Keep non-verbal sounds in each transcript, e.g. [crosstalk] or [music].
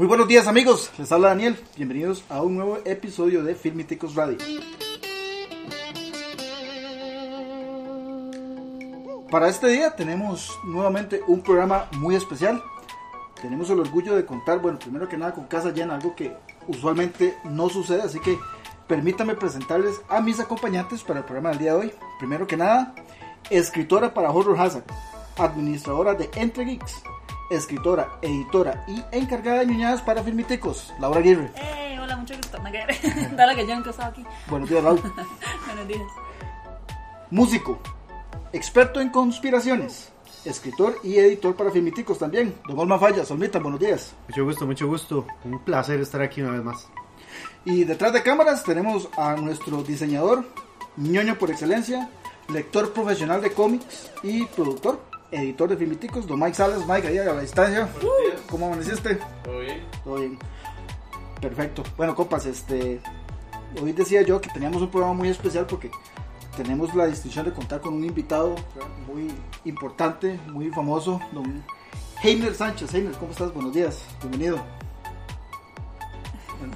Muy buenos días amigos, les habla Daniel, bienvenidos a un nuevo episodio de Filmiticos Radio. Para este día tenemos nuevamente un programa muy especial. Tenemos el orgullo de contar, bueno, primero que nada con casa llena, algo que usualmente no sucede, así que permítanme presentarles a mis acompañantes para el programa del día de hoy. Primero que nada, escritora para Horror Hazard, administradora de Entre Geeks, escritora, editora y encargada de ñuñadas para Filmiticos, Laura Aguirre. Eh, hola, mucho gusto. [laughs] Dale que yo nunca estaba aquí. Buenos días, Raúl. [laughs] Buenos días. Músico, experto en conspiraciones, escritor y editor para Filmiticos también. Don Olma Falla, Solmita, buenos días. Mucho gusto, mucho gusto. Un placer estar aquí una vez más. Y detrás de cámaras tenemos a nuestro diseñador, ñoño por excelencia, lector profesional de cómics y productor, editor de Filmiticos, don Mike Salas. Mike, ahí a la distancia. ¿Cómo amaneciste? Todo bien. Todo bien. Perfecto. Bueno, copas, este. Hoy decía yo que teníamos un programa muy especial porque tenemos la distinción de contar con un invitado muy importante, muy famoso, don Heiner Sánchez. Heiner, ¿cómo estás? Buenos días, bienvenido.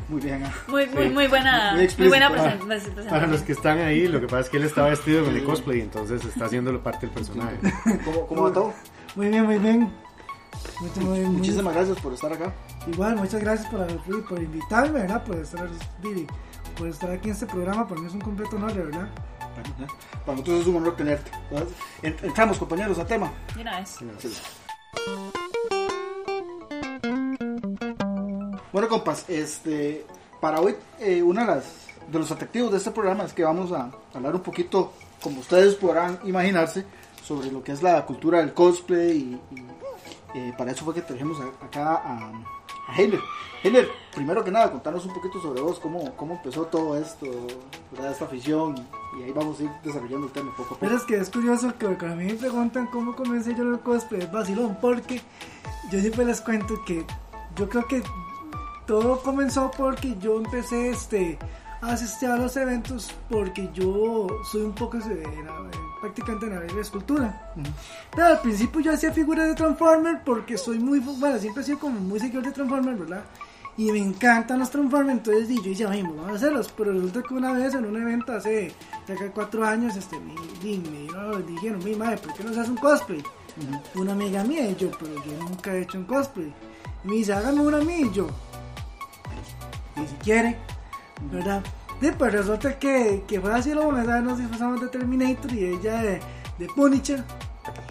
Muy bien. Muy, muy, Sí. muy buena, Muy muy, buena presen- presentación. Para los que están ahí, lo que pasa es que él está vestido con el cosplay, entonces está haciendo parte del personaje. [laughs] ¿Cómo, cómo va todo? Muy bien, muy bien. Muy, muy- Muchísimas gracias por estar acá. Igual, muchas gracias por, por invitarme, ¿verdad? Por estar, por estar aquí en este programa. Para mí es un completo honor, de verdad. Para nosotros es un honor tenerte. Entramos, compañeros, al tema. De una vez. Bueno, compas, este, para hoy, eh, uno de, de los atractivos de este programa es que vamos a hablar un poquito, como ustedes podrán imaginarse, sobre lo que es la cultura del cosplay y, eh, para eso fue que trajimos acá a, a Heiler. Heiler, primero que nada, contanos un poquito sobre vos, cómo, cómo empezó todo esto, ¿verdad? esta afición, y ahí vamos a ir desarrollando el tema poco a poco. Pero es que es curioso que cuando a mí me preguntan cómo comencé yo el cosplay, es vacilón, porque yo siempre les cuento que yo creo que todo comenzó porque yo empecé este, a asistir a los eventos porque yo soy un poco na- eh, practicante en la de escultura. Pero al principio yo hacía figuras de Transformers porque soy muy, bueno, siempre he sido como muy seguidor de Transformers, ¿verdad? Y me encantan los Transformers, entonces di, yo dije, "Ay, vamos a hacerlos. Pero resulta que una vez en un evento hace ya que cuatro años, este, me, me no, dijeron, mi madre, ¿por qué no se hace un cosplay? Una amiga mía y yo, pero yo nunca he hecho un cosplay. Y me dice, hágame una a mí y yo, y si quiere, ¿verdad? Sí, pues resulta que, que fue así, luego nos disfrazamos de Terminator y ella de, de Punisher.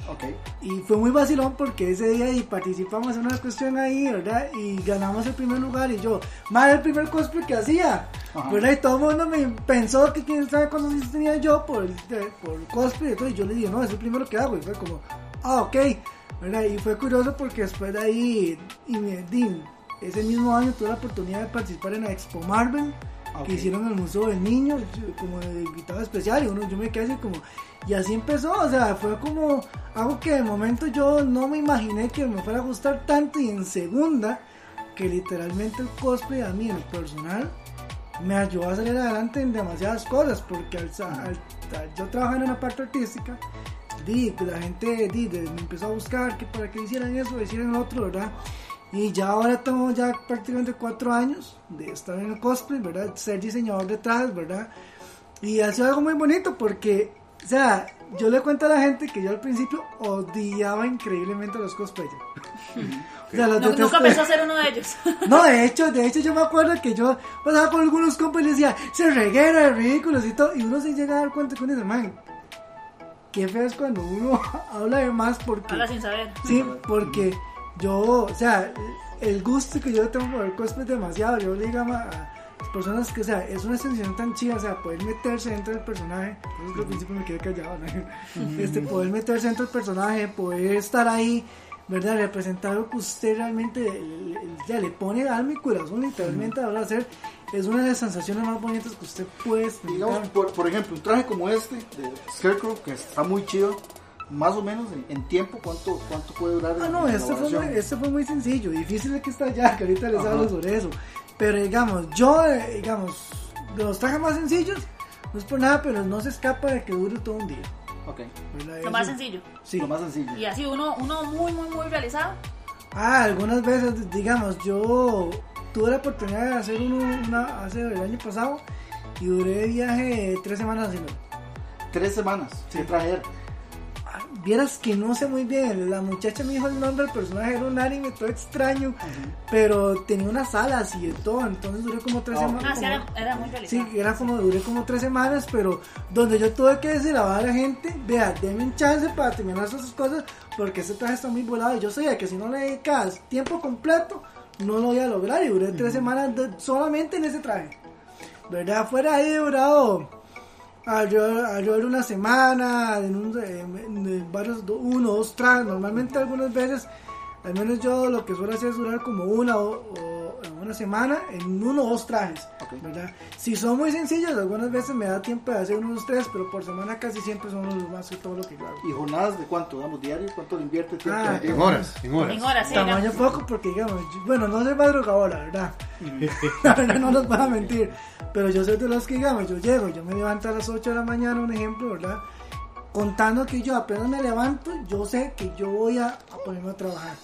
Ok. Y fue muy vacilón porque ese día y participamos en una cuestión ahí, ¿verdad? Y ganamos el primer lugar y yo, más el primer cosplay que hacía, Ajá. ¿verdad? Y todo el mundo me pensó que quién sabe cuántos tenía yo por, de- por el cosplay. Entonces yo le dije, no, es el primero que hago. Y fue como, ah, ok, ¿verdad? Y fue curioso porque después de ahí, y me, di, ese mismo año tuve la oportunidad de participar en la Expo Marvel que hicieron en el Museo del Niño, como de invitado especial, y uno, yo me quedé así como, y así empezó, o sea, fue como algo que de momento yo no me imaginé que me fuera a gustar tanto, y en segunda, que literalmente el cosplay a mí en lo personal me ayudó a salir adelante en demasiadas cosas, porque al, al- al yo trabajar en una parte artística, di, pues, la gente di, de- me empezó a buscar que para que hicieran eso, hicieran lo otro, ¿verdad? Y ya ahora tengo ya prácticamente cuatro años de estar en el cosplay, ¿verdad? Ser diseñador de trajes, ¿verdad? Y ha sido algo muy bonito porque, o sea, yo le cuento a la gente que yo al principio odiaba increíblemente a los cosplayers. [laughs] O sea, los No- nunca pensó hacer uno de ellos. [laughs] No, de hecho, de hecho yo me acuerdo que yo pasaba con algunos compas y les decía, se reguera, ridículos y todo, y uno se llega a dar cuenta uno dice, man, qué feo es cuando uno [laughs] habla de más porque... Habla sin saber. Sí, porque yo, o sea, el gusto que yo tengo por el cosplay es demasiado. Yo le digo a personas que, o sea, es una sensación tan chida, o sea, poder meterse dentro del personaje. Que al principio me quedé callado, ¿no? Este, poder meterse dentro del personaje, poder estar ahí, ¿verdad? Representar lo que usted realmente ya le pone alma y corazón, literalmente, a hacer. Es una de las sensaciones más bonitas que usted puede Digamos, por, por ejemplo, un traje como este de Scarecrow, que está muy chido, más o menos en, en tiempo, ¿cuánto, ¿cuánto puede durar? Ah, no, este fue, muy, este fue muy sencillo. Difícil es que está allá, que ahorita les Ajá. hablo sobre eso. Pero digamos, yo, eh, digamos, de los trajes más sencillos, no es por nada, pero no se escapa de que dure todo un día. Ok, ¿verdad? Lo más sencillo. Sí. lo más sencillo. Y así uno, uno muy, muy, muy realizado. Ah, algunas veces, digamos, yo tuve la oportunidad de hacer uno una, hace el año pasado y duré de viaje tres semanas haciendo. Tres semanas. ¿Qué traje? Vieras que no sé muy bien, la muchacha me dijo el nombre del personaje, era un anime todo extraño, pero tenía unas alas y de todo, entonces duré como tres Ah, semanas. Ah, sí, era, era muy realizado. Sí, era como, duré como tres semanas, pero donde yo tuve que decir a la gente, vea, denme un chance para terminar esas cosas, porque ese traje está muy volado. Y yo sabía que si no le dedicas tiempo completo, no lo voy a lograr. Y duré tres semanas de- solamente en ese traje. ¿Verdad? Fuera ahí he durado alrededor, alrededor de una semana, en, un, en- varios, uno, dos trajes. Normalmente algunas veces, al menos yo lo que suelo hacer es durar como una o una semana en uno o dos trajes. Ok. ¿verdad? Si son muy sencillos, algunas veces me da tiempo de hacer unos tres, pero por semana casi siempre son los más que todo lo que yo hago. ¿Y jornadas de cuánto? ¿Damos diario? ¿Cuánto le invierte? Ah, En horas, en horas. En horas, sí. Tamaño poco porque digamos, yo- bueno, no soy madrugador, la verdad. [laughs] la verdad no nos van a mentir. Pero yo soy de los que digamos, yo llego, yo me levanto a las 8 de la mañana, un ejemplo, ¿verdad? Contando que yo apenas me levanto, yo sé que yo voy a, a ponerme a trabajar,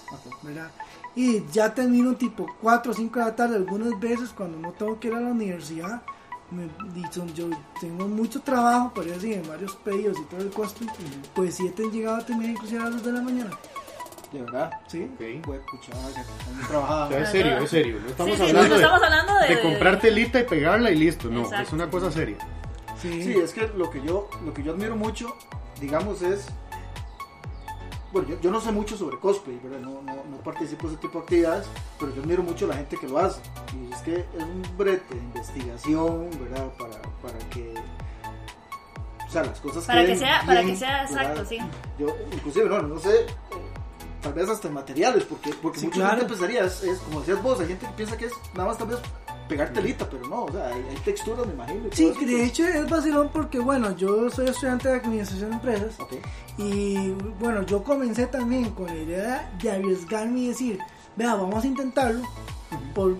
¿verdad? Y ya termino tipo 4 o 5 de la tarde, algunas veces cuando no tengo que ir a la universidad, me, y son- yo tengo mucho trabajo, por así, en varios pedidos y todo el costo, pues sí he llegado a terminar inclusive a las 2 de la mañana, De verdad. ¿sí? Ok. Pues, pucha, vaya, también trabajaba. O sea, es serio, es serio. No Sí, estamos sí, no, hablando no de, estamos hablando de... de comprar telita y pegarla y listo. No, Exacto. es una cosa seria. Sí. Sí, es que lo que yo, lo que yo admiro mucho, digamos, es. Bueno, yo, yo no sé mucho sobre cosplay, ¿verdad? No, no, no participo en ese tipo de actividades, pero yo admiro mucho a la gente que lo hace. Y es que es un brete de investigación, ¿verdad? Para, para que. O sea, las cosas Para que sea, para que sea ¿verdad? exacto, sí. Yo, inclusive, no, no sé, tal vez hasta en materiales, porque, porque Sí, mucha claro. gente pensaría, es, es como decías vos, hay gente que piensa que es nada más tal vez pegar telita, pero no, o sea, hay, hay texturas, me imagino. Sí, que de hecho es vacilón porque, bueno, yo soy estudiante de administración de empresas Ok. y, bueno, yo comencé también con la idea de arriesgarme y decir, vea, vamos a intentarlo, por,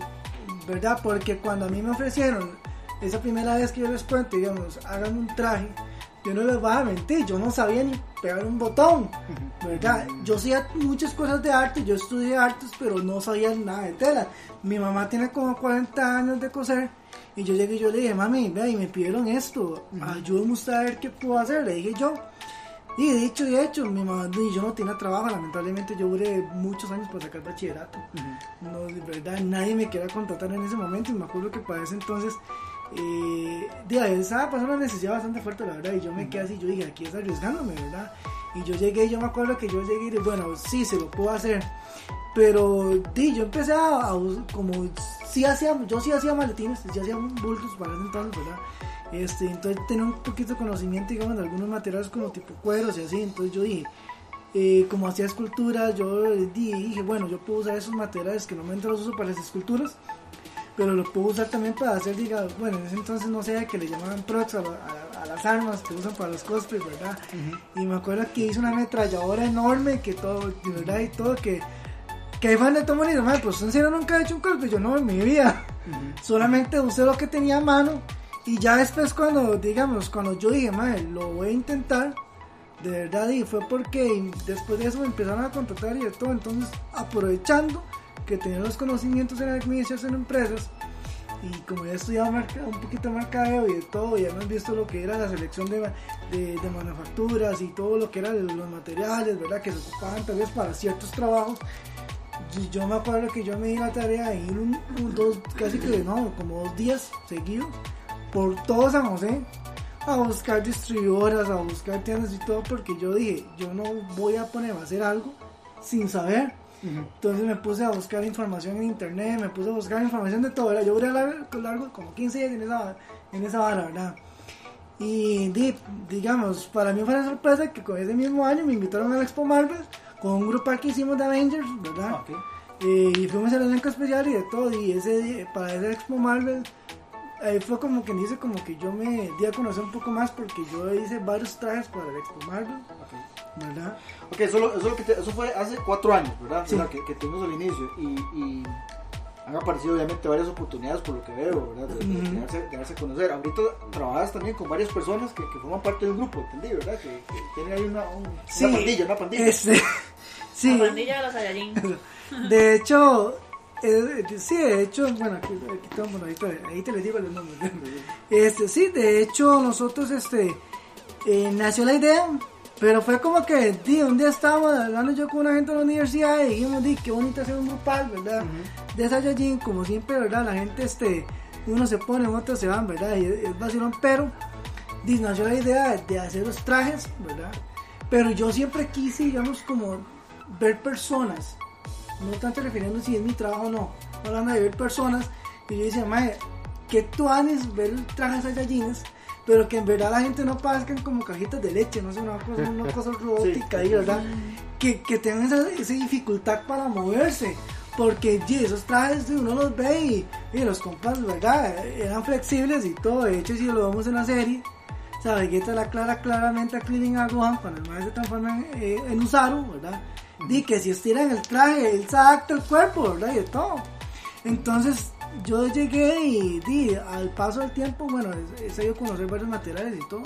¿verdad? Porque cuando a mí me ofrecieron esa primera vez que yo les cuento, digamos, hagan un traje, yo no les voy a mentir, yo no sabía ni pegar un botón, ¿verdad? Yo hacía muchas cosas de arte, yo estudié artes, pero no sabía nada de tela. Mi mamá tiene como 40 años de coser y yo llegué y yo le dije, mami, vea, y me pidieron esto, ayúdame usted a ver qué puedo hacer, le dije yo. Y dicho y hecho, mi mamá y yo no tenía trabajo, lamentablemente yo duré muchos años para sacar bachillerato. No, de verdad, nadie me quería contratar en ese momento y me acuerdo que para ese entonces eh, de ahí estaba pasando una necesidad bastante fuerte, la verdad, y yo me quedé así, yo dije, aquí es arriesgándome, ¿verdad? Y yo llegué, yo me acuerdo que yo llegué y dije, bueno, sí, se lo puedo hacer, pero di, yo empecé a, a como, sí hacía, yo sí hacía maletines, sí hacía bultos para ese entonces, ¿verdad? Este, entonces tenía un poquito de conocimiento, digamos, de algunos materiales como tipo cueros y así, entonces yo dije, eh, como hacía esculturas, yo di- dije, bueno, yo puedo usar esos materiales que normalmente los uso para las esculturas, pero lo puedo usar también para hacer, diga, bueno, en ese entonces no sé que le llamaban prox a, a- a las armas que usan para los cosplays, ¿verdad? Y me acuerdo que hice una ametralladora enorme, que todo, verdad, y todo, que, que ahí fue donde todo mundo dice, "Mae, pues en serio nunca he hecho un cosplay, yo no en mi vida, solamente usé lo que tenía a mano, y ya después cuando, digamos, cuando yo dije, madre, lo voy a intentar, de verdad, y fue porque después de eso me empezaron a contratar y de todo, entonces aprovechando que tenía los conocimientos en administración de empresas y como ya he estudiado marca- un poquito de mercadeo y de todo, y hemos visto lo que era la selección de, de, de manufacturas y todo lo que eran los materiales, ¿verdad? Que se ocupaban tal vez para ciertos trabajos. Yo me acuerdo que yo me di la tarea de ir un, un- dos, casi que no, como dos días seguidos por todo San José a buscar distribuidoras, a buscar tiendas y todo, porque yo dije, yo no voy a ponerme a hacer algo sin saber. Entonces me puse a buscar información en internet, me puse a buscar información de todo, ¿verdad? Yo duré largo, largo como 15 días en esa, en esa vara, ¿verdad? Y di- digamos, para mí fue una sorpresa que con ese mismo año me invitaron al Expo Marvel con un grupo que hicimos de Avengers, ¿verdad? Ah, ok. Eh, y fuimos al elenco especial y de todo. Y ese día- para ese Expo Marvel, ahí fue como que dice como que yo me di a conocer un poco más porque yo hice varios trajes para el Expo Marvel, Ok. ¿verdad? Ok, eso, lo- eso, lo que te- eso fue hace cuatro años, ¿verdad? Sí. ¿Verdad? Que, que tuvimos al inicio. Y, y han aparecido obviamente varias oportunidades por lo que veo, ¿verdad? De, de- darse, de darse a conocer. Ahorita trabajas también con varias personas que, que forman parte de un grupo, ¿entendí? ¿Verdad? Que, que tienen ahí una, un- Sí, una pandilla, una pandilla. Este, [laughs] Sí. La pandilla de los Saiyajin. [laughs] De hecho, eh, sí, de hecho, bueno, aquí, aquí tengo, bueno, ahí, te, ahí te les digo los nombres. [laughs] Este, sí, de hecho, nosotros, este, eh, nació la idea, pero fue como que, di, un día estábamos hablando yo con una gente de la universidad y dijimos, di, qué bonito hacer un grupal, ¿verdad? De Saiyajin, como siempre, ¿verdad? La gente, este, uno se pone, otros se van, ¿verdad? Y es, vacilón, pero, di, nació la idea de, de hacer los trajes, ¿verdad? Pero yo siempre quise, digamos, como ver personas no tanto refiriendo si es mi trabajo o no, hablando de ver personas, y yo decía, madre, que tú haces ver trajes Saiyajines, pero que en verdad la gente no parezcan como cajitas de leche, no sé, una cosa, una [laughs] cosa robótica ahí, ¿verdad? Que, que tengan esa, esa dificultad para moverse. Porque ye, esos trajes uno los ve y, y los compas, ¿verdad? Eran flexibles y todo. De hecho, si lo vemos en la serie, o sea, Vegeta la aclara claramente a Krillin a Gohan cuando el maestro se transforma en, eh, en Usaru, ¿verdad? Di que si estiran el traje, él se adapta el cuerpo, ¿verdad? Y de todo. Entonces yo llegué y di, al paso del tiempo, bueno, he, he sabido conocer varios materiales y todo.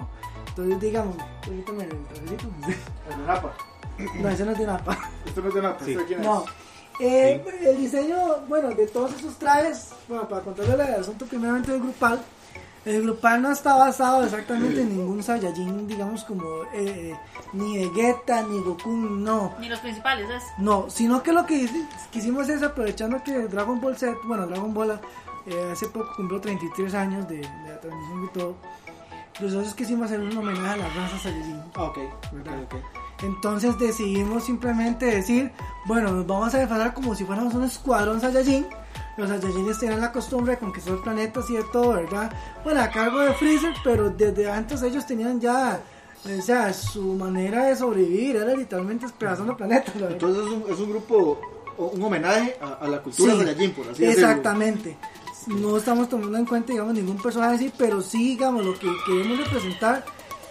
Entonces, digamos, permítame el trajecito. El de Napa. No, ese no es de napa. Esto no es de Napa, Sí. ¿esto de quién es? No. Eh, El diseño, bueno, de todos esos trajes, bueno, para contarle el asunto primeramente del grupal, el grupal no está basado exactamente en ningún Saiyajin, digamos como eh, ni Vegeta, ni Goku, no. Ni los principales, es. No, sino que lo que quisimos es aprovechando que Dragon Ball Z, bueno, Dragon Ball eh, hace poco cumplió 33 años de, de la transmisión y todo, nosotros quisimos hacer un homenaje a la raza Saiyajin. Ok. ¿verdad? ok, ok. Entonces decidimos simplemente decir, bueno, nos vamos a disfrazar como si fuéramos un escuadrón Saiyajin. Los Saiyajines tenían la costumbre de conquistar planetas y de todo, ¿verdad? Bueno, a cargo de Freezer, pero desde antes ellos tenían ya, o sea, su manera de sobrevivir era literalmente despedazando planetas, la verdad. Entonces es un, es un grupo, un homenaje a, a la cultura Sí, Saiyajin, por así decirlo. Exactamente. No estamos tomando en cuenta, digamos, ningún personaje así, pero sí, digamos, lo que queremos representar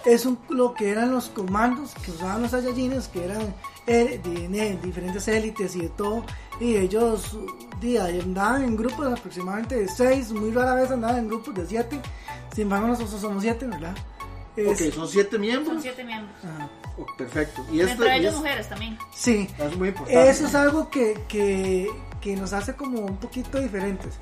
es un- lo que eran los comandos que usaban los Saiyajines, que eran eh, de, de diferentes élites y de todo. Y ellos andaban en grupos aproximadamente de 6, muy rara vez andaban en grupos de 7. Sin embargo, nosotros somos 7, ¿verdad? Es- Ok, son siete miembros. Son siete miembros. ajá. Oh, perfecto. Y esto Entre y ellos es- mujeres también. Sí, es muy importante. Eso es algo que, que, que nos hace como un poquito diferentes.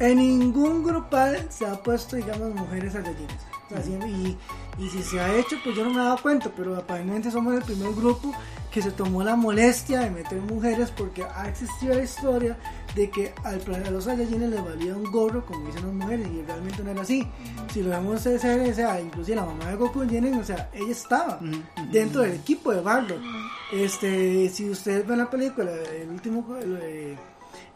En ningún grupal se ha puesto, digamos, mujeres Saiyajines. O sea, sí, y, y si se ha hecho, pues yo no me he dado cuenta, pero aparentemente somos el primer grupo que se tomó la molestia de meter mujeres porque ha existido la historia de que al plan- a los Saiyajines les valía un gorro, como dicen las mujeres, y realmente no era así. Si lo vemos serie, o sea, inclusive la mamá de Goku Jenen, o sea, ella estaba Ujú, ujú. dentro del equipo de Bardock. Este, si ustedes ven la película, el último, el,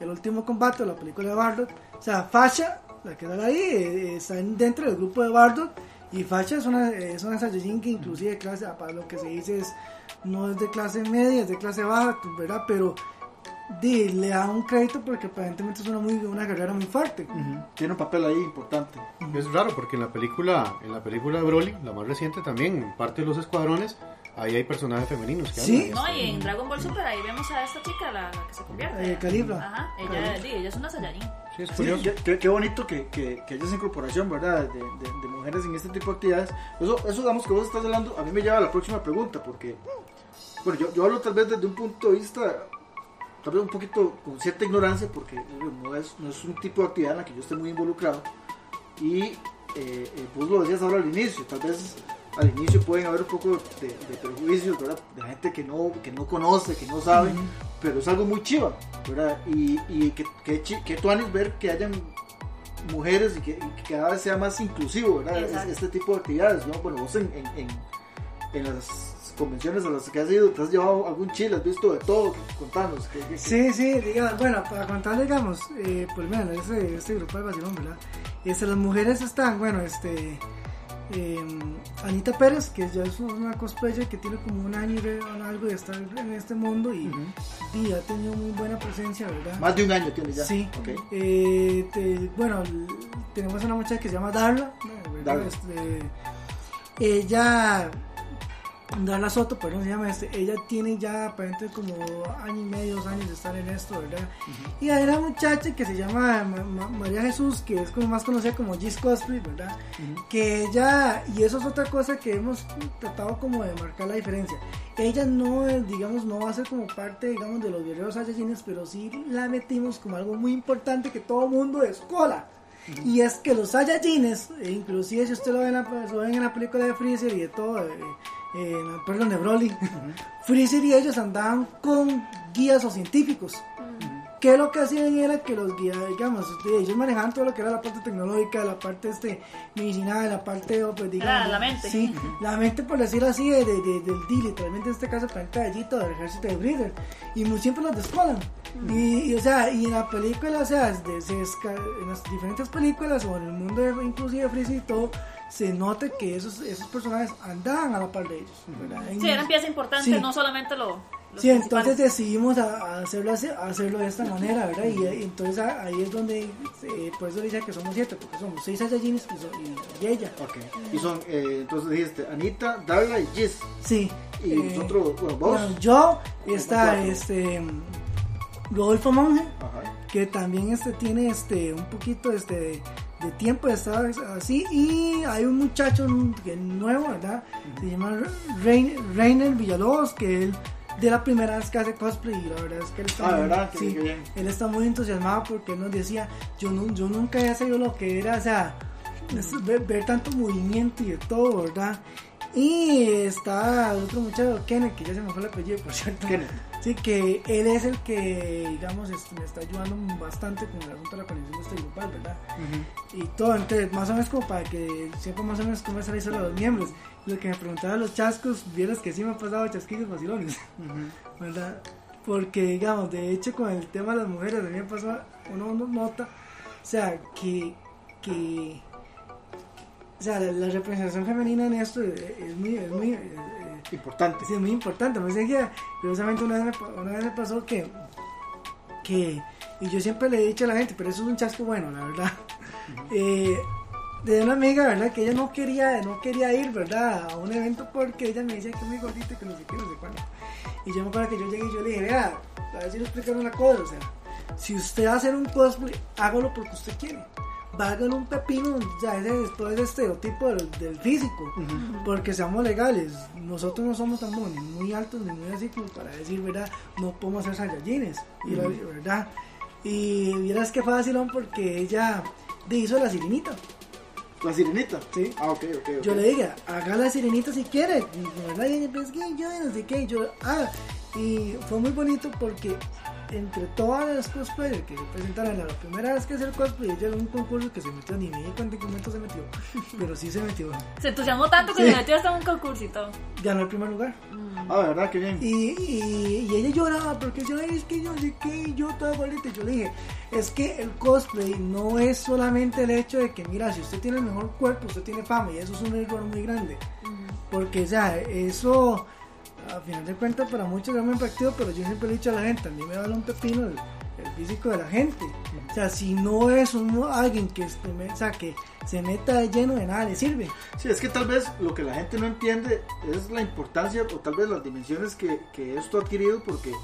el último combate, la película de Bardock, o sea, Fasha, la que era ahí, eh, está en- dentro del grupo de Bardock, y Fasha es una, es una Saiyajin que inclusive clase, para lo que se dice es, no es de clase media, es de clase baja, ¿verdad? Pero di, le da un crédito porque aparentemente es una, muy, una guerrera muy fuerte. Tiene un papel ahí importante. Es raro porque en la película, en la película de Broly, la más reciente también, en parte de los escuadrones, ahí hay personajes femeninos que Sí. hablan. No, y en Dragon Ball Super ahí vemos a esta chica, la, la que se convierte. Eh, Calibra. Ajá, ella, sí, ella es una Saiyajin. Sí, es Sí, curioso. ya- qué, qué bonito que, que, que haya esa incorporación, ¿verdad? De, de- de mujeres en este tipo de actividades. Eso, eso, digamos, que vos estás hablando, a mí me lleva a la próxima pregunta, porque, bueno, yo, yo hablo tal vez desde un punto de vista, tal vez un poquito con cierta ignorancia, porque eh, no es, no es un tipo de actividad en la que yo esté muy involucrado. Y eh, eh, vos lo decías ahora al inicio, tal vez al inicio pueden haber un poco de, de prejuicios, ¿verdad? De gente que no, que no conoce, que no sabe, pero es algo muy chiva, ¿verdad? Y, y que, que, que tuanis ver que hayan mujeres y que, y que cada vez sea más inclusivo, ¿verdad? Exacto. este tipo de actividades, ¿no? Bueno, vos en, en, en, en las convenciones a las que has ido, te has llevado algún chile, has visto de todo, contanos. que- que- Sí, sí, diga, bueno, para contar, digamos, eh, pues mira, este, este grupo de vacilón, ¿verdad? Este, las mujeres están, bueno, este, eh, Anita Pérez, que ya es una cosplayer que tiene como un año y algo de estar en este mundo y, ha tenido muy buena presencia, ¿verdad? Más de un año tiene ya. Sí. Ok. Eh, te- bueno, tenemos una muchacha que se llama Darla. ¿verdad? Darla. Este, ella Darla Soto, perdón, se llama este, ella tiene ya aparentemente como año y medio, dos años de estar en esto, ¿verdad? Y hay una muchacha que se llama Ma- Ma- María Jesús, que es como más conocida como Gis Cosplay, ¿verdad? Que ella, y eso es otra cosa que hemos tratado como de marcar la diferencia. Ella no, digamos, no va a ser como parte, digamos, de los guerreros Saiyajines, pero sí la metimos como algo muy importante que todo mundo escola. Y es que los Saiyajines, e inclusive si usted lo ve en la, lo ven en la película de Freezer y de todo, eh, eh, perdón, de Broly, Freezer y ellos andaban con guías o científicos. Que lo que hacían era que los guías, digamos, este, ellos manejaban todo lo que era la parte tecnológica, la parte este, medicinal, la parte, oh, pues, digamos, La- la mente. Sí, la mente, por decirlo así, de, de- de- del D, literalmente en este caso, el planeta de Gito, del ejército de Breeder. Y muy siempre los descolan. Y, y, o sea, y en la película, o sea, de- se en las diferentes películas o en el mundo de, inclusive Freezer y todo, se nota que esos, esos personajes andaban a la par de ellos. Sí, eran pieza importante, Sí. no solamente lo. los Sí, entonces decidimos a, a hacerlo, a hacerlo de esta manera, ¿verdad? Y, y entonces a- ahí es donde, eh, por eso dice que somos siete, porque somos seis Saiyajines y, so- y- y ella. Ok. Y son, eh, entonces dijiste, Anita, Darla y Giz. Sí. Y eh, nosotros, bueno, vos. bueno, yo, está este Rodolfo Monge, Ajá. que también este tiene este un poquito este de, tiempo estar así y hay un muchacho que nuevo verdad se llama Rein- Reiner Villalobos que él de la primera vez que hace cosplay y la verdad es que él está, Ah, muy, ¿verdad? Qué sí, bien, qué bien. él está muy entusiasmado porque él nos decía yo, no, yo nunca había sabido lo que era o sea es ver, ver tanto movimiento y de todo verdad y está otro muchacho Kenneth que ya se me fue el apellido por cierto Kenneth. Sí, que él es el que, digamos, este, me está ayudando bastante con el asunto de la conexión de este grupal, ¿verdad? Y todo, entonces, más o menos como para que sepa más o menos cómo es la historia de los miembros. Lo que me preguntaban los chascos, vieras que sí me han pasado chasquillos vacilones, [laughs] ¿verdad? Porque, digamos, de hecho, con el tema de las mujeres, a mí me pasó, uno, uno nota, o sea, que, que o sea, la, la representación femenina en esto es, muy, es muy, Importante. Sí, es muy importante. Me decía curiosamente, una vez, me, una vez me pasó que, que, y yo siempre le he dicho a la gente, pero eso es un chasco bueno, la verdad. Eh, de una amiga, ¿verdad? Que ella no quería, no quería ir, ¿verdad? A un evento porque ella me decía que es muy gordita, que no sé qué, no sé cuándo. Y yo me acuerdo que yo llegué y yo le dije, vea, a ver si le explicar una cosa, o sea, si usted va a hacer un cosplay, hágalo porque usted quiere. Vágalo un pepino, ya ese después de estereotipo del, del físico, porque seamos legales. Nosotros no somos tan ni muy altos ni muy así como para decir, ¿verdad? No podemos ser Saiyajines, y la- ¿verdad? Y vieras que fácil porque ella hizo la sirenita. La sirenita. Sí. Ah, ok, ok. Yo le dije, haga la sirenita si quiere. Y, ¿verdad? Y ella que yo no sé qué. Y yo, ah, y fue muy bonito porque entre todas las cosplayers que se presentaron la primera vez que hice el cosplay, ella era un concurso que se metió, ni me di cuenta en qué momento se metió, [laughs] pero sí se metió. Se entusiasmó tanto que Sí. se metió hasta un concurso y todo. Ganó el primer lugar. Ah, verdad, qué bien. Y, y, y ella lloraba porque yo, "Ay, es que yo sé que yo toda gordita. Y Yo le dije, es que el cosplay no es solamente el hecho de que, mira, si usted tiene el mejor cuerpo, usted tiene fama. Y eso es un error muy grande. Porque, o sea, eso, a final de cuentas, para muchos es muy impactivo, pero yo siempre le he dicho a la gente, a mí me vale un pepino el, el físico de la gente. O sea, si no es un, alguien que, este, me- o sea, que se meta de lleno de nada, le sirve. Sí, es que tal vez lo que la gente no entiende es la importancia o tal vez las dimensiones que, que esto ha adquirido porque eh,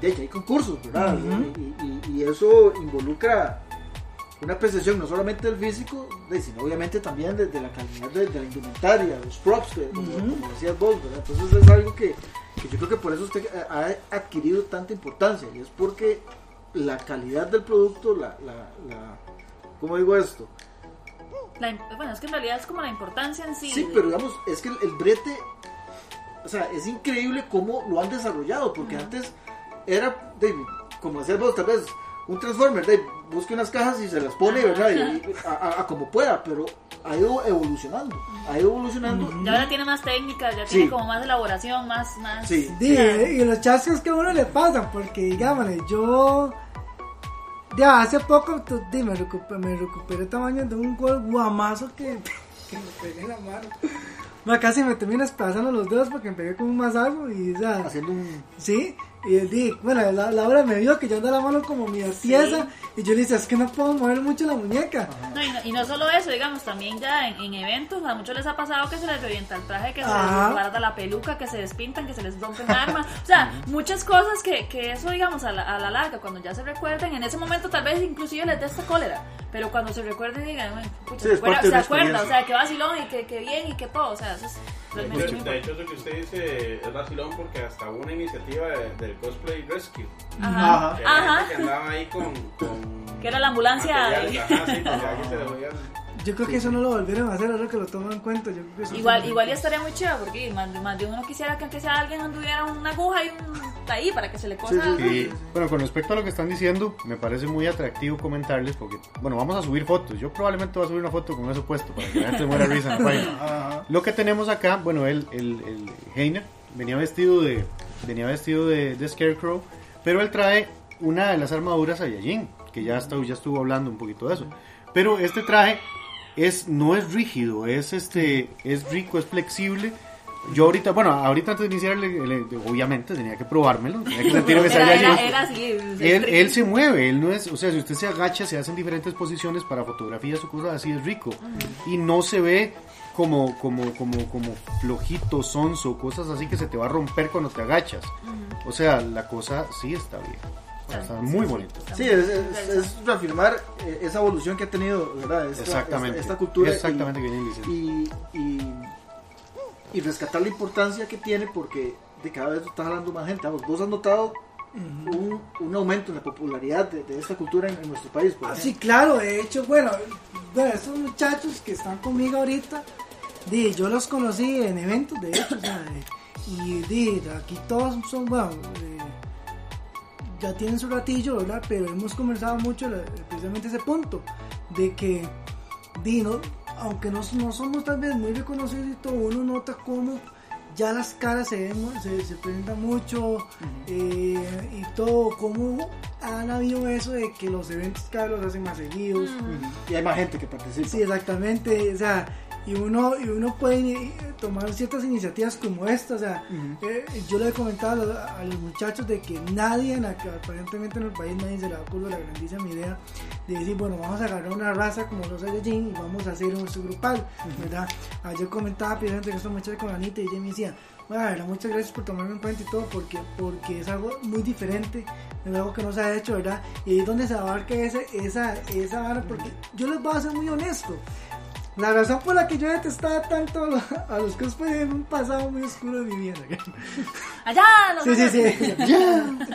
de hecho hay concursos, ¿verdad? Ujú. y, y- y eso involucra una apreciación no solamente del físico, sino obviamente también de, de la calidad de, de la indumentaria, los props, que, como, como decías vos, ¿verdad? Entonces es algo que, que yo creo que por eso usted ha adquirido tanta importancia y es porque la calidad del producto, la, la, la ¿cómo digo esto? La bueno, es que en realidad es como la importancia en sí. Sí, de- pero digamos, es que el, el brete, o sea, es increíble cómo lo han desarrollado, porque antes era, como decías vos, tal vez un Transformer, de, busque unas cajas y se las pone. ¿verdad? Y, y a, a- a como pueda, pero ha ido evolucionando, ha ido evolucionando. Ya ahora tiene más técnicas, ya Sí. tiene como más elaboración, más. más Sí. Sí, eh, y los chascos que a uno le pasan, porque digámosle, yo ya hace poco di, me, recuperé, me recuperé tamaño de un gol guamazo que, [laughs] que me pegué en la mano. Ma, casi me termina despedazando los dedos porque me pegué con un mazazo y o sea, Haciendo un... sí, Y di, bueno, la, Laura me vio que yo ando la mano como mi tiesa y yo le dije, es que no puedo mover mucho la muñeca. No, y, no, y no solo eso, digamos, también ya en, eventos, a muchos les ha pasado que se les revienta el traje, que se les guarda la peluca, que se despintan, que se les rompen armas. O sea, muchas cosas que, que eso, digamos, a la, a la larga, cuando ya se recuerden, en ese momento tal vez inclusive les dé esta cólera. Pero cuando se recuerden, digan, se, acuerda, o sea, que vacilón y que, que bien y que todo. O sea, eso es realmente De hecho, lo que usted dice es vacilón porque hasta hubo una iniciativa del Cosplay Rescue. Ajá. Que, Ajá. que andaba ahí con, que era la ambulancia. Yo creo que eso no lo volvieron a hacer ahora que lo toman en cuenta. Yo creo que igual, igual ya estaría muy chido porque más, más, de uno quisiera que aunque sea alguien anduviera una aguja y un ahí para que se le cosa. Sí, bueno, con respecto a lo que están diciendo, me parece muy atractivo comentarles porque, bueno, vamos a subir fotos. Yo probablemente voy a subir una foto con eso puesto para que la gente muera risa en la página. [laughs] Lo que tenemos acá, bueno, el, el, el Heiner venía vestido de venía vestido de, de Scarecrow, pero él trae una de las armaduras a Yajin, que ya, está, ya estuvo hablando un poquito de eso. Pero este traje es no es rígido, es este es rico, es flexible. Yo ahorita, bueno, ahorita antes de iniciar, obviamente tenía que probármelo, tenía que sentirme [laughs] era, así, él, él, se mueve, él no es, o sea, si usted se agacha, se hacen diferentes posiciones para fotografías o cosas así, es rico. Y no se ve como, como, como, como flojito, sonso, cosas así que se te va a romper cuando te agachas. O sea, la cosa sí está bien. Está muy bonito. Sí, es, es, reafirmar eh, esa evolución que ha tenido, ¿verdad? Esta, Exactamente. Esta, cultura. Exactamente y, y, y, y, rescatar la importancia que tiene porque de cada vez está hablando más gente. Vos has notado un, un, aumento en la popularidad de, esta cultura en, nuestro país. ah, sí, claro. De hecho, bueno, bueno, estos muchachos que están conmigo ahorita, di, yo los conocí en eventos, de hecho, o sea, y di, aquí todos son, bueno, eh, ya tienen su ratillo, ¿verdad? Pero hemos conversado mucho precisamente ese punto, de que, Dino, aunque no, no, somos tal vez muy reconocidos y todo, uno nota cómo ya las caras se, ven, se, se presentan mucho eh, y todo, cómo han habido eso de que los eventos cada vez los hacen más seguidos. Y hay más gente que participa. Sí, exactamente, o sea y uno, y uno puede tomar ciertas iniciativas como esta. O sea, eh, yo le he comentado a, los muchachos de que nadie, en aparentemente en el país, nadie se le da ocurrido la grandísima idea de decir, bueno, vamos a agarrar una raza como los Saiyajin y vamos a hacer un grupal, ¿verdad? Ayer comentaba precisamente que estos muchachos con Anita y ella me decía, bueno, muchas gracias por tomarme en cuenta y todo, porque, porque es algo muy diferente, es algo que no se ha hecho, ¿verdad? Y ahí es donde se abarca esa, esa, esa vara, porque yo les voy a ser muy honesto. La razón por la que yo detestaba tanto a los cosplay en un pasado muy oscuro de mi vida. Allá, no Sí, sí, sí.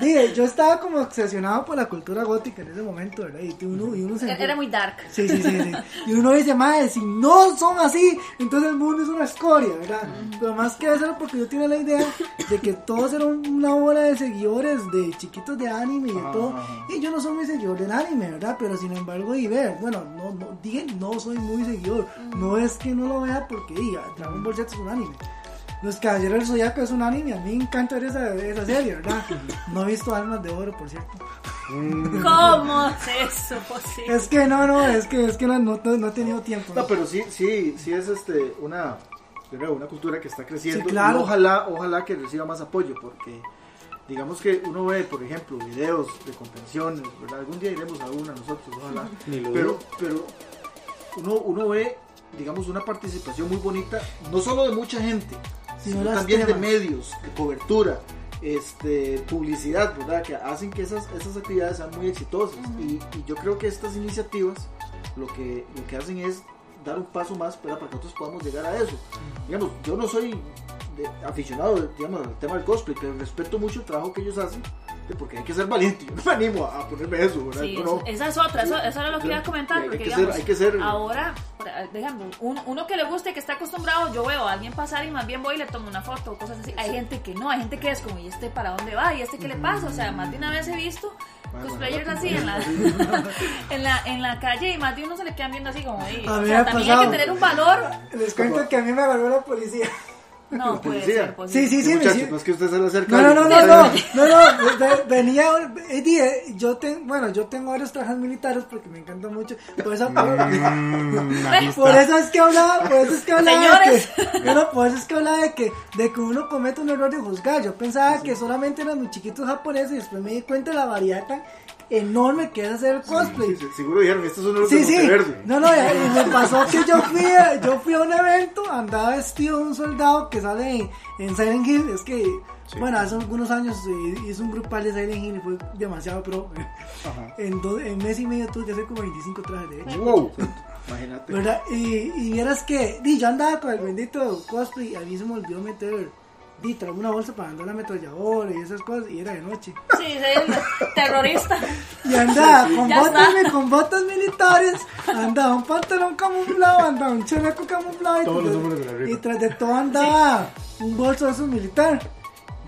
Dije, yo estaba como obsesionado por la cultura gótica en ese momento, ¿verdad? Y uno, y uno se Era muy dark. Sí, sí, sí, Y uno dice, madre, si no son así, entonces el mundo es una escoria, ¿verdad? Pero más que eso porque yo tenía la idea de que todos eran una bola de seguidores de chiquitos de anime y de todo. Y yo no soy muy seguidor del anime, ¿verdad? Pero sin embargo, y ver, bueno, no, no, dije, no soy muy seguidor no es que no lo vea porque diga, Dragon Ball Z es un anime. Los Caballeros del Zodiaco es un anime, a mí me encanta ver esa, esa serie, ¿verdad? No he visto Almas de Oro, por cierto. Mm. ¿Cómo es eso posible? Es que no, no, es que, es que no, no, he tenido tiempo. No, pero sí, sí, sí es este, una, una cultura que está creciendo. Sí, claro. ojalá, ojalá que reciba más apoyo, porque digamos que uno ve, por ejemplo, videos de convenciones, ¿verdad? Algún día iremos a una nosotros, ojalá. Pero, pero uno, uno ve digamos, una participación muy bonita, no solo de mucha gente, sino también de medios, de cobertura, este, publicidad, ¿verdad? Que hacen que esas, esas actividades sean muy exitosas. y, yo creo que estas iniciativas lo que, lo que hacen es dar un paso más para que nosotros podamos llegar a eso. Digamos, yo no soy aficionado digamos, al tema del cosplay, pero respeto mucho el trabajo que ellos hacen porque hay que ser valiente. [laughs] Yo no me animo a, ponerme eso. esa es otra, eso, eso, era lo que iba a comentar. Porque, hay que ser, ahora, por ejemplo, uno, que le guste, que está acostumbrado, yo veo a alguien pasar y más bien voy y le tomo una foto, cosas así. Hay gente que no, hay gente que es como, ¿y este para dónde va? ¿Y este qué le pasa? O sea, más de una vez he visto cosplayers así en la, [laughs] en la, en la calle y más de uno se le quedan viendo así como, o sea, también hay que tener un valor. Les cuento que a mí me agarró la policía. No, puede policía. ser posible. Sí, sí, Sí, muchachos, sí. no es que usted se le acerca. No, no, no, no, no, no, no, ve- venía, eh, dije, yo tengo, bueno, yo tengo varios trajes militares porque me encanta mucho, por eso, por, Mm, por eso es que hablaba, por eso es que hablaba de que, por eso es que hablaba de que, de que uno comete un error de juzgar, yo pensaba que solamente eran los chiquitos japoneses y después me di cuenta de la variedad enorme que es hacer el cosplay. Sí, Seguro dijeron, estos son los Sí, de sí. Monteverde. No, no, y y me pasó que yo fui, a- yo fui a un evento, andaba vestido de un soldado que sale en, en Silent Hill. Es que, bueno, hace algunos años eh, hice un grupal de Silent Hill y fue demasiado pro. Ajá. En, do- en mes y medio tuve que hacer como 25 trajes de hecho. Wow. Imagínate. ¿Verdad? Y, y vieras que, di, yo andaba con el bendito cosplay y a mí se me olvidó meter, di, traer una bolsa para andar la ametralladora y esas cosas y era de noche. Sí, soy el terrorista. [laughs] Y andaba con botas, con botas militares, andaba un pantalón camuflado, andaba un chaleco camuflado y, Todos tras- los de la y tras de todo andaba un bolso de esos militar.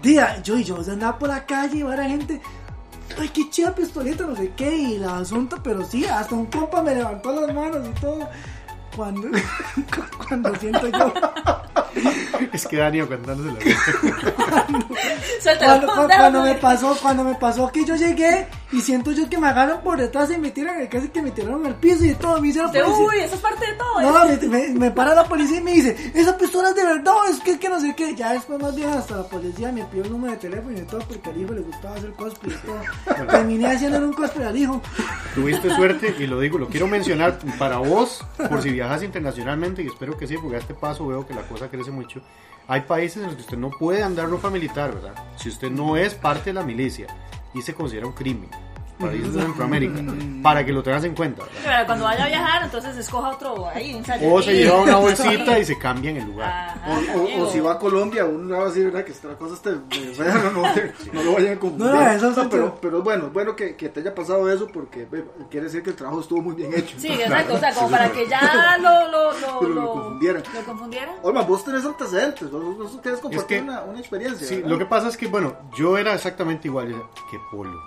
Día, yo y yo andaba por la calle y la gente, ay, qué chida pistoleta, no sé qué, y la asunto, pero sí, hasta un compa me levantó las manos y todo. Cuando, [laughs] cuando siento yo, Es que Dani contándose la. Suéltalo. cuando, cuando- me pasó, cuando me pasó que yo llegué y siento yo que me agarran por detrás y me tiran, casi que me tiraron al piso y todo, me hicieron De, Uy, eso es parte de todo. ¿eh? No, me, me- me para la policía y me dice, esa pistola es de verdad, es que, que no sé qué. Ya después más bien hasta la policía me pidió el número de teléfono y todo porque al hijo le gustaba hacer cosplay y todo. Terminé haciendo un cosplay al hijo. Tuviste suerte y lo digo, lo quiero mencionar para vos, por si viajas internacionalmente, y espero que sí, porque a este paso veo que la cosa crece mucho. Hay países en los que usted no puede andar ropa militar, ¿verdad? Si usted no es parte de la milicia y se considera un crimen. Países de Centroamérica, para que lo tengas en cuenta, ¿verdad? Pero cuando vaya a viajar, entonces escoja otro ahí, un O se lleva una bolsita [laughs] y se cambia en el lugar. Ajá, O, o- Diego. o si va a Colombia, uno va a decir, ¿verdad? Que esta cosa fea, no, no, no lo vayan a confundir. No, eso es pero, pero bueno, bueno que, que te haya pasado eso porque quiere decir que el trabajo estuvo muy bien hecho. Sí, exacto, o sea, como para que ya lo, lo, lo, Pero lo lo, confundieran. lo confundieran. Olma, vos tenés antecedentes, vos, vos- querés compartir que- una, una experiencia. Sí, ¿verdad? lo que pasa es que, bueno, yo era exactamente igual. Qué polo,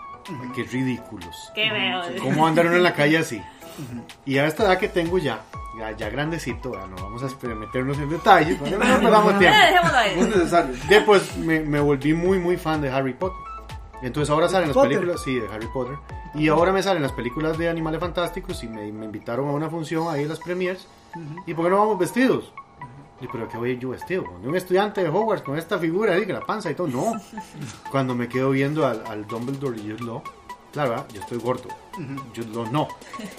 qué ridículos. Qué veo. ¿Cómo andar uno en la calle así? Y a esta edad que tengo ya, ya, ya grandecito, ya no vamos a meternos en detalles, no nos perdamos [laughs] tiempo. Después me, me volví muy, muy fan de Harry Potter. Entonces ahora salen las Potter. películas, sí, de Harry Potter. Y ahora me salen las películas de Animales Fantásticos y me, me invitaron a una función ahí en las premiers. ¿Y por qué no vamos vestidos? Y pero qué voy yo vestido, de un estudiante de Hogwarts con esta figura ahí, que la panza y todo. No. [laughs] Cuando me quedo viendo al, al Dumbledore y Jude Law, claro, ¿verdad? yo estoy gordo. Jude Law no.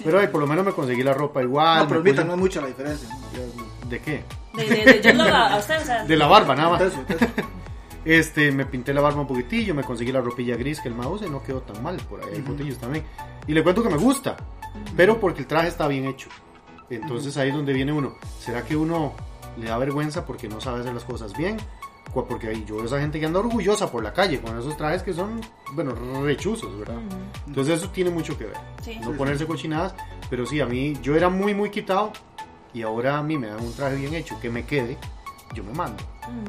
Pero por lo menos me conseguí la ropa igual. No, pero me ahorita puse- no es mucha la diferencia. ¿De qué? De, de, de, yo no a a usted, o sea. De la barba, nada más. [laughs] Este, me pinté la barba un poquitillo, me conseguí la ropilla gris que el mouse y no quedó tan mal. Por ahí hay fotillos también. Y le cuento que me gusta, pero porque el traje está bien hecho. Entonces ahí es donde viene uno. ¿Será que uno le da vergüenza porque no sabe hacer las cosas bien? Porque ahí yo veo esa gente que anda orgullosa por la calle con esos trajes que son, bueno, rechuzos, ¿verdad? Entonces eso tiene mucho que ver. Sí. No ponerse cochinadas, pero sí, a mí yo era muy, muy quitado y ahora a mí me dan un traje bien hecho que me quede, yo me mando.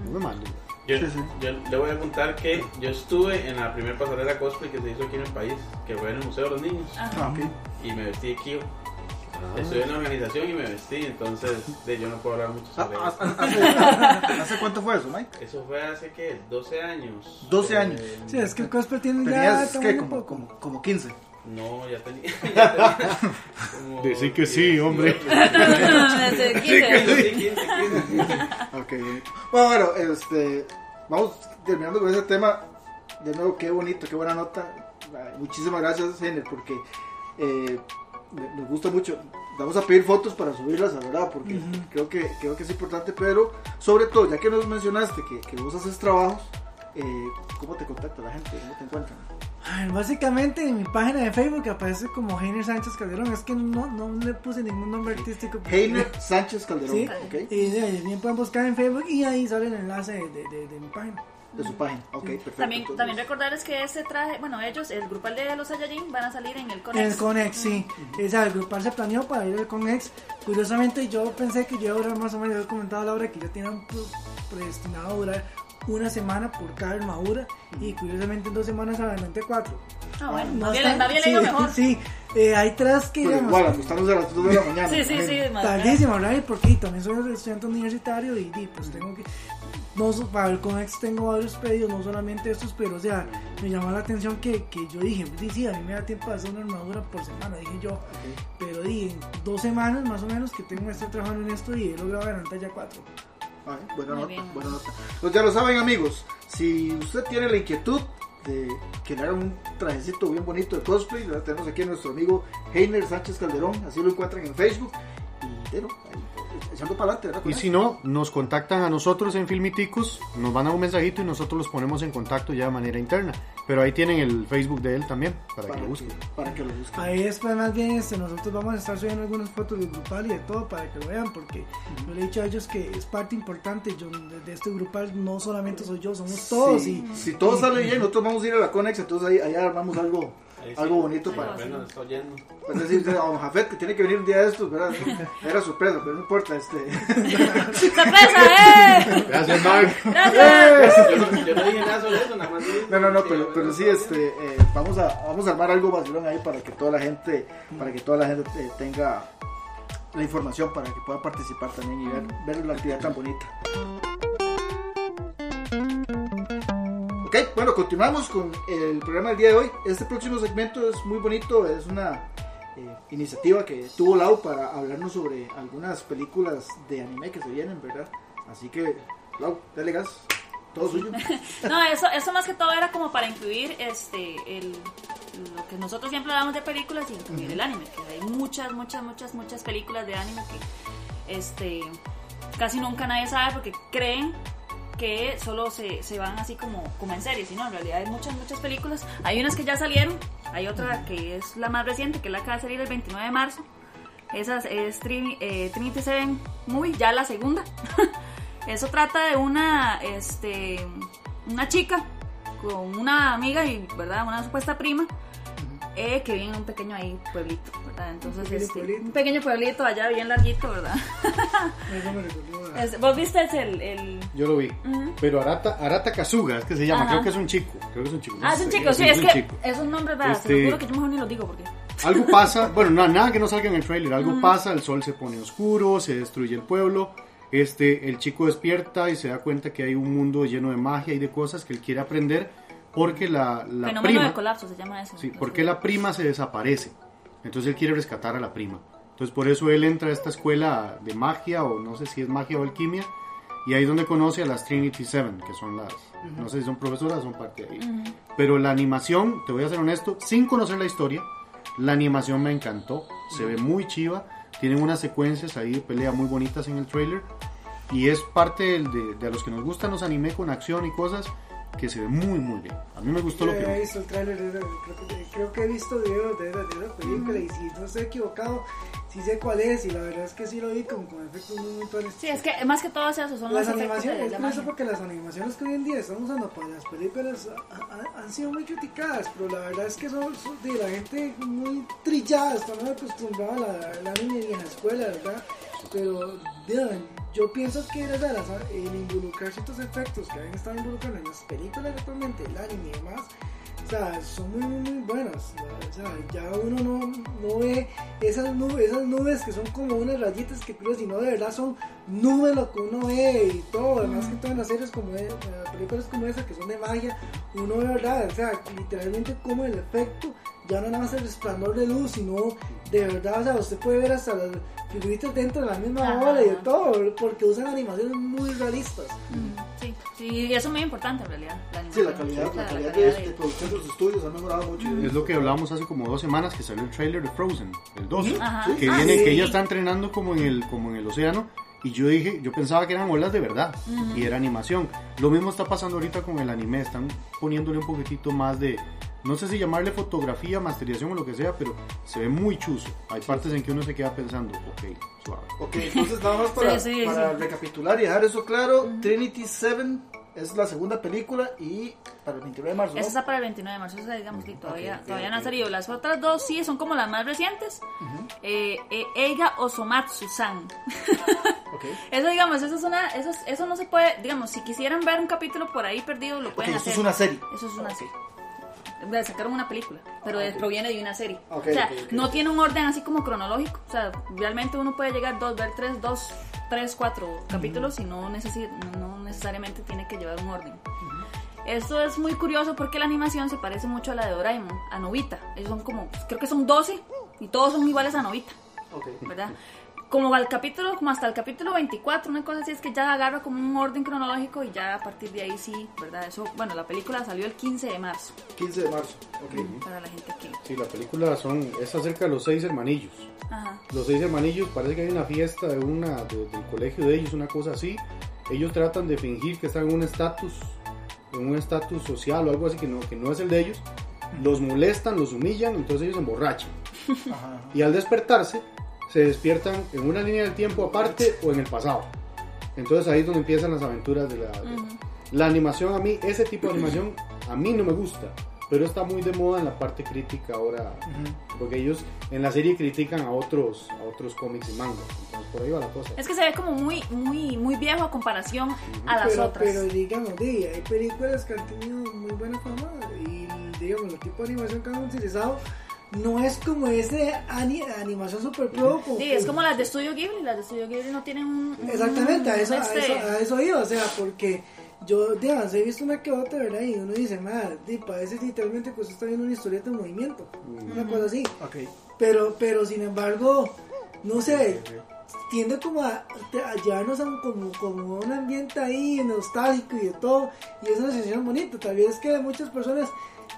Yo me mando. Yo, Sí, sí. yo le voy a contar que yo estuve en la primera pasarela cosplay que se hizo aquí en el país, que fue en el Museo de los Niños, Ah, y me vestí de Kyo. Ah. Estuve en la organización y me vestí, entonces de, yo no puedo hablar mucho sobre ah, eso. ah, ¿Hace, ¿Hace cuánto fue eso, Mike? Eso fue hace que 12 años. 12 años. Eh, Sí, es que el cosplay tiene ya Tenías, ¿qué? un Como, como, como 15. No, ya tenía. [laughs] ya tenía como [laughs] Decir que sí, hombre. [laughs] 18. Desde Sí, 15. 15, 15. Ok. Bueno, bueno, este, vamos terminando con ese tema. De nuevo, qué bonito, qué buena nota. Muchísimas gracias, Jenner, porque eh, nos gusta mucho. Vamos a pedir fotos para subirlas, la verdad, porque creo, que, creo que es importante. Pero, sobre todo, ya que nos mencionaste que, que vos haces trabajos, eh, ¿cómo te contacta la gente? ¿Cómo te encuentran? Ay, Básicamente en mi página de Facebook aparece como Heiner Sánchez Calderón. Es que no, no le puse ningún nombre artístico. Heiner Sánchez Calderón, Sí. Y bien pueden buscar en Facebook y ahí sale el enlace de- de mi página. De su página. Ok, perfecto. También, entonces- también recordarles que este traje, bueno, ellos, el grupal de los Saiyajin, van a salir en el En Conex. el Conex, sí. O sea, el grupal se planeó para ir al Conex. Curiosamente, yo pensé que yo iba a durar más o menos, yo he comentado a Laura que yo tenía un predestinado a durar una semana por cada armadura y curiosamente en dos semanas adelante cuatro. Ah, bueno, No más bien, más bien sí, leído mejor. Sí, eh, hay tres que Pero digamos, igual, acostándose a las 2 de la mañana. Sí, sí, sí. tardísimo, ¿verdad? Porque también soy estudiante universitario y, y, pues tengo que. No, para el Conex tengo varios pedidos, no solamente estos, pero o sea, me llamó la atención que, que yo dije, sí, sí, a mí me da tiempo de hacer una armadura por semana, dije yo, pero di, en dos semanas más o menos que tengo que estar trabajando en esto y he logrado adelantar ya cuatro. Ay, buena Muy nota, bien. buena nota. Pues ya lo saben amigos, si usted tiene la inquietud de que le hagan un trajecito bien bonito de cosplay, tenemos aquí a nuestro amigo Heiner Sánchez Calderón, así lo encuentran en Facebook. Y bueno, ahí, echando para adelante, ¿verdad? con Y si no, nos contactan a nosotros en Filmiticos, nos mandan un mensajito y nosotros los ponemos en contacto ya de manera interna. Pero ahí tienen el Facebook de él también, para que lo que, busquen. para que lo busquen. Ahí después más bien este, nosotros vamos a estar subiendo algunas fotos del grupal y de todo para que lo vean, porque yo le he dicho a ellos que es parte importante yo, de, de este grupal, no solamente soy yo, somos todos Sí, y si todo sale bien, nosotros vamos a ir a la Conex, entonces ahí, ahí armamos algo, sí. algo bonito para, Bueno, nos está oyendo. para decir a don Jafet que tiene que venir un día de estos, ¿verdad? Era sorpresa, pero no importa, este. [laughs] ¡Sorpresa, eh! Gracias, Mark. ¡Gracias! Yo no, yo no dije nada sobre eso, nada más dije- No, no, no, pero, pero sí, este, eh, vamos a vamos a armar algo vacilón ahí para que toda la gente, para que toda la gente eh, tenga la información para que pueda participar también y ver, ver la actividad tan bonita. Ok, bueno, continuamos con el programa del día de hoy. Este próximo segmento es muy bonito, es una eh, iniciativa que tuvo Lau para hablarnos sobre algunas películas de anime que se vienen, ¿verdad? Así que, Lau, dale gas, todo suyo. [laughs] No, eso, eso más que todo era como para incluir este el, lo que nosotros siempre hablamos de películas y incluir el anime, que hay muchas, muchas, muchas, muchas películas de anime que este casi nunca nadie sabe porque creen que solo se, se van así como, como en series, y no, en realidad hay muchas, muchas películas. Hay unas que ya salieron, hay otra que es la más reciente, que es la que va a salir el 29 de marzo. Esa es eh, Trinity Seven Movie, ya la segunda. [laughs] Eso trata de una, este, una chica con una amiga y, ¿verdad? Una supuesta prima eh, que vive en un pequeño ahí pueblito, ¿verdad? Entonces, pequeño este, pueblito. un pequeño pueblito allá bien larguito, ¿verdad? eso me recordó a- Es- Vos viste el, el... Yo lo vi. Ujú. Pero Arata, Arata Kazuga, es que se llama, Ajá. creo que es un chico. Creo que es un chico. Ah, es un chico, sí, es un que chico. es un nombre, ¿verdad? Se Este- lo juro que yo mejor ni lo digo porque... Algo pasa, bueno, no, nada que no salga en el trailer, algo pasa, el sol se pone oscuro, se destruye el pueblo, este, el chico despierta y se da cuenta que hay un mundo lleno de magia y de cosas que él quiere aprender porque la, la Fenómeno prima, de colapso se llama eso. sí, porque la prima se desaparece, entonces él quiere rescatar a la prima, entonces por eso él entra a esta escuela de magia o no sé si es magia o alquimia y ahí es donde conoce a las Trinity Seven, que son las, no sé si son profesoras, son parte de ahí. Pero la animación, te voy a ser honesto, sin conocer la historia, la animación me encantó, se ve muy chiva, tienen unas secuencias ahí de pelea muy bonitas en el trailer y es parte de, de a los que nos gustan los anime con acción y cosas que se ve muy muy bien. A mí me gustó Yo lo que visto el creo, que- creo que he visto videos de esa, de esa película y si no estoy equivocado, sí sé cuál es y la verdad es que sí lo vi con, con efectos muy, muy. Sí, es que más que todo es eso, son Las animaciones, es porque las animaciones que hoy en día están usando para las películas ha- ha- han sido muy criticadas, pero la verdad es que son, son de la gente muy trillada, está muy acostumbrada a la, al anime y en la escuela, ¿verdad? Pero yo pienso que ¿verdad? Las- el involucrar ciertos efectos que han estado involucrando en las películas actualmente, el anime y demás, o sea, son muy, muy, muy buenas. O sea, ya uno no, no ve esas nubes, esas nubes que son como unas rayitas que creo, sino de verdad son nubes lo que uno ve y todo. Además que todas las series como e- eh, películas como esa que son de magia, uno ve verdad, o sea, literalmente como el efecto ya no nada más el resplandor de luz, sino de verdad, o sea, usted puede ver hasta las figuritas dentro de la misma Ajá. bola y de todo, porque usan animaciones muy realistas. Mm, Sí, sí, y eso es muy importante en realidad. La Sí, la calidad, o sea, la calidad calidad de, de producción de los estudios ha mejorado mucho. Es lo que hablábamos hace como dos semanas que salió el trailer de Frozen, el 2, Ajá. que Ah, viene, sí. que ella está entrenando como en el, como en el océano. Y yo dije, yo pensaba que eran olas de verdad y era animación. Lo mismo está pasando ahorita con el anime, están poniéndole un poquitito más de, no sé si llamarle fotografía, masterización o lo que sea, pero se ve muy chuzo. Hay partes en que uno se queda pensando, ok, suave. Ok, entonces nada más para, [laughs] Sí, sí, para sí. recapitular y dejar eso claro, Trinity 7 es la segunda película y para el 29 de marzo. ¿no? Esa está para el 29 de marzo, esa digamos que todavía, todavía no ha salido. Las otras dos sí son como las más recientes. Eh, eh, Eiga Osomatsu-san. [laughs] Ok. Eso, digamos, eso es una, eso, es- eso no se puede, digamos, si quisieran ver un capítulo por ahí perdido, lo pueden hacer. es una serie. Eso es una serie. Sacaron una película, pero de- proviene de una serie. Ok, o sea, no tiene un orden así como cronológico. O sea, realmente uno puede llegar dos, ver tres, dos, tres, cuatro capítulos y no, necesi- no, necesariamente tiene que llevar un orden. Esto es muy curioso porque la animación se parece mucho a la de Doraemon, a Novita. Ellos son como, creo que son 12 y todos son iguales a Novita. ¿verdad? [laughs] Como al capítulo, como hasta el capítulo 24, una cosa así es que ya agarra como un orden cronológico y ya a partir de ahí sí, ¿verdad? Eso, bueno, la película salió el 15 de marzo, 15 de marzo. Ok. para la gente que... Sí, la película son, es acerca de los seis hermanillos. Ajá. Los seis hermanillos, parece que hay una fiesta de una, de- del colegio de ellos, una cosa así. Ellos tratan de fingir que están en un estatus, en un estatus social o algo así que no, que no es el de ellos. Los molestan, los humillan, entonces ellos se emborrachan. Ajá. Y al despertarse, se despiertan en una línea del tiempo aparte o en el pasado. Entonces ahí es donde empiezan las aventuras de la... de- La animación a mí, ese tipo de animación a mí no me gusta, pero está muy de moda en la parte crítica ahora, porque ellos en la serie critican a otros, a otros cómics y mangas. Entonces por ahí va la cosa. Es que se ve como muy, muy, muy viejo a comparación a las pero, otras. pero digamos, di, hay películas que han tenido muy buena fama y digamos, el tipo de animación que han utilizado no es como ese ani- animación super pro. Sí, que- es como las de Studio Ghibli, las de Studio Ghibli no tienen un... un- Exactamente, a eso, a este- eso, a eso iba, o sea, porque yo, digamos, he visto una que otra, ¿verdad? Y uno dice, madre, di, parece literalmente que usted está viendo una historieta en movimiento, una cosa así. Ok. Pero, pero sin embargo, no sé, tiende como a, a llevarnos a un, como, como un ambiente ahí nostálgico y de todo, y es una sensación bonita. Tal vez que muchas personas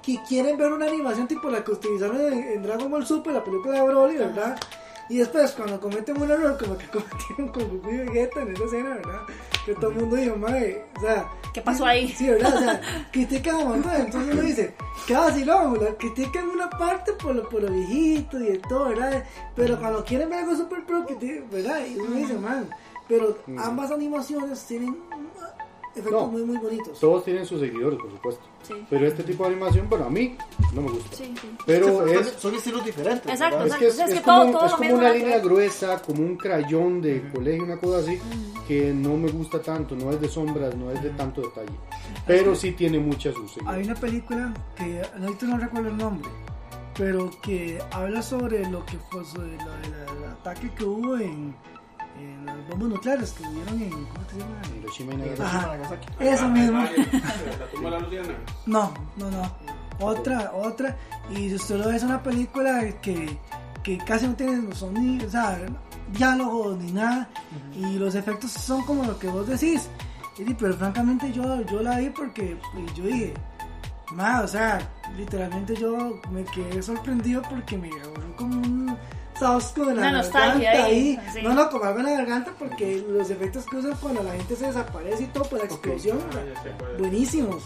que quieren ver una animación tipo la que utilizaron en, en Dragon Ball Super, la película de Broly, ¿verdad? Y después, cuando cometen un error, como que [laughs] cometieron con Goku y Vegeta en esa escena, ¿verdad? Que todo el mundo dijo, madre, o sea. ¿Qué pasó ahí? Sí, ¿verdad? O sea, [laughs] critican a mamá, entonces uno dice, qué vacilón, la critican una parte por lo, por lo viejito y de todo, ¿verdad? Pero cuando quieren ver algo super pro, critican, ¿verdad? Y uno dice, man, pero ambas animaciones tienen efectos No. muy, muy bonitos. Todos tienen sus seguidores, por supuesto. Sí. Pero este tipo de animación, bueno, a mí no me gusta. Sí, sí. Pero Sí, son- es, son estilos diferentes. Exacto, ¿verdad? es que es, Exacto, es es que como, todo- todo es como una que línea ver. gruesa, como un crayón de colegio, una cosa así, que no me gusta tanto, no es de sombras, no es de tanto detalle. Pero sí tiene muchas sus Hay seguidores. una película que ahorita no recuerdo el nombre, pero que habla sobre lo que fue sobre lo del el ataque que hubo en, en las bombas nucleares que hubieron en ¿cómo que se llama? Hiroshima y Eh, Nagasaki. Ajá. Nagasaki. Eso mismo. [laughs] La tumba de la Luciana. No, no, no. Otra, otra. Y si usted lo ve, es una película que, que casi no tiene sonido, o sea, diálogos ni nada. Y los efectos son como lo que vos decís. Y pero francamente yo, yo la vi porque pues, yo dije, ma, o sea, literalmente yo me quedé sorprendido porque me agarró como un sausco de la nostalgia garganta ahí, ahí. sí. No, no, como algo en la garganta porque los efectos que usan cuando la gente se desaparece y todo, pues la explosión, Ah, cuál es. buenísimos.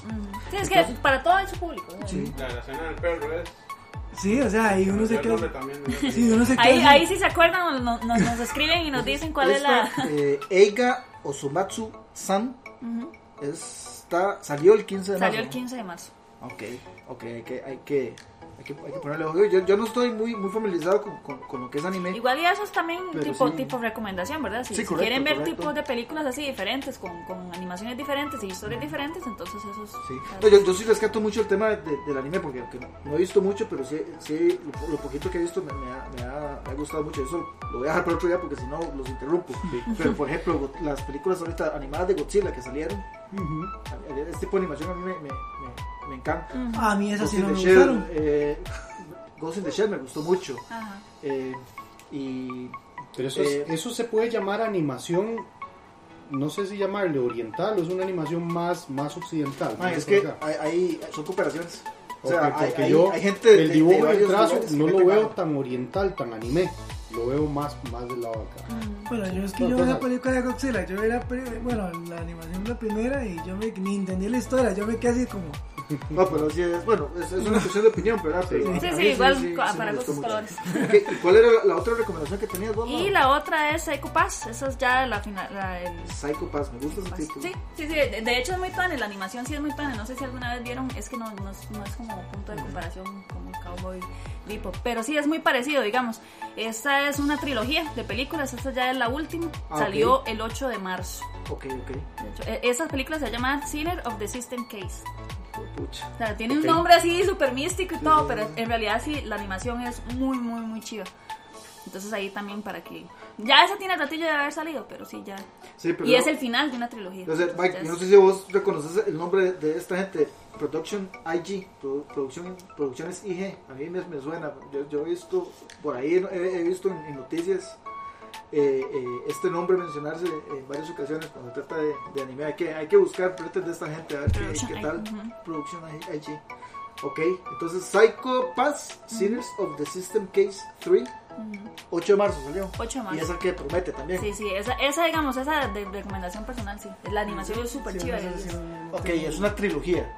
Sí, es que para todo hay su público. ¿no? Sí. La, la escena del perro es. Sí, o sea, y uno se queda. Sí, uno se queda. Ahí, ahí si se acuerdan, nos, nos, nos [laughs] escriben y nos dicen cuál es la... Esta, eh, Eiga Osomatsu-san Ujú. está, salió el 15 de marzo. Salió el 15 de marzo. Ok, ok, hay que, hay que, hay que, hay que ponerle ojo. Yo, yo no estoy muy, muy familiarizado con, con, con lo que es anime. Igual y eso es también tipo, sí. tipo recomendación, ¿verdad? Si, Sí, si correcto, quieren ver correcto. tipos de películas así diferentes, con, con animaciones diferentes y historias diferentes, entonces eso es... Sí. No, yo, yo sí rescato mucho el tema de- de- del anime porque aunque no, no he visto mucho, pero sí, sí lo, lo poquito que he visto me, me ha, me, ha, me ha gustado mucho. Eso lo voy a dejar para otro día porque si no los interrumpo. Pero por ejemplo, las películas ahorita animadas de Godzilla que salieron, Ujú. a- este tipo de animación a mí me, me, me, me encanta. A mí esas Ghost sí no me Shell, gustaron. eh, Ghost in the Shell me gustó mucho. Ajá. Eh, y Pero eso, es- Eh, eso se puede llamar animación, no sé si llamarle oriental o es una animación más, más occidental. man, ¿no? es que hay, hay- son cooperaciones. O sea, porque hay- yo hay gente de- el dibujo de y el varios trazo lugares no lo veo tan oriental, tan anime. Lo veo más, más del lado de acá. Bueno, yo es que No, yo vi la película de Godzilla, yo vi la, bueno, la animación la primera y yo me, ni entendí la historia, yo me quedé así como, No, pero sí es, bueno, es, es una cuestión de opinión, ¿verdad? Pero Sí, sí, igual sí, pa- sí para gustos colores. ¿Y cuál era la otra recomendación que tenías vos? Y la otra es Psycho Pass, esa es ya la final, la, el, Psycho Pass, me gusta ese Pass. título. Sí, sí, sí, de de hecho es muy tan, la animación sí es muy tan, no sé si alguna vez vieron, es que no, no, es, no es como punto de comparación como Cowboy Bebop, pero sí es muy parecido, digamos. Esta es una trilogía de películas, esta ya es la última, Ah, salió ok. el 8 de marzo. Ok, ok. De hecho, e- esa película se llama Sinner of the System Case. Pucha. O sea, tiene Ok. un nombre así súper místico y todo, pero en realidad sí, la animación es muy, muy, muy chiva. Entonces ahí también para que... Ya esa tiene ratillo de haber salido, pero sí, ya. Sí, pero Y es el final de una trilogía. Entonces, Mike, Ya yo no sé si vos reconoces el nombre de esta gente, Production IG, Produ- Producción, Producciones IG. A mí me, me suena, yo, yo he visto, por ahí he, he visto en, en noticias eh, eh, este nombre mencionarse en varias ocasiones cuando se trata de, de anime. Hay que, hay que buscar proyectos de esta gente, a ver qué, qué tal. ujú. Production IG. Ok, entonces Psycho Pass, Sinners of the System Case 3, 8 de marzo salió. 8 de marzo. Y esa que promete también. Sí, sí, esa, esa digamos, esa de recomendación personal, sí. La animación es súper Sí, chiva. es- no- Ok, es una trilogía.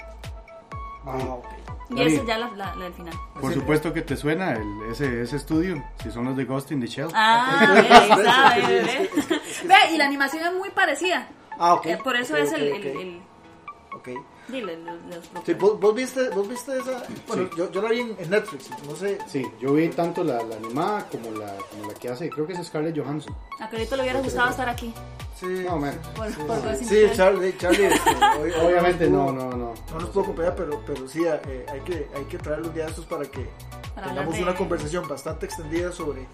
Ah, ok. Y esa es ya la, la, la del final. Por Sí. supuesto que te suena el, ese, ese estudio, si son los de Ghost in the Shell. Ah, [laughs] ve, ahí está, ve, y la animación es muy parecida. Ah, ok. Eh, por eso Ok, es ok, el... el, el- Ok. Dile, los, los Sí. ¿vos, vos viste, ¿Vos viste esa? Bueno, Sí. yo, yo la vi en, en Netflix, no sé. Sí, yo vi tanto la, la animada como la, como la que hace, creo que es Scarlett Johansson. A Carito le hubiera gustado estar aquí. Sí, No, man. Por, sí, por sí. Sí. Charlie, Charlie este, [laughs] hoy- Obviamente nos no, no, no. No nos puedo acompañar, pero, pero sí, eh, hay, que, hay que traer los días estos para que Para tengamos de- una conversación bastante extendida sobre,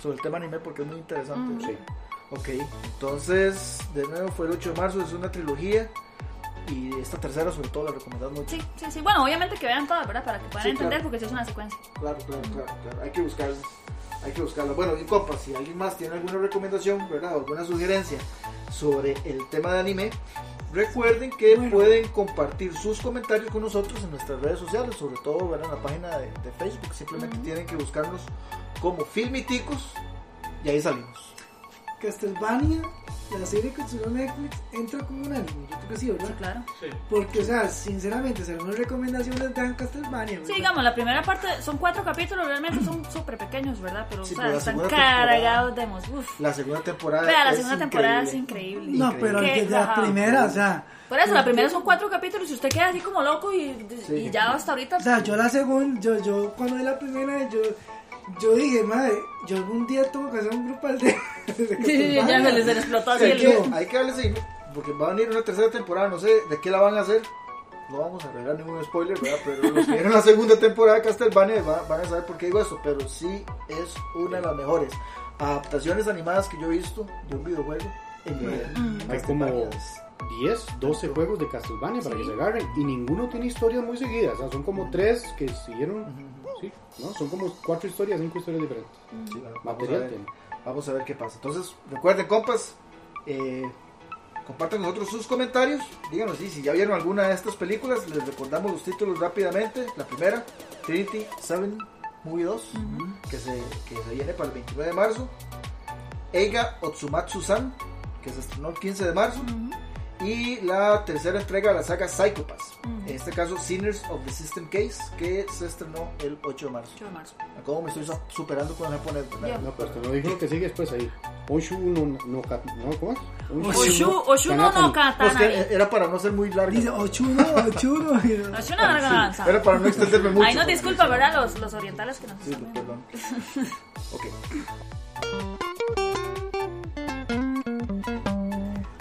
sobre el tema anime porque es muy interesante. Sí. Ok, entonces, de nuevo fue el 8 de marzo, es una trilogía. Y esta tercera, sobre todo, la recomendamos mucho. Sí, sí, sí. Bueno, obviamente que vean todas, ¿verdad? Para que puedan Sí, entender, claro. porque sí es una secuencia. Claro, claro, claro, claro. Hay que buscarlas. Hay que buscarlas. Bueno, y compas, si alguien más tiene alguna recomendación, ¿verdad? O alguna sugerencia sobre el tema de anime, recuerden que pueden compartir sus comentarios con nosotros en nuestras redes sociales, sobre todo ¿verdad? en la página de, de Facebook. Simplemente tienen que buscarnos como Filmiticos y ahí salimos. Castlevania, la serie que subió Netflix, entra como un anime. Yo creo que sí, ¿verdad? Sí, claro. Sí. Porque, o sea, sinceramente, serán unas recomendaciones de Castlevania. Sí, ¿verdad? digamos, la primera parte son cuatro capítulos, realmente son súper pequeños, ¿verdad? Pero, Sí, o sea, están cargados de Uf. La segunda temporada. Vea, la es segunda temporada es increíble. increíble. No, pero desde la primera, o sea. Por eso, la primera son cuatro capítulos y usted queda así como loco y, Sí. y ya hasta ahorita. O sea, yo la segunda, yo, yo cuando vi la primera, yo, yo dije, madre, yo algún día tengo que hacer un grupo de, [laughs] de Sí, sí, Castlevania". ya se les explotó así el. que, hay que darle seguimiento, porque va a venir una tercera temporada, no sé de qué la van a hacer. No vamos a regalar ningún spoiler, ¿verdad? Pero los que vieron la segunda temporada de Castlevania van, van a saber por qué digo esto, pero sí es una de las mejores adaptaciones animadas que yo he visto de un videojuego en mi vida. Hay como Castlevania es- 10, 12 juegos de Castlevania para que se agarren y ninguno tiene historias muy seguidas. O sea, son como tres que siguieron. Sí, ¿no? Son como cuatro historias, cinco historias diferentes. Sí, bueno, vamos, a Material ver, vamos a ver qué pasa. Entonces, recuerden, compas, eh, compartan con nosotros sus comentarios. Díganos sí, si ya vieron alguna de estas películas. Les recordamos los títulos rápidamente. La primera, Trinity 7 Movie 2, que, se, que se viene para el 29 de marzo. Eiga Otsumatsu-san, que se estrenó el 15 de marzo. Y la tercera entrega de la saga Psycho Pass. En este caso, Sinners of the System Case, que se estrenó el 8 de marzo. 8 de marzo. ¿Cómo me estoy su- superando con el japonés? No, pero no dijo lo que sigue después ahí. Oshu no, no, no ¿cómo es? Oshu, Oshu no no Pues katana. que era para no ser muy largo. Dice, ochuno, ochuno. Oshu no no [laughs] Era para no extenderme mucho. Ahí nos disculpa, ¿verdad? Los, los orientales que nos Sí, están perdón. Ok. [laughs]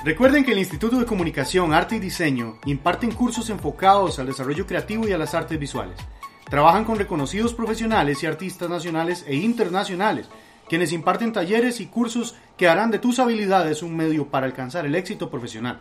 Recuerden que el Instituto de Comunicación, Arte y Diseño imparten cursos enfocados al desarrollo creativo y a las artes visuales. Trabajan con reconocidos profesionales y artistas nacionales e internacionales, quienes imparten talleres y cursos que harán de tus habilidades un medio para alcanzar el éxito profesional.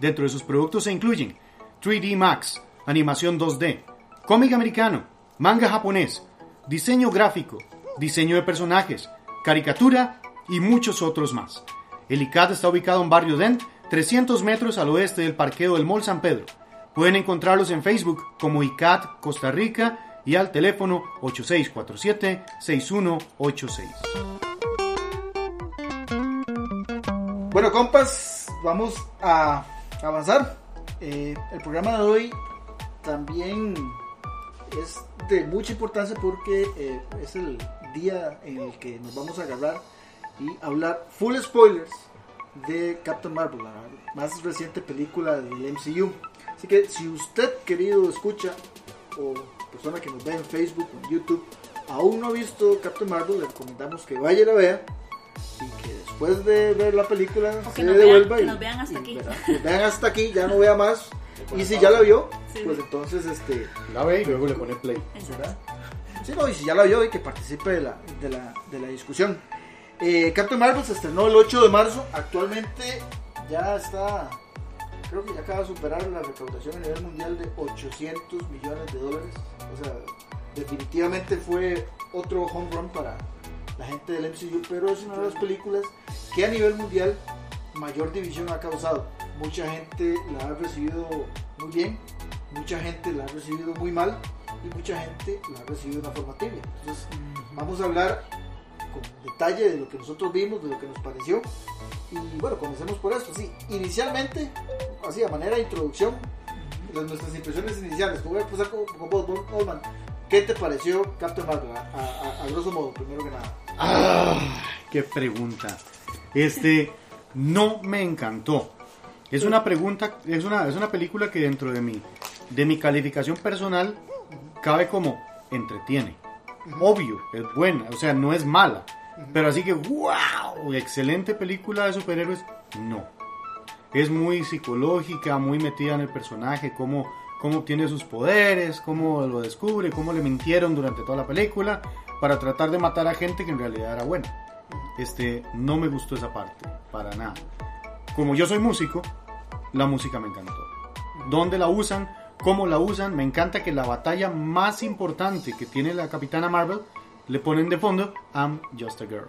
Dentro de sus productos se incluyen 3D Max, animación 2D, cómic americano, manga japonés, diseño gráfico, diseño de personajes, caricatura y muchos otros más. El ICAT está ubicado en Barrio Dent, 300 metros al oeste del parqueo del Mall San Pedro. Pueden encontrarlos en Facebook como ICAT Costa Rica y al teléfono 8647-6186. Bueno, compas, vamos a avanzar. Eh, el programa de hoy también es de mucha importancia porque eh, es el día en el que nos vamos a agarrar y hablar full spoilers de Captain Marvel, la más reciente película del MCU. Así que si usted, querido escucha, o persona que nos ve en Facebook o en YouTube, aún no ha visto Captain Marvel, le recomendamos que vaya y la vea y que después de ver la película se devuelva y nos vean hasta aquí. vean hasta aquí, ya no vea más. [laughs] Y si ya la vio, pues entonces este la ve y luego le pone play. Sí, no, y si ya la vio y que participe de la, de la, de la discusión. Eh, Captain Marvel se estrenó el 8 de marzo. Actualmente ya está, creo que ya acaba de superar la recaudación a nivel mundial de 800 millones de dólares. O sea, definitivamente fue otro home run para la gente del MCU, pero es una de las películas que a nivel mundial mayor división ha causado. Mucha gente la ha recibido muy bien, mucha gente la ha recibido muy mal y mucha gente la ha recibido de una forma tibia. Entonces, vamos a hablar con detalle de lo que nosotros vimos, de lo que nos pareció. Y bueno, comencemos por esto. Sí, inicialmente, así a manera de introducción, las, nuestras impresiones iniciales. Voy a empezar con, vos, Goldman. ¿Qué te pareció Captain Marvel? A, grosso modo, primero que nada. Ah, qué pregunta. Este, no me encantó. Es una pregunta, es una, es una película que dentro de mi, de mi calificación personal cabe como entretiene. Obvio, es buena, o sea, no es mala. Pero así que, wow, excelente película de superhéroes, no. Es muy psicológica, muy metida en el personaje, cómo, cómo obtiene sus poderes, cómo lo descubre, cómo le mintieron durante toda la película para tratar de matar a gente que en realidad era buena. Este, no me gustó esa parte, para nada. Como yo soy músico, la música me encantó. ¿Dónde la usan? Cómo la usan. Me encanta que la batalla más importante que tiene la Capitana Marvel le ponen de fondo I'm Just a Girl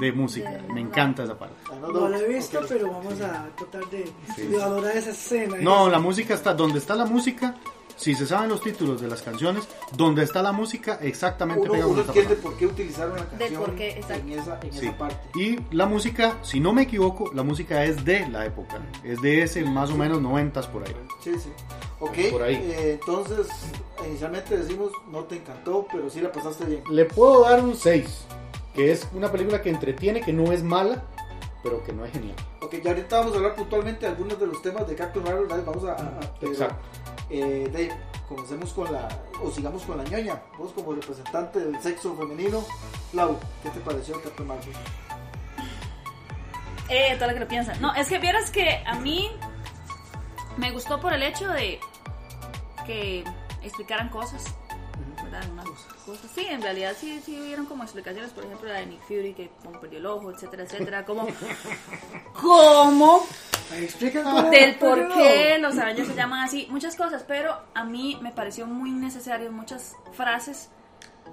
de música. Me encanta esa parte. No la he visto, pero vamos a tratar de, valorar esa escena. No, la música está donde está la música. Si se saben los títulos de las canciones, donde está la música, exactamente uno, uno entiende por qué utilizaron la canción en, esa, en esa parte. Y la música, si no me equivoco, la música es de la época. Es de ese más o menos noventas por ahí. Sí, sí. Ok, eh, entonces inicialmente decimos no te encantó, pero sí la pasaste bien. Le puedo dar un 6, que es una película que entretiene, que no es mala, pero que no es genial. Ok, ya ahorita vamos a hablar puntualmente de algunos de los temas de Captain Marvel, vamos a... Exacto. Eh, Dave, comencemos con la, o sigamos con la ñoña, vos como representante del sexo femenino, Lau, ¿qué te pareció Captain Marvel? Eh, todo lo que lo piensan. No, es que vieras que a mí me gustó por el hecho de que explicaran cosas. ¿verdad? cosas. Sí, en realidad sí, sí hubieron como explicaciones, por ejemplo, la de Nick Fury, que como perdió el ojo, etcétera, etcétera. Como, [laughs] ¿cómo? Del por qué los arañas se llaman así, muchas cosas, pero a mí me pareció muy necesario muchas frases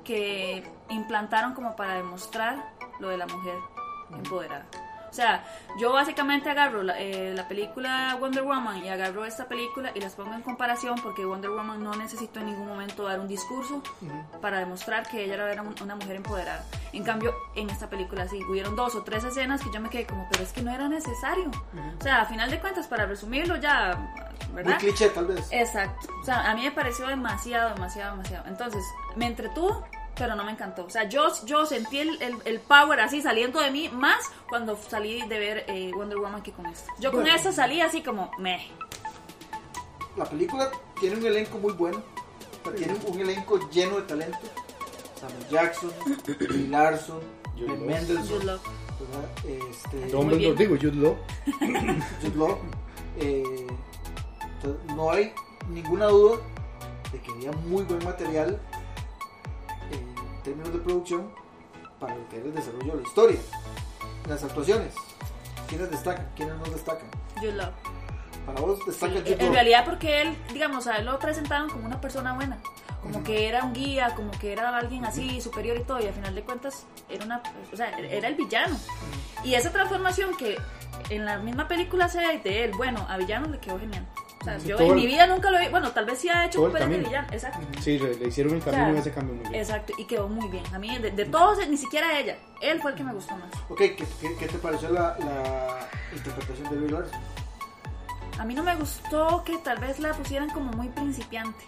que implantaron como para demostrar lo de la mujer empoderada. O sea, yo básicamente agarro la, eh, la, película Wonder Woman y agarro esta película y las pongo en comparación porque Wonder Woman no necesitó en ningún momento dar un discurso para demostrar que ella era una mujer empoderada. En cambio, en esta película sí, hubieron dos o tres escenas que yo me quedé como, pero es que no era necesario. O sea, a final de cuentas, para resumirlo ya, ¿verdad? Muy cliché tal vez. Exacto. O sea, a mí me pareció demasiado, demasiado, demasiado. Entonces, me entretuvo pero no me encantó. O sea, yo, yo sentí el, el, power así saliendo de mí más cuando salí de ver eh, Wonder Woman que con esto. Yo con esto salí así como meh. La película tiene un elenco muy bueno. tiene un elenco lleno de talento. Samuel Jackson, Bill [clears throat] Larson, Ben Mendelssohn. Este, Dumbledore, digo, Jude Law. [laughs] Jude Law. Eh, no hay ninguna duda de que había muy buen material términos de producción para lo que es el desarrollo de la historia. Las actuaciones, ¿quiénes destacan? ¿Quiénes no destacan? Jude Law. Para vos destaca sí, En realidad porque él, digamos, a él lo presentaron como una persona buena. Como que era un guía, como que era alguien así superior y todo, y al final de cuentas era una, o sea, era el villano. Y esa transformación que en la misma película se ve de él, bueno, a villano le quedó genial yo en mi vida nunca lo he. Bueno, tal vez sí ha hecho un papel de villano. Exacto. Sí, le hicieron el camino y ese cambio muy bien. Exacto, y quedó muy bien. A mí, de, todos, ni siquiera ella. Él fue el que me gustó más. Ok, ¿qué, qué, te pareció la, la interpretación de Bill a mí no me gustó que tal vez la pusieran como muy principiante.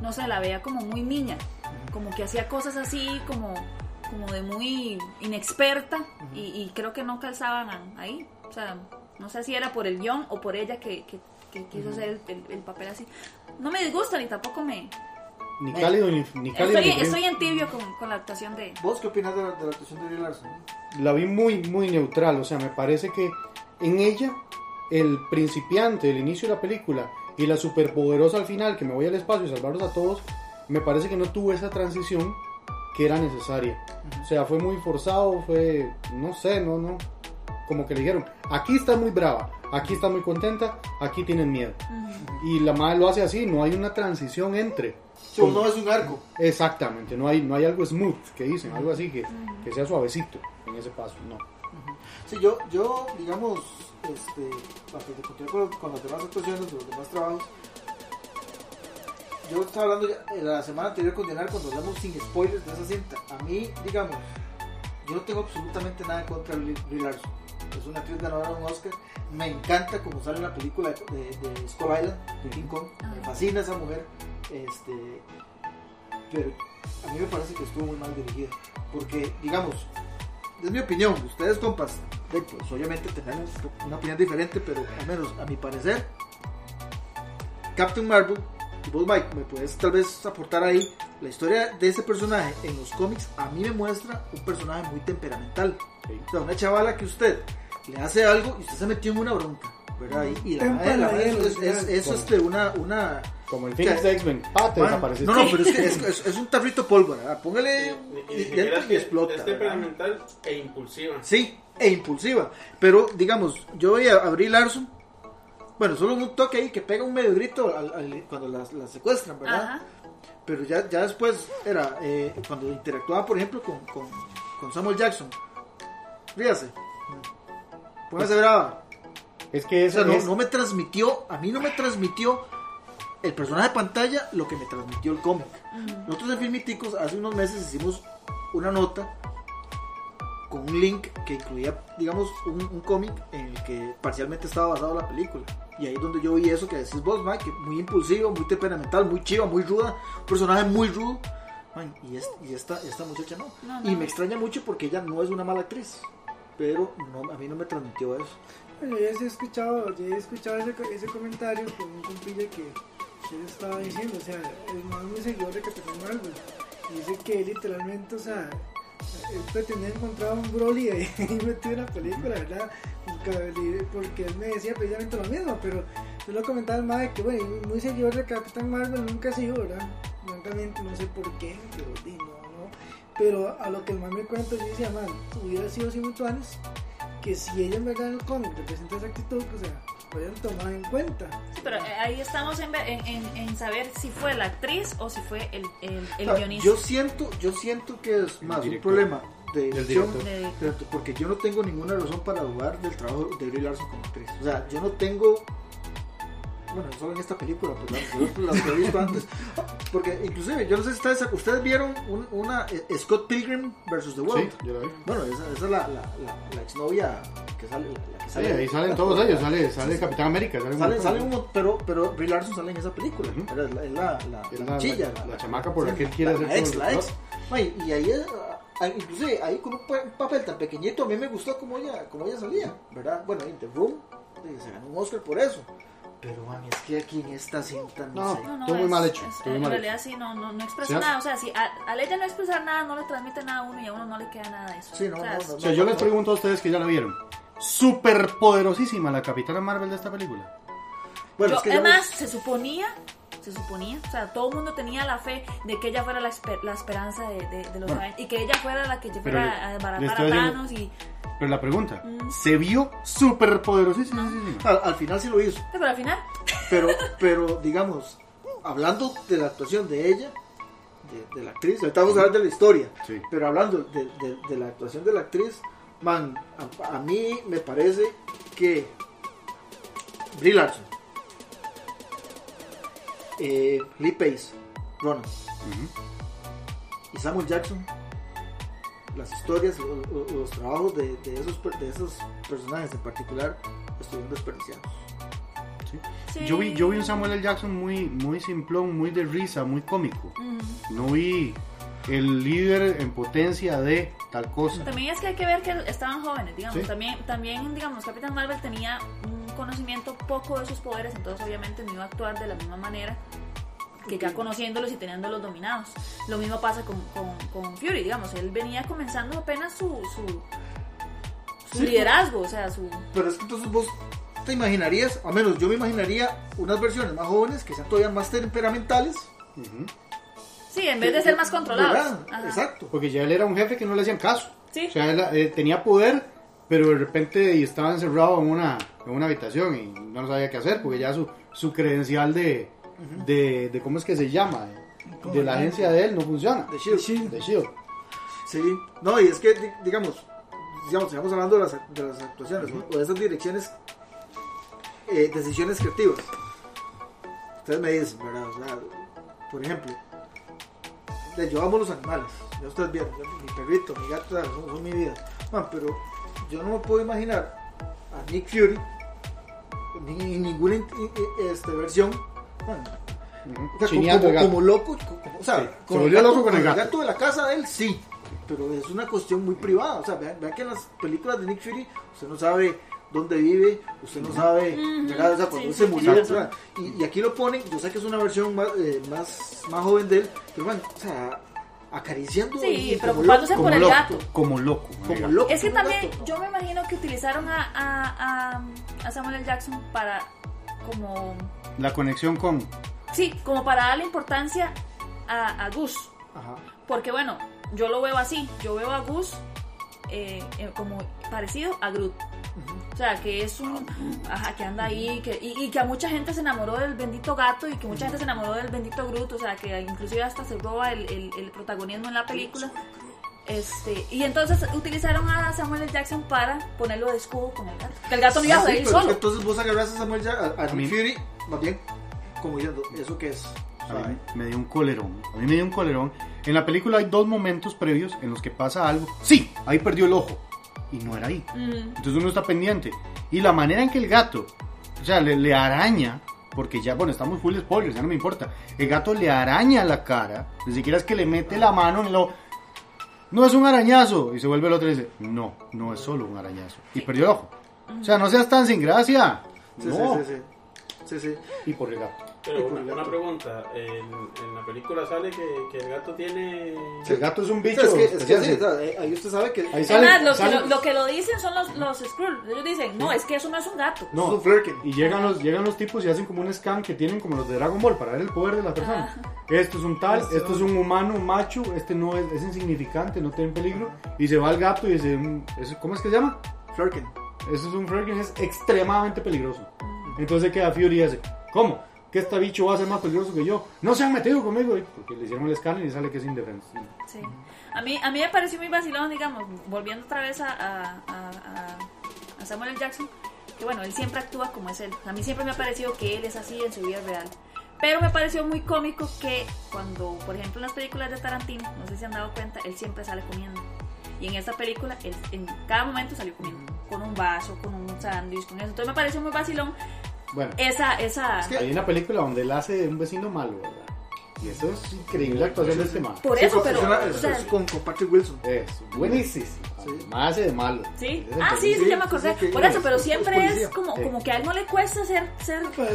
No sé, la veía como muy niña, como que hacía cosas así, como, como de muy inexperta y, y creo que no calzaban a- ahí. O sea, no sé si era por el guion o por ella que, que- que quiso hacer el, el- el papel así. No me disgusta ni tampoco me... Ni cálido ni, ni cálido Estoy, ni estoy en tibio con, con la actuación de... ¿Vos qué opinas de la, de la actuación de Brie Larson? la vi muy, muy neutral. O sea, me parece que en ella, el principiante, el inicio de la película y la superpoderosa al final, que me voy al espacio y salvarlos a todos, me parece que no tuvo esa transición que era necesaria. O sea, fue muy forzado, fue, no sé, no, no. Como que le dijeron, aquí está muy brava, aquí está muy contenta, aquí tienen miedo. Y la madre lo hace así, no hay una transición entre. Sí, no es un arco. Exactamente, no hay, no hay algo smooth que dicen, algo así que, que sea suavecito en ese paso, no. Sí, yo, yo digamos, este, para que te continuar con, con las demás actuaciones, de los demás trabajos, yo estaba hablando ya, eh, la semana anterior con Diana cuando hablamos sin spoilers de esa cinta. A mí, digamos, yo no tengo absolutamente nada en contra de Brie Larson. Es una actriz ganadora de un Oscar. Me encanta como sale en la película de, de, de Skull Island, de King Kong. Me fascina esa mujer. Este, pero a mí me parece que estuvo muy mal dirigida. Porque, digamos, es mi opinión. Ustedes, compas, de- pues obviamente tenemos una opinión diferente, pero al menos a mi parecer, Captain Marvel, y vos, Mike, me puedes tal vez aportar ahí la historia de ese personaje en los cómics. A mí me muestra un personaje muy temperamental. O sea, una chavala que usted le hace algo y usted se metió en una bronca, ¿verdad? Y, y la madre, la madre, eso es, es- es, este, una, una Como el Phoenix de X-Men, pa, te Man, desapareciste. No, no, pero es que es, es- es un tarrito pólvora. ¿verdad? Póngale y, y entra es y que explota. Es temperamental e impulsiva. Sí, e impulsiva. Pero, digamos, yo veía a Brie Larson. Bueno, solo un toque ahí que pega un medio grito al- al- cuando las, las secuestran, ¿verdad? Ajá. Pero ya, ya después era eh, cuando interactuaba, por ejemplo, con, con, con Samuel Jackson. Fíjase. Póngase brava. Es que O eso sea, no, es- no me transmitió, a mí no me transmitió el personaje de pantalla lo que me transmitió el cómic. Nosotros en Filmiticos hace unos meses hicimos una nota con un link que incluía, digamos, un, un cómic en el que parcialmente estaba basado la película. Y ahí es donde yo vi eso que decís vos, Mike, que muy impulsivo, muy temperamental, muy chiva, muy ruda, un personaje muy rudo. Man, y, es- y esta, esta muchacha no. No, no. Y me extraña mucho porque ella no es una mala actriz. Pero no, a mí no me transmitió eso. Bueno, ya he escuchado, ya he escuchado ese, ese comentario con un compilla que, él estaba diciendo, o sea, el más muy seguidor de Capitán Marvel. Dice que literalmente, o sea, él pretendía encontrar un Broly [laughs] ahí metido en la película, ¿verdad? Porque- él me decía precisamente lo mismo, pero yo lo comentaba el madre que, bueno, muy seguidor de Capitán Marvel nunca ha sido, ¿verdad? Francamente, no sé por qué. Pero a lo que el man me cuenta, yo decía, man, hubiera sido hace muchos años que si ella en verdad en el cómic representa esa actitud, o sea, hayan tomado en cuenta. Sí, pero eh, ahí estamos en, en, en- en saber si fue la actriz o si fue el, el, el Ah, guionista. Yo siento, yo siento que es más un problema de edición, porque yo no tengo ninguna razón para dudar del trabajo de Brie Larson como actriz. O sea, yo no tengo, bueno, solo en esta película, pues las, que he visto antes, porque inclusive, yo no sé si ustedes, ustedes vieron un- una eh, Scott Pilgrim versus The Sí, World. yo la vi. Bueno, esa, esa es la, la, la, la exnovia que sale. La, que Sí, sale ahí salen todos ellos, sale, sale Capitán América, sale un Sale, montón. sale un mon- pero, pero Brie Larson sale en esa película. Ujú. Era- Es la, es la, la, Es la la- chilla, la- chamaca por la que él quiere hacer la ex, la ex. Ay, y ahí, eh, ah, inclusive, ahí con un, pa- un papel tan pequeñito, a mí me gustó como ella, como ella salía, ¿verdad? Bueno, en The Room, se ganó un Oscar por eso. Pero, mami, es que aquí en esta cinta, no, No. sé. No, no, Estuvo muy es- mal hecho, es- en mal realidad sí, no, no, no expresa Sí, nada. O sea, si a- al ella no expresar nada, no le transmite nada a uno y a uno no le queda nada de eso. Sí, no, O sea, no, O sea, yo les pregunto a ustedes que ya la vieron. Super poderosísima la Capitana Marvel de esta película. Bueno, Yo- es que ya además, se suponía, se suponía, o sea, todo el mundo tenía la fe de que ella fuera la, esper- la esperanza de, de- de los Bueno. Avengers y que ella fuera la que fuera a desbaratar a Thanos y... Pero la pregunta, Mm. ¿se vio super poderosísima? al, al final sí lo hizo. Sí, Pero al final, Pero, [laughs] pero digamos, hablando de la actuación de ella, de, de la actriz, a hablar de la historia, Sí. pero hablando de, de- de la actuación de la actriz, man, a, a mí me parece que Brie Larson, eh, Lee Pace, Ronan y Samuel Jackson, las historias, o- o- los, trabajos de, de esos, de esos personajes en particular estuvieron desperdiciados. Sí. Yo, vi, yo vi un Samuel L. Jackson muy, muy simplón, muy de risa, muy cómico. Mm. No vi el líder en potencia de tal cosa. También es que hay que ver que estaban jóvenes, digamos. Sí. También, también, digamos, Capitán Marvel tenía un conocimiento poco de sus poderes, entonces obviamente no iba a actuar de la misma manera que ya conociéndolos y teniéndolos dominados. Lo mismo pasa con, con, con Fury, digamos. Él venía comenzando apenas su, su, su Sí, liderazgo, o sea, su... Pero es que entonces vos te imaginarías, al menos yo me imaginaría unas versiones más jóvenes que sean todavía más temperamentales. Ujú. Sí, en vez de ser más controlados. Exacto. Porque ya él era un jefe que no le hacían caso. Sí. O sea, él eh, tenía poder, pero de repente estaba encerrado en una, en una habitación y no sabía qué hacer, porque ya su, su credencial de, de, de- ¿cómo es que se llama? De la agencia de él no funciona. De Shield. De Shield. Sí, no, y es que, di- digamos, digamos, sigamos hablando de las, de las actuaciones o de esas direcciones, eh, decisiones creativas. Ustedes me dicen, ¿verdad? O sea, por ejemplo, yo amo los animales, ya ustedes vieron, mi perrito, mi gato, son, son mi vida. Man, pero yo no me puedo imaginar a Nick Fury ni ninguna in- i- i- este, versión. man, Ujú. o sea, Chineando como, gato. como loco, como- o sea, Sí, con se el gato, loco con el gato. de la casa de él, sí, pero es una cuestión muy privada. O sea, vean, vean que en las películas de Nick Fury usted no sabe dónde vive, usted no sabe, sea, cuando sí, se sí, murió, ¿verdad? y, y aquí lo ponen, yo sé que es una versión más, eh, más, más joven de él, pero bueno, o sea, acariciando Sí, y como preocupándose loco, por Como el loco, gato. como loco. como loco Es que también, gato. yo me imagino que utilizaron a, a, a, a Samuel L. Jackson para como... La conexión con... Sí, como para darle importancia a, a Gus. Ajá. Porque bueno, yo lo veo así. Yo veo a Gus eh, eh, como parecido a Groot. O sea, que es un... Ajá, que anda ahí. Que, y, y que a mucha gente se enamoró del bendito gato y que mucha gente se enamoró del bendito Groot. O sea, que inclusive hasta se roba el, el, el protagonismo en la película. Este, y entonces utilizaron a Samuel L. Jackson para ponerlo de escudo con el gato. Que el gato no iba a salir solo. entonces vos agarras a Samuel Ya- a, a A mí- Fury, más bien, como diciendo, ¿eso qué es? A mí me dio un colerón. A mí me dio un colerón. En la película hay dos momentos previos en los que pasa algo. Sí, ahí perdió el ojo. Y no era ahí. Entonces uno está pendiente. Y la manera en que el gato, o sea, le, le araña, porque ya, bueno, estamos full spoilers, ya no me importa. El gato le araña la cara, ni siquiera es que le mete la mano en lo... No es un arañazo. Y se vuelve el otro y dice, no, no es solo un arañazo. Y perdió el ojo. O sea, no seas tan sin gracia. Sí, no. sí, sí, sí. Sí, sí. Y por el gato. Pero una, una pregunta, en, en la película sale que, que el gato tiene... El gato es un O bicho. sea, es que, es que sí, o sea, eh, ahí usted sabe que Ahí sale- más, lo, sale- que lo, lo que lo dicen son los, los Skrulls. Ellos dicen, no, es que eso no es un gato. No, Es un y llegan los, llegan los tipos y hacen como un scan que tienen como los de Dragon Ball para ver el poder de la persona. Esto es un tal, esto es un humano macho, este no es, es insignificante, no tiene peligro. Y se va al gato y dice, mm, ¿eso- ¿cómo es que se llama? Flerken. Eso es un Fergen, es extremadamente peligroso. Entonces queda Fury y dice, ¿cómo? ¿Que este bicho va a ser más peligroso que yo? No se han metido conmigo, porque le hicieron el escáner y sale que es indefenso. Sí. A mí, a mí me pareció muy vacilón, digamos, volviendo otra vez a, a- a- a Samuel L. Jackson, que bueno, él siempre actúa como es él. A mí siempre me ha parecido que él es así en su vida real. Pero me pareció muy cómico que cuando, por ejemplo, en las películas de Tarantino, no sé si han dado cuenta, él siempre sale comiendo. Y en esta película, él en cada momento salió comiendo. Con un vaso, con un sándwich, con eso. Entonces me pareció muy vacilón Bueno, esa, esa... hay una película donde él hace de un vecino malo, ¿verdad? Y eso es increíble la actuación de este man. Por Sí, eso, con- pero... es una- o es- sea, es con, con Patrick Wilson. Es buenísimo. Sí. Más hace de malo. Sí. Es Ah, sí, sí, sí, ya me acordé. sí, que- Por eso, es- pero es siempre es como, Sí. como que a él no le cuesta ser. ser Pues, o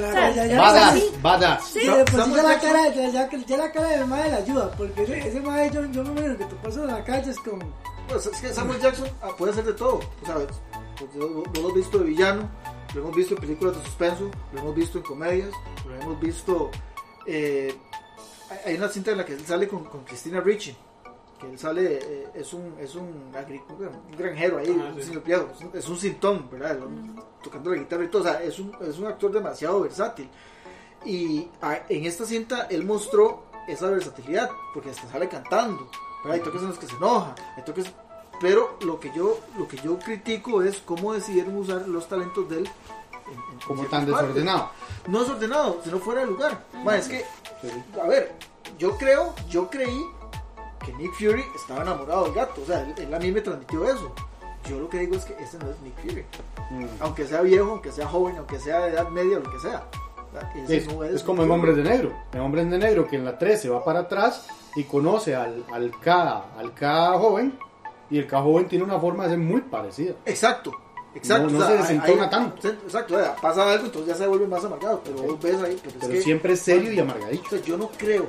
Badass, sí. badass. Sí. Sí, de por sí Samuel ya la Jackson- cara, ya, ya, ya la cara del mae le ayuda, porque ese, ese mae yo, yo me imagino que te pasas en la calle es como... Pues es que Samuel Jackson ah, puede hacer de todo, ¿sabes? Pues, lo, lo hemos visto de villano, lo hemos visto en películas de suspenso, lo hemos visto en comedias, lo hemos visto... eh, hay- una cinta en la que él sale con, con Christina Ricci, que él sale, eh, es un, es un, un granjero ahí, Ah, un sí. señor viejo, es un, es un sintón, ¿verdad? El- Tocando la guitarra y todo, o sea, es un, es un actor demasiado versátil. Y ah, en esta cinta él mostró esa versatilidad, porque hasta sale cantando, ¿verdad? Hay toques en los que se enoja, hay toques... Pero lo que yo lo que yo critico es cómo decidieron usar los talentos de él. en- en Como tan partes. desordenado. No desordenado, sino fuera de lugar. Ma, es que, a ver, yo creo, yo creí que Nick Fury estaba enamorado del gato. O sea, él, él a mí me transmitió eso. yo lo que digo es que ese no es Nick Fury. Mm. Aunque sea viejo, aunque sea joven, aunque sea de edad media, lo que sea. Es, no es como en Hombres de Negro. En Hombres de Negro, que en la 13 va para atrás y conoce al, al, K, al K joven. Y el K joven tiene una forma de ser muy parecida. Exacto. Exacto. No- no o sea, se desentona hay- tanto. Exacto, o sea, pasa algo, entonces ya se vuelve más amargado. Pero vos ves ahí. Pero, es Pero que- siempre es serio y amargadito. O sea, yo no creo,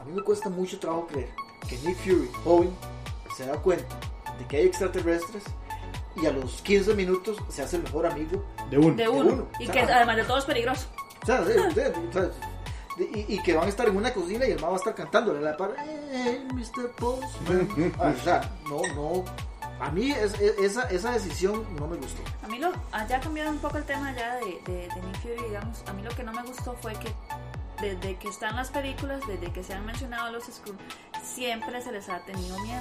a mí me cuesta mucho trabajo creer que Nick Fury, joven, se da cuenta de que hay extraterrestres y a los 15 minutos se hace el mejor amigo. De uno. De uno. uno. Y O que sea, además de todo es peligroso. O sea, sí, sí, o sea, y, y que van a estar en una cocina y el va a estar cantando la para hey, Mr. Postman. [laughs] Ah, o sea, no, no. A mí es- es- esa, esa decisión no me gustó. A mí lo, ah, ya cambiado un poco el tema ya de, de, de Nick Fury, digamos, a mí lo que no me gustó fue que desde que están las películas, desde que se han mencionado los Skrull, siempre se les ha tenido miedo.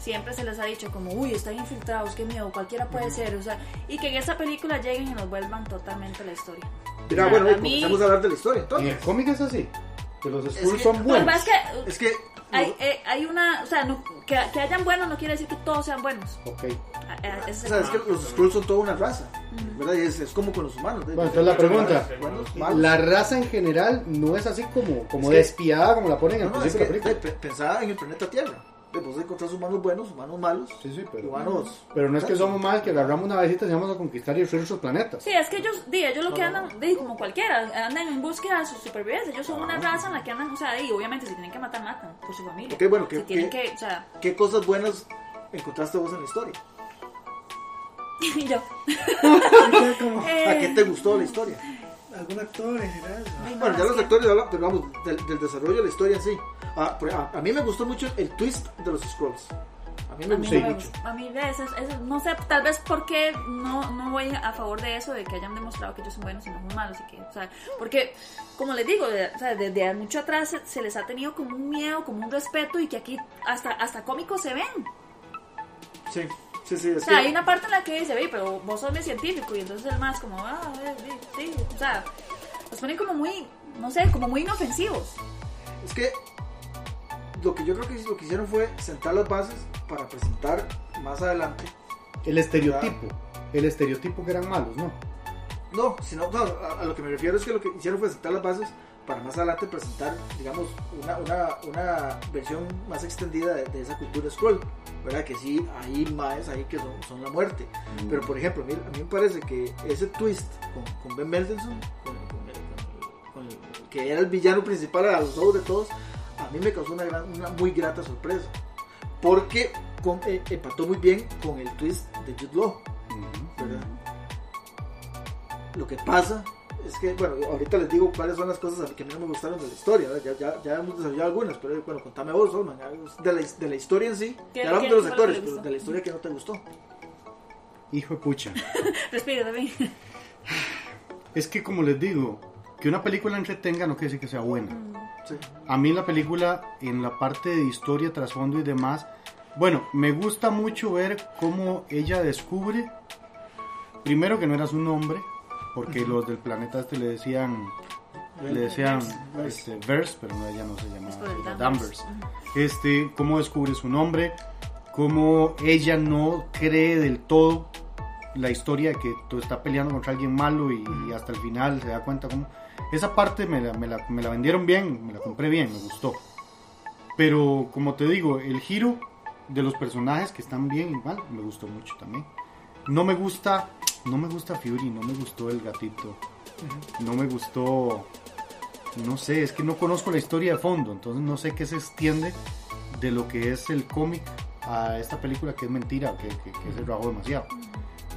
Siempre se les ha dicho como, uy, están infiltrados, qué miedo, cualquiera puede ser, o sea, y que en esta película lleguen y nos vuelvan totalmente la historia. Mira, bueno, a y mí- comencemos a hablar de la historia. En Entonces, el cómic es así. Que los Es Skrulls que- son buenos. es que es que. hay, eh, hay una, o sea, no- que, que hayan buenos no quiere decir que todos sean buenos. Ok. Ah, eh, ese o sea, es es que el- los Skrulls son toda una raza. ¿verdad? Y es, es como con los humanos. Bueno, entonces la pregunta. Buenos. La raza en general no es así como, como Es despiadada como la ponen No, al no, es principio de la película. pe- pensaba en el planeta Tierra. Eh, Vos encontrás humanos buenos, humanos malos, Sí, sí, pero, humanos. pero no es que somos más que agarramos una visita y vamos a conquistar y destruir otros planetas. Sí, es que ellos, di, ellos lo que andan, di, como cualquiera, andan en búsqueda de su supervivencia. Ellos son una raza en la que andan, o sea, y obviamente si tienen que matar, matan por su familia. Ok, bueno, que- si tienen que- que, o sea, ¿Qué cosas buenas encontraste vos en la historia? y [laughs] yo. [laughs] [laughs] ¿A qué te gustó la historia? Algún actor en general. No, Bueno, ya los actores vamos, del, del desarrollo de la historia en sí. Ah, por- a, a mí me gustó mucho el twist de los Scrolls. A mí me A mí, gustó no me mucho. a mí ves, es- es- no sé, tal vez porque no, no voy a favor de eso, de que hayan demostrado que ellos son buenos y no son malos. Y que, o sea, porque, como les digo, de- o sea, desde mucho atrás se, se les ha tenido como un miedo, como un respeto y que aquí hasta, hasta cómicos se ven. Sí, sí, sí. Es O sea, que- hay una parte en la que dice, ve, pero vos sos mi científico y entonces el más como, ah, sí, sí, o sea, los ponen como muy, no sé, como muy inofensivos. Es que lo que yo creo que lo que hicieron fue sentar las bases para presentar más adelante. El estereotipo. El estereotipo que eran malos, ¿no? No, sino, no, a, a lo que me refiero es que lo que hicieron fue sentar las bases para más adelante presentar, digamos, una, una, una versión más extendida de, de esa cultura scroll, ¿verdad? Que sí, hay más ahí que son, son la muerte. Mm. Pero, por ejemplo, a mí, a mí me parece que ese twist con, con Ben Mendelsohn, con, con el- con el- que era el villano principal a los ojos de todos, a mí me causó una, gran- una muy grata sorpresa. Porque eh, empató muy bien con el twist de Jude Law, Ujú. ¿verdad? Lo que pasa es que, bueno, ahorita les digo cuáles son las cosas que a mí no me gustaron de la historia. Ya, ya, ya hemos desarrollado algunas, pero bueno, contame vos, Solman, de la, de la historia en sí, ¿Qué- ya hablamos de los actores, le pero de la historia que no te gustó. Hijo de pucha. [laughs] Respira también. Es que como les digo, que una película entretenga no quiere decir que sea buena. Sí. A mí la película, en la parte de historia, trasfondo y demás, bueno, me gusta mucho ver cómo ella descubre, primero que no era su nombre, porque los del planeta este le decían, le decían Verse. este, Verse, pero no, ella no se Es llamaba el ella, Danvers. Este, cómo descubre su nombre, cómo ella no cree del todo la historia de que tú está peleando contra alguien malo y, y hasta el final se da cuenta cómo... Esa parte me la, me, la, me la vendieron bien, me la compré bien, me gustó. Pero como te digo, el giro de los personajes que están bien y mal, me gustó mucho también. No me gusta, no me gusta Fury, no me gustó el gatito, no me gustó, no sé, es que no conozco la historia de fondo, entonces no sé qué se extiende de lo que es el cómic a esta película que es mentira, que, que, que se rajó demasiado.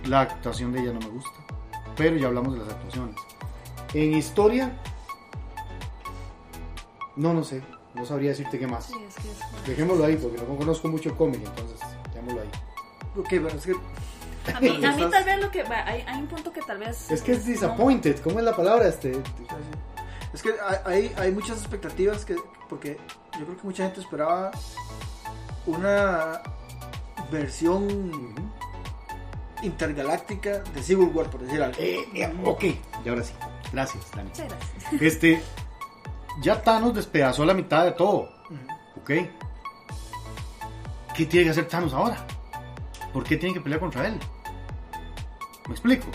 La actuación de ella no me gusta, pero ya hablamos de las actuaciones. En historia, no, no sé, no sabría decirte qué más. Sí, es que es- Dejémoslo ahí, porque no conozco mucho el cómic, entonces dejémoslo ahí. Ok, bueno, es que A [laughs] mí, a mí Estás- tal vez lo que... Hay, hay un punto que tal vez... Es que es no- disappointed, ¿cómo es la palabra? Este, Es que hay, hay, muchas expectativas que, porque yo creo que mucha gente esperaba una versión intergaláctica de Civil War, por decir algo. Eh, eh, ok, y ahora sí. Gracias, Dani. Muchas gracias. Este, ya Thanos despedazó la mitad de todo. ¿ok? ¿Qué tiene que hacer Thanos ahora? ¿por qué tienen que pelear contra él? ¿Me explico?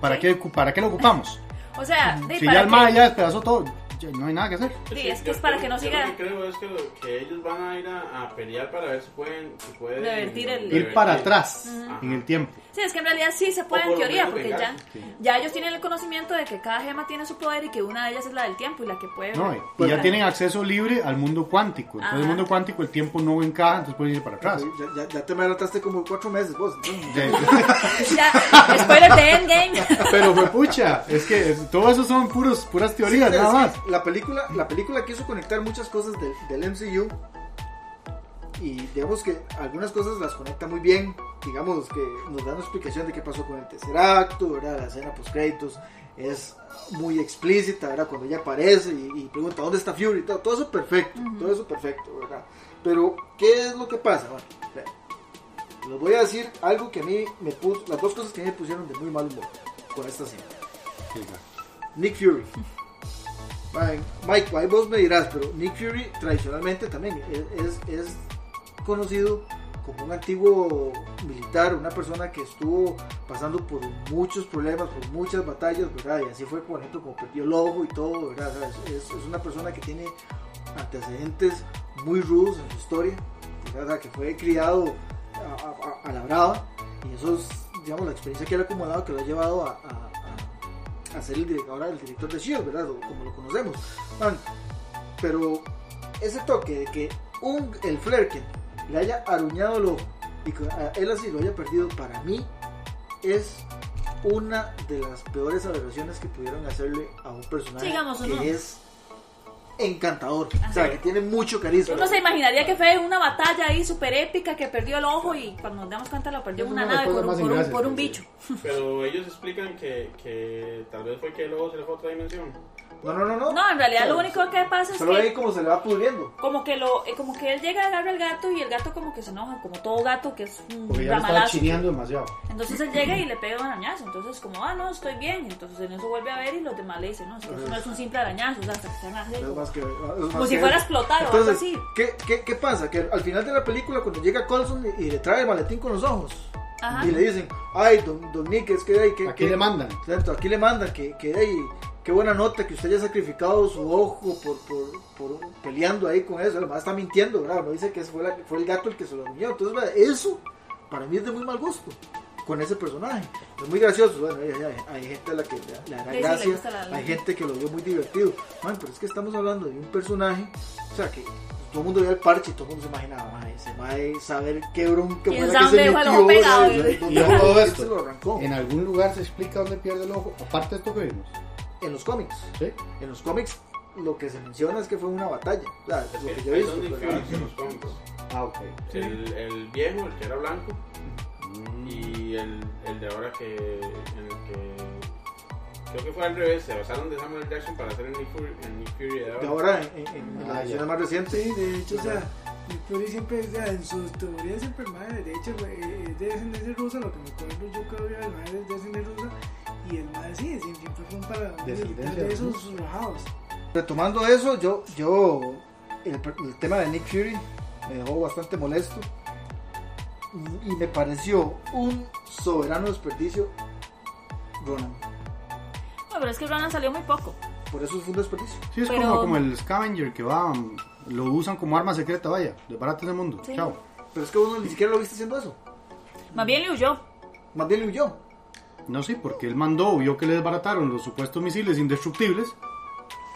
¿Para, qué, para qué lo ocupamos? O sea, de, si para ya el MAE ya despedazó todo, ya no hay nada que hacer. Sí, es que yo es para creo- que no siga- Lo que creo es que, lo- que ellos van a ir a, a pelear para ver si pueden. Si pueden Revertir el- Ir para atrás en el tiempo. Sí, es que en realidad sí se puede O en teoría, porque ya, vengarse. ya ellos tienen el conocimiento de que cada gema tiene su poder y que una de ellas es la del tiempo y la que puede... No, y- y ya tienen acceso libre al mundo cuántico. Entonces, el Ajá. mundo cuántico, el tiempo no encaja, entonces pueden ir para atrás. Ya, ya, ya te me adelantaste como cuatro meses vos. Ya- [laughs] [laughs] spoiler de Endgame. Pero fue pucha, es que es- todo eso son puros, puras teorías, Sí, nada más. La película, la película quiso conectar muchas cosas del, del MCU y digamos que algunas cosas las conecta muy bien. Digamos que nos dan una explicación de qué pasó con el tercer acto, ¿verdad? La escena post créditos es muy explícita, ¿verdad? Cuando ella aparece y, y pregunta dónde está Fury, todo, todo eso perfecto, todo eso perfecto, ¿verdad? Pero ¿qué es lo que pasa? Bueno, vean, les voy a decir algo que a mí me puso, las dos cosas que a mí me pusieron de muy mal humor con esta escena. Nick Fury. Mike, ahí vos me dirás, pero Nick Fury tradicionalmente también es, es- es conocido como un antiguo militar, una persona que estuvo pasando por muchos problemas, por muchas batallas, ¿verdad? Y así fue, por ejemplo, como perdió el ojo y todo, ¿verdad? Es, una persona que tiene antecedentes muy rudos en su historia, ¿verdad? Que fue criado a, la brava y eso es, digamos, la experiencia que él ha acumulado que lo ha llevado a, a- ser el ahora el director de S.H.I.E.L.D., ¿verdad? Como lo conocemos. Pero ese toque de que un, el Flerken le haya aruñado el ojo y que a él así lo haya perdido, para mí es una de las peores aberraciones que pudieron hacerle a un personaje que es encantador, o Ajá. sea, que tiene mucho carisma. Uno se imaginaría que fue una batalla ahí súper épica que perdió el ojo y cuando nos damos cuenta lo perdió en Es una una nave por, un- por un, por un bicho. [laughs] Pero ellos explican que, que tal vez fue que el ojo se le fue a otra dimensión. No, no, no, no. No, en realidad O lo único que pasa es Solo que cómo se le va pudriendo. como que lo eh, como que él llega agarra al gato y el gato como que se enoja, como todo gato que es un Porque ya ramalazo. chineando demasiado. Entonces él llega y le pega un arañazo. Entonces, como, ah, no, estoy bien. Entonces en eso vuelve a ver y los demás le dicen, no, eso no es un simple arañazo. O sea, hasta que se van a hacer como, más que- es más como si que- fuera a explotar o algo Entonces, así. ¿qué, qué, qué pasa? Que al final de la película, cuando llega Colson y, y le trae el maletín con los ojos, Ajá. y le dicen, ay, don, don Nick, es que, ay, que, Aquí que- le mandan. Exacto, aquí le mandan que, que ay, qué buena nota que usted haya sacrificado su ojo por, por, por peleando ahí con eso. Además está mintiendo, ¿verdad? No dice que fue, la- fue el gato el que se lo unió. Entonces, ¿verdad? eso para mí es de muy mal gusto con ese personaje. Es muy gracioso. Bueno, hay, hay- hay gente a la que le, le hará Sí, sí, le gracia, la- hay gente que lo vio muy divertido. Man, pero es que estamos hablando de un personaje, o sea, que todo el mundo veía el parche y todo el mundo se imaginaba, "Mae, ese mae saber qué bronca ¿Quién fue la sabe que se dónde dejó el metió, ojo pegado? Y ¿Dónde- a todo esto, se lo arrancó? En algún lugar se explica dónde pierde el ojo, aparte de esto que vimos. En los cómics. ¿Sí? En los cómics lo que se menciona es que fue una batalla. O sea, Es lo que yo he visto. pero- cómics. Ah, ok. El, el viejo, el que era blanco. Y el, el de ahora que, en el que creo que fue al revés, se basaron de Samuel Jackson para hacer el Nick Fury, el Nick Fury de De ahora. ahora en, en, en Ah, las versiones ya. más recientes. Sí, de hecho, o sea, Nick Fury siempre, o sea, en sus teorías siempre, madre, de hecho, güey, es de descendencia rusa, lo que me acuerdo yo que había, el madre es de descendencia rusa, y el madre sí, siempre fue un para de esos rajados. Retomando eso, yo, yo el, el tema de Nick Fury me dejó bastante molesto y me pareció un soberano desperdicio Ronan. No, pero es que Ronan salió muy poco. Por eso fue un desperdicio. Sí, es Pero- como, como el scavenger que va, mm, lo usan como arma secreta, vaya, de barato del mundo. Sí. Chao. Pero es que uno ni siquiera lo viste haciendo eso. Más bien le huyó. Más bien le huyó. No sé, porque él mandó, vio que le desbarataron los supuestos misiles indestructibles.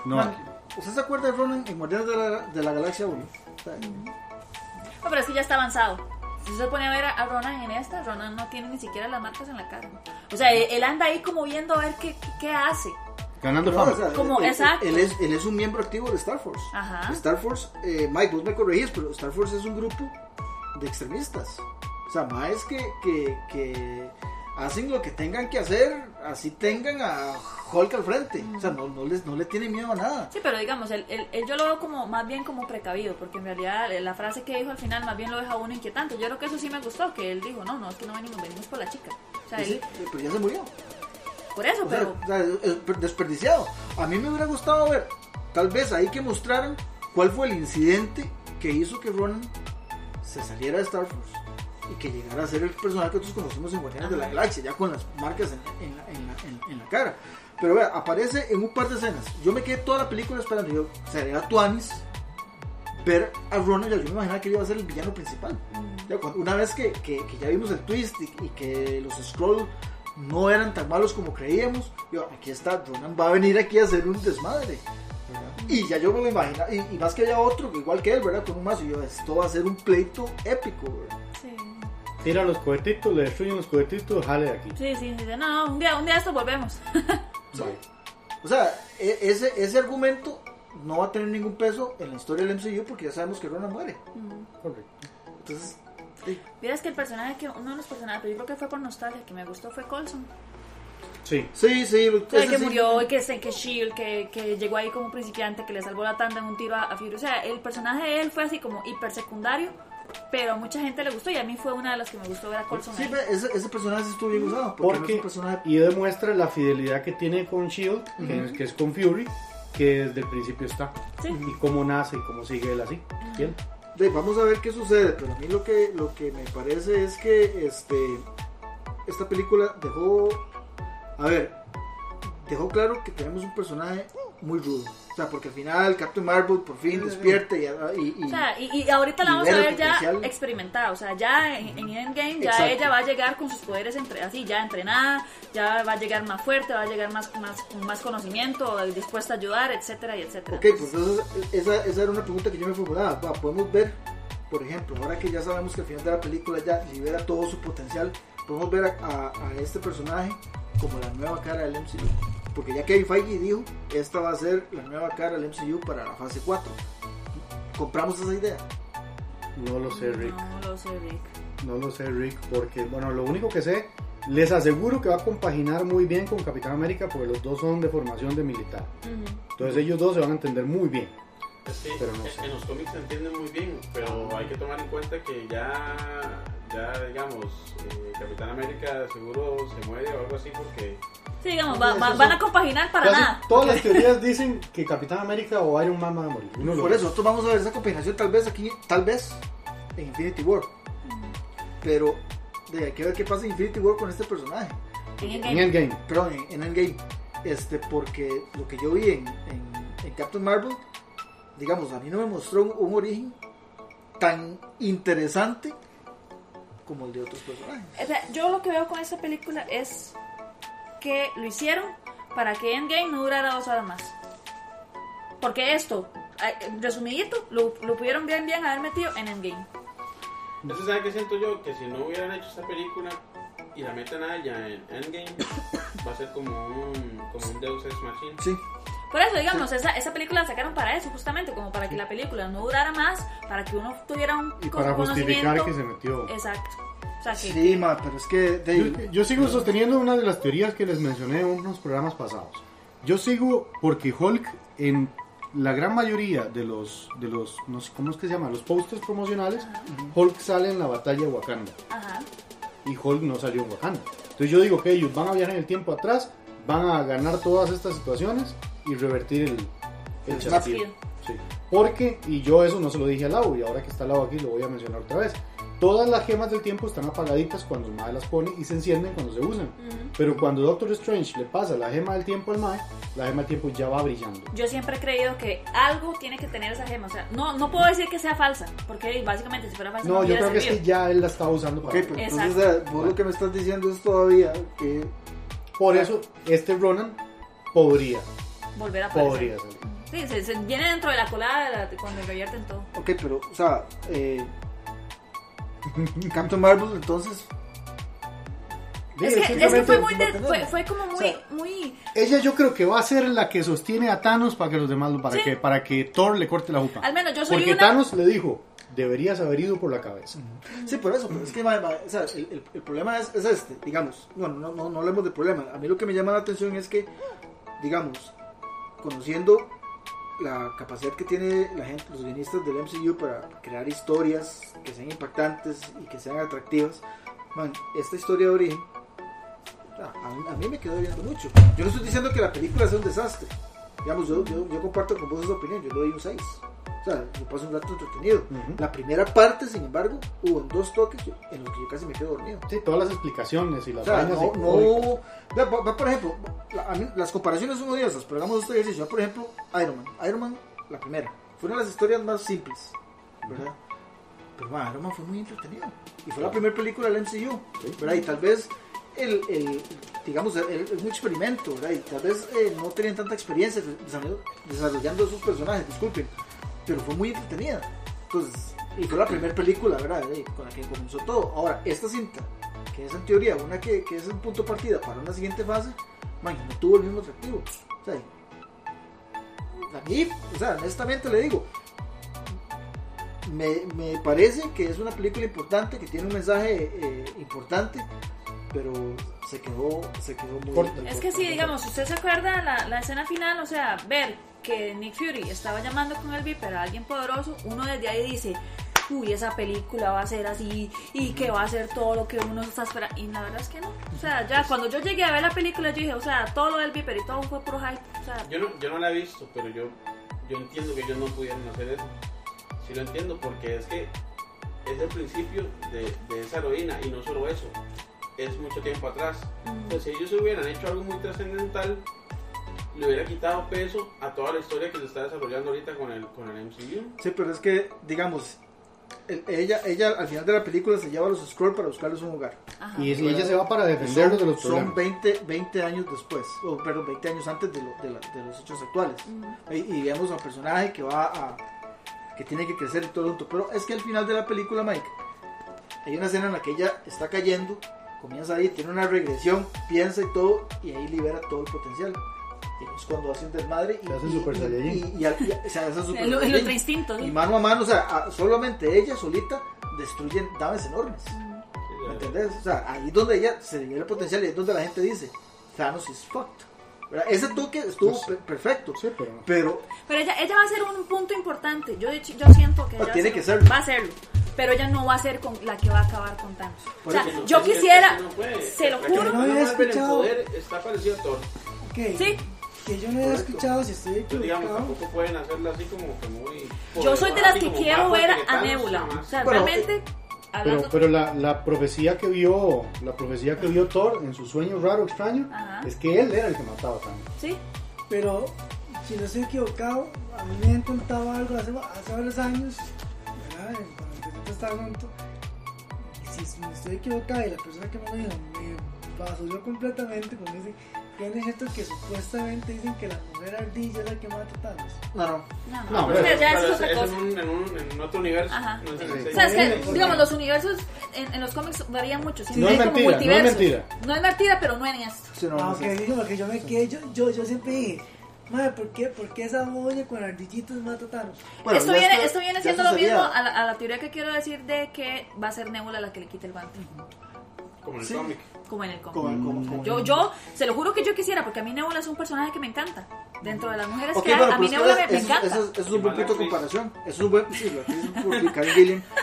No, Man, ¿Usted se acuerda de Ronan en Guardianes de la, de la Galaxia 1? O sea, No, pero es que ya está avanzado. Si usted se pone a ver a, Ronan en esta, Ronan no tiene ni siquiera las marcas en la cara. O sea, él, él anda ahí como viendo a ver qué, qué, hace. ganando No, fama. o sea, Como- él, él- exacto. Él es, él es un miembro activo de Star Force. Ajá. Star Force, eh, Mike, vos me corregís, pero Star Force es un grupo de extremistas. O sea, más que, que, que hacen lo que tengan que hacer, así tengan a Hulk al frente. O sea, no, no, les, no le tienen miedo a nada. Sí, pero digamos, él, él- él yo lo veo como más bien como precavido, porque en realidad eh, la frase que dijo al final más bien lo deja uno inquietante. Yo creo que eso sí me gustó, que él dijo, no, no, es que no venimos, venimos por la chica. O sea, Sí, él, sí, pero ya se murió. por eso, O pero... sea, es desperdiciado. A mí me hubiera gustado ver, tal vez ahí que mostraran cuál fue el incidente que hizo que Ronan se saliera de Star Force. Y que llegara a ser el personaje que nosotros conocemos en Guardianes de la Galaxia, ya con las marcas en, en, la, en, en, la, cara. Pero vea, aparece en un par de escenas. Yo me quedé toda la película esperando, yo sería Tuanis ver a Ronan, yo me imaginaba que iba a ser el villano principal. una vez que, que, que, ya vimos el twist y, y que los Scrolls no eran tan malos como creíamos, yo, aquí está, Ronan va a venir aquí a hacer un desmadre. Y ya yo me lo imagino, y, más que haya otro, igual que él, ¿verdad? Con un mazo, yo, esto va a ser un pleito épico, ¿verdad? Sí. Tira los cohetitos, le destruyen los cohetitos, jale de aquí. Sí, sí, dice, no, un día, un día esto volvemos. [laughs] sí. O sea, e, ese, ese argumento no va a tener ningún peso en la historia del MCU porque ya sabemos que Ronan muere. Correcto. Entonces, sí. Miras que el personaje que, uno de los personajes, pero yo creo que fue por nostalgia, que me gustó fue Colson. Sí. Sí, sí. O sea, que murió, y que, que Shield, que, que llegó ahí como principiante, que le salvó la tanda en un tiro a, Fury. O sea, el personaje de él fue así como hiper secundario, pero a mucha gente le gustó y a mí fue una de las que me gustó ver a Colson. Sí, ese, ese, personaje estuvo bien usado. Porque, no personaje... y demuestra la fidelidad que tiene con Shield, que, es, que, es, con Fury, que desde el principio está. Sí. Y cómo nace y cómo sigue él así. Bien. vamos a ver qué sucede, pero a mí lo que, lo que me parece es que este, esta película dejó... A ver, dejó claro que tenemos un personaje muy rudo. O sea, porque al final Captain Marvel por fin despierta y... y, o sea, y, ahorita la vamos a ver ya experimentada. O sea, ya en, Endgame ya ella va a llegar con sus poderes entre, así, ya entrenada, ya va a llegar más fuerte, va a llegar más, más, con más conocimiento, dispuesta a ayudar, etcétera, y etcétera. Ok, pues esa, esa era una pregunta que yo me formulaba. Podemos ver, por ejemplo, ahora que ya sabemos que al final de la película ya libera todo su potencial, podemos ver a, a este personaje como la nueva cara del MCU porque ya Kevin Feige dijo, esta va a ser la nueva cara del MCU para la fase 4. ¿Compramos esa idea? No lo sé, Rick. No lo sé, Rick. No lo sé, Rick, porque, bueno, lo único que sé, les aseguro que va a compaginar muy bien con Capitán América, porque los dos son de formación de militar. Entonces ellos dos se van a entender muy bien. pero no sé. en los cómics se entienden muy bien, pero hay que tomar en cuenta que ya, ya digamos, eh, Capitán América seguro se muere o algo así porque Sí, digamos, van a compaginar para nada. Todas las [laughs] teorías dicen que Capitán América o Iron Man van a morir. Por eso, nosotros vamos a ver esa compaginación tal vez aquí, tal vez en Infinity War. Pero hay que ver qué pasa en Infinity War con este personaje. En Endgame. Perdón, en, Endgame. Este, porque lo que yo vi en, en, Captain Marvel, digamos, a mí no me mostró un, origen tan interesante como el de otros personajes. yo lo que veo con esta película es que lo hicieron para que Endgame no durara dos horas más. Porque esto, resumidito, lo, lo pudieron bien bien haber metido en Endgame. Eso sabe que siento yo que si no hubieran hecho esta película y la meten a ella en Endgame, [coughs] va a ser como un, como un Deus Ex Machine. Sí. Por eso, digamos, esa, esa película la sacaron para eso, justamente, como para que la película no durara más, para que uno tuviera un y para justificar que se metió. Exacto sí, ma, pero es que... Yo, sigo sosteniendo una de las teorías que les mencioné en unos programas pasados. Yo sigo porque Hulk en la gran mayoría de los, de los no sé cómo es que se llama, los posters promocionales, Hulk sale en la batalla de Wakanda. Y Hulk no salió en Wakanda. Entonces yo digo que ellos van a viajar en el tiempo atrás, van a ganar todas estas situaciones y revertir el, el Sí. Porque, y yo eso no se lo dije al lado, y ahora que está al lado aquí lo voy a mencionar otra vez. Todas las gemas del tiempo están apagaditas cuando el Mae las pone y se encienden cuando se usan. Pero cuando Doctor Strange le pasa la gema del tiempo al Mae, la gema del tiempo ya va brillando. Yo siempre he creído que algo tiene que tener esa gema. O sea, no, no puedo decir que sea falsa, porque básicamente si fuera falsa. No, yo creo que es que ya él la estaba usando para. Okay, entonces, vos lo que me estás diciendo es todavía que. Por eso, este Ronan podría. Volver a aparecer. Podría salir. Sí, se, viene dentro de la colada de cuando revierten todo. Ok, pero, o sea, eh, [laughs] Captain Marvel, entonces. Es que, fue, muy fue, como muy, muy. Ella yo creo que va a ser la que sostiene a Thanos para que los demás para que para que Thor le corte la jupa. Al menos yo soy Porque Thanos le dijo, deberías haber ido por la cabeza. Sí, por eso, pero es que el, el, problema es, es, este, digamos, no, no, no, no hablemos de problema. A mí lo que me llama la atención es que, digamos, conociendo la capacidad que tiene la gente, los guionistas del MCU para crear historias que sean impactantes y que sean atractivas. Man, esta historia de origen a, mí, me quedó viendo mucho. Yo no estoy diciendo que la película sea un desastre. Digamos, yo, yo, comparto con vos esa opinión, yo le doy un 6. O sea, yo paso un rato entretenido. La primera parte, sin embargo, hubo dos toques en los que yo casi me quedo dormido. Sí, todas las explicaciones y las o sea, no, no va, por ejemplo, a mí, las comparaciones son odiosas, pero hagamos este ejercicio. Por ejemplo, Iron Man. Iron Man, la primera. Fue una de las historias más simples, ¿verdad? Pero man, Iron Man fue muy entretenido. Y fue la primera película del MCU, ¿verdad? Y tal vez el, el digamos, es un experimento, ¿verdad? Y tal vez eh, no tenían tanta experiencia desarrollando esos personajes, disculpen pero fue muy entretenida. Entonces, y fue la primera película, ¿verdad? Con la que comenzó todo. Ahora, esta cinta, que es en teoría una que, que es un punto de partida para una siguiente fase, man, no tuvo el mismo atractivo. O sea, a mí, o sea, honestamente le digo, me, me, parece que es una película importante, que tiene un mensaje eh, importante, pero se quedó, se quedó muy corta. Es que sí, digamos, usted se acuerda la, la escena final, o sea, ver que Nick Fury estaba llamando con el Viper a alguien poderoso, uno desde ahí dice, uy, esa película va a ser así y que va a ser todo lo que uno está esperando. Y la verdad es que no. O sea, ya cuando yo llegué a ver la película, yo dije, o sea, todo lo del Viper y todo fue puro hype. O sea, yo, no, yo no la he visto, pero yo, yo entiendo que ellos no pudieron hacer eso. Sí lo entiendo, porque es que es el principio de, de esa heroína y no solo eso, es mucho tiempo atrás. Entonces, si ellos hubieran hecho algo muy trascendental, le hubiera quitado peso a toda la historia que se está desarrollando ahorita con el, con el MCU. Sí, pero es que, digamos, ella, ella al final de la película se lleva a los Scrolls para buscarles un hogar. Y, ella se va para defenderlos de los problemas. Son 20, 20 años después, o perdón, 20 años antes de, de, los hechos actuales. y, vemos al personaje que va a. que tiene que crecer y todo el mundo. Pero es que al final de la película, Mike, hay una escena en la que ella está cayendo, comienza ahí, tiene una regresión, piensa y todo, y ahí libera todo el potencial es cuando hace un desmadre y, hace super y, y, y, se hace super el, el instinto y mano a mano o sea solamente ella solita destruyen naves enormes. ¿me entendés? o sea ahí es donde ella se le el potencial y es donde la gente dice Thanos is fucked. Ese toque estuvo perfecto. sí, pero... pero pero ella, ella va a ser un punto importante. Yo yo siento que ella tiene que ser va a serlo. Pero ella no va a ser con la que va a acabar con Thanos. o sea, yo quisiera, se lo juro. No había escuchado. Está parecido a Thor. Sí, que yo no he escuchado si estoy equivocado. digamos, tampoco pueden hacerlo así como que muy... Yo soy de las que quiero ver a Nebula. O sea, realmente... Pero, pero la, la, profecía que vio la profecía que vio Thor en su sueño raro extraño es que él era el que mataba a Thanos. Sí. Pero si no estoy equivocado, a mí me han contado algo hace, hace varios años, ¿verdad? Cuando empecé a junto. Si me estoy equivocado y la persona que me lo dijo me pasó yo completamente, cuando dice ¿Quién es cierto que supuestamente dicen que la mujer ardilla es la que mata a Thanos? No, no. No, no pero, ya es otra cosa. En, un, en, un, en otro universo. Ajá. No o sea, es que, digamos, los universos en, en los cómics varían mucho. no, es mentira, no es mentira. No es mentira, pero no en esto. Sí, no, Aunque digo, porque yo me quedé, yo, yo, yo siempre dije, Madre, ¿por qué, ¿por qué esa olla con ardillitos mata a Thanos? Bueno, esto, viene, esto viene siendo lo mismo a la, a la, teoría que quiero decir de que va a ser Nebula la que le quite el guante. Como en el cómic como en el cómic. yo, yo, se lo juro que yo quisiera, porque a mí Nebula es un personaje que me encanta. Dentro de las mujeres que hay, a mí Nebula me, encanta. Eso, es un buen punto de comparación. Eso es un buen, sí,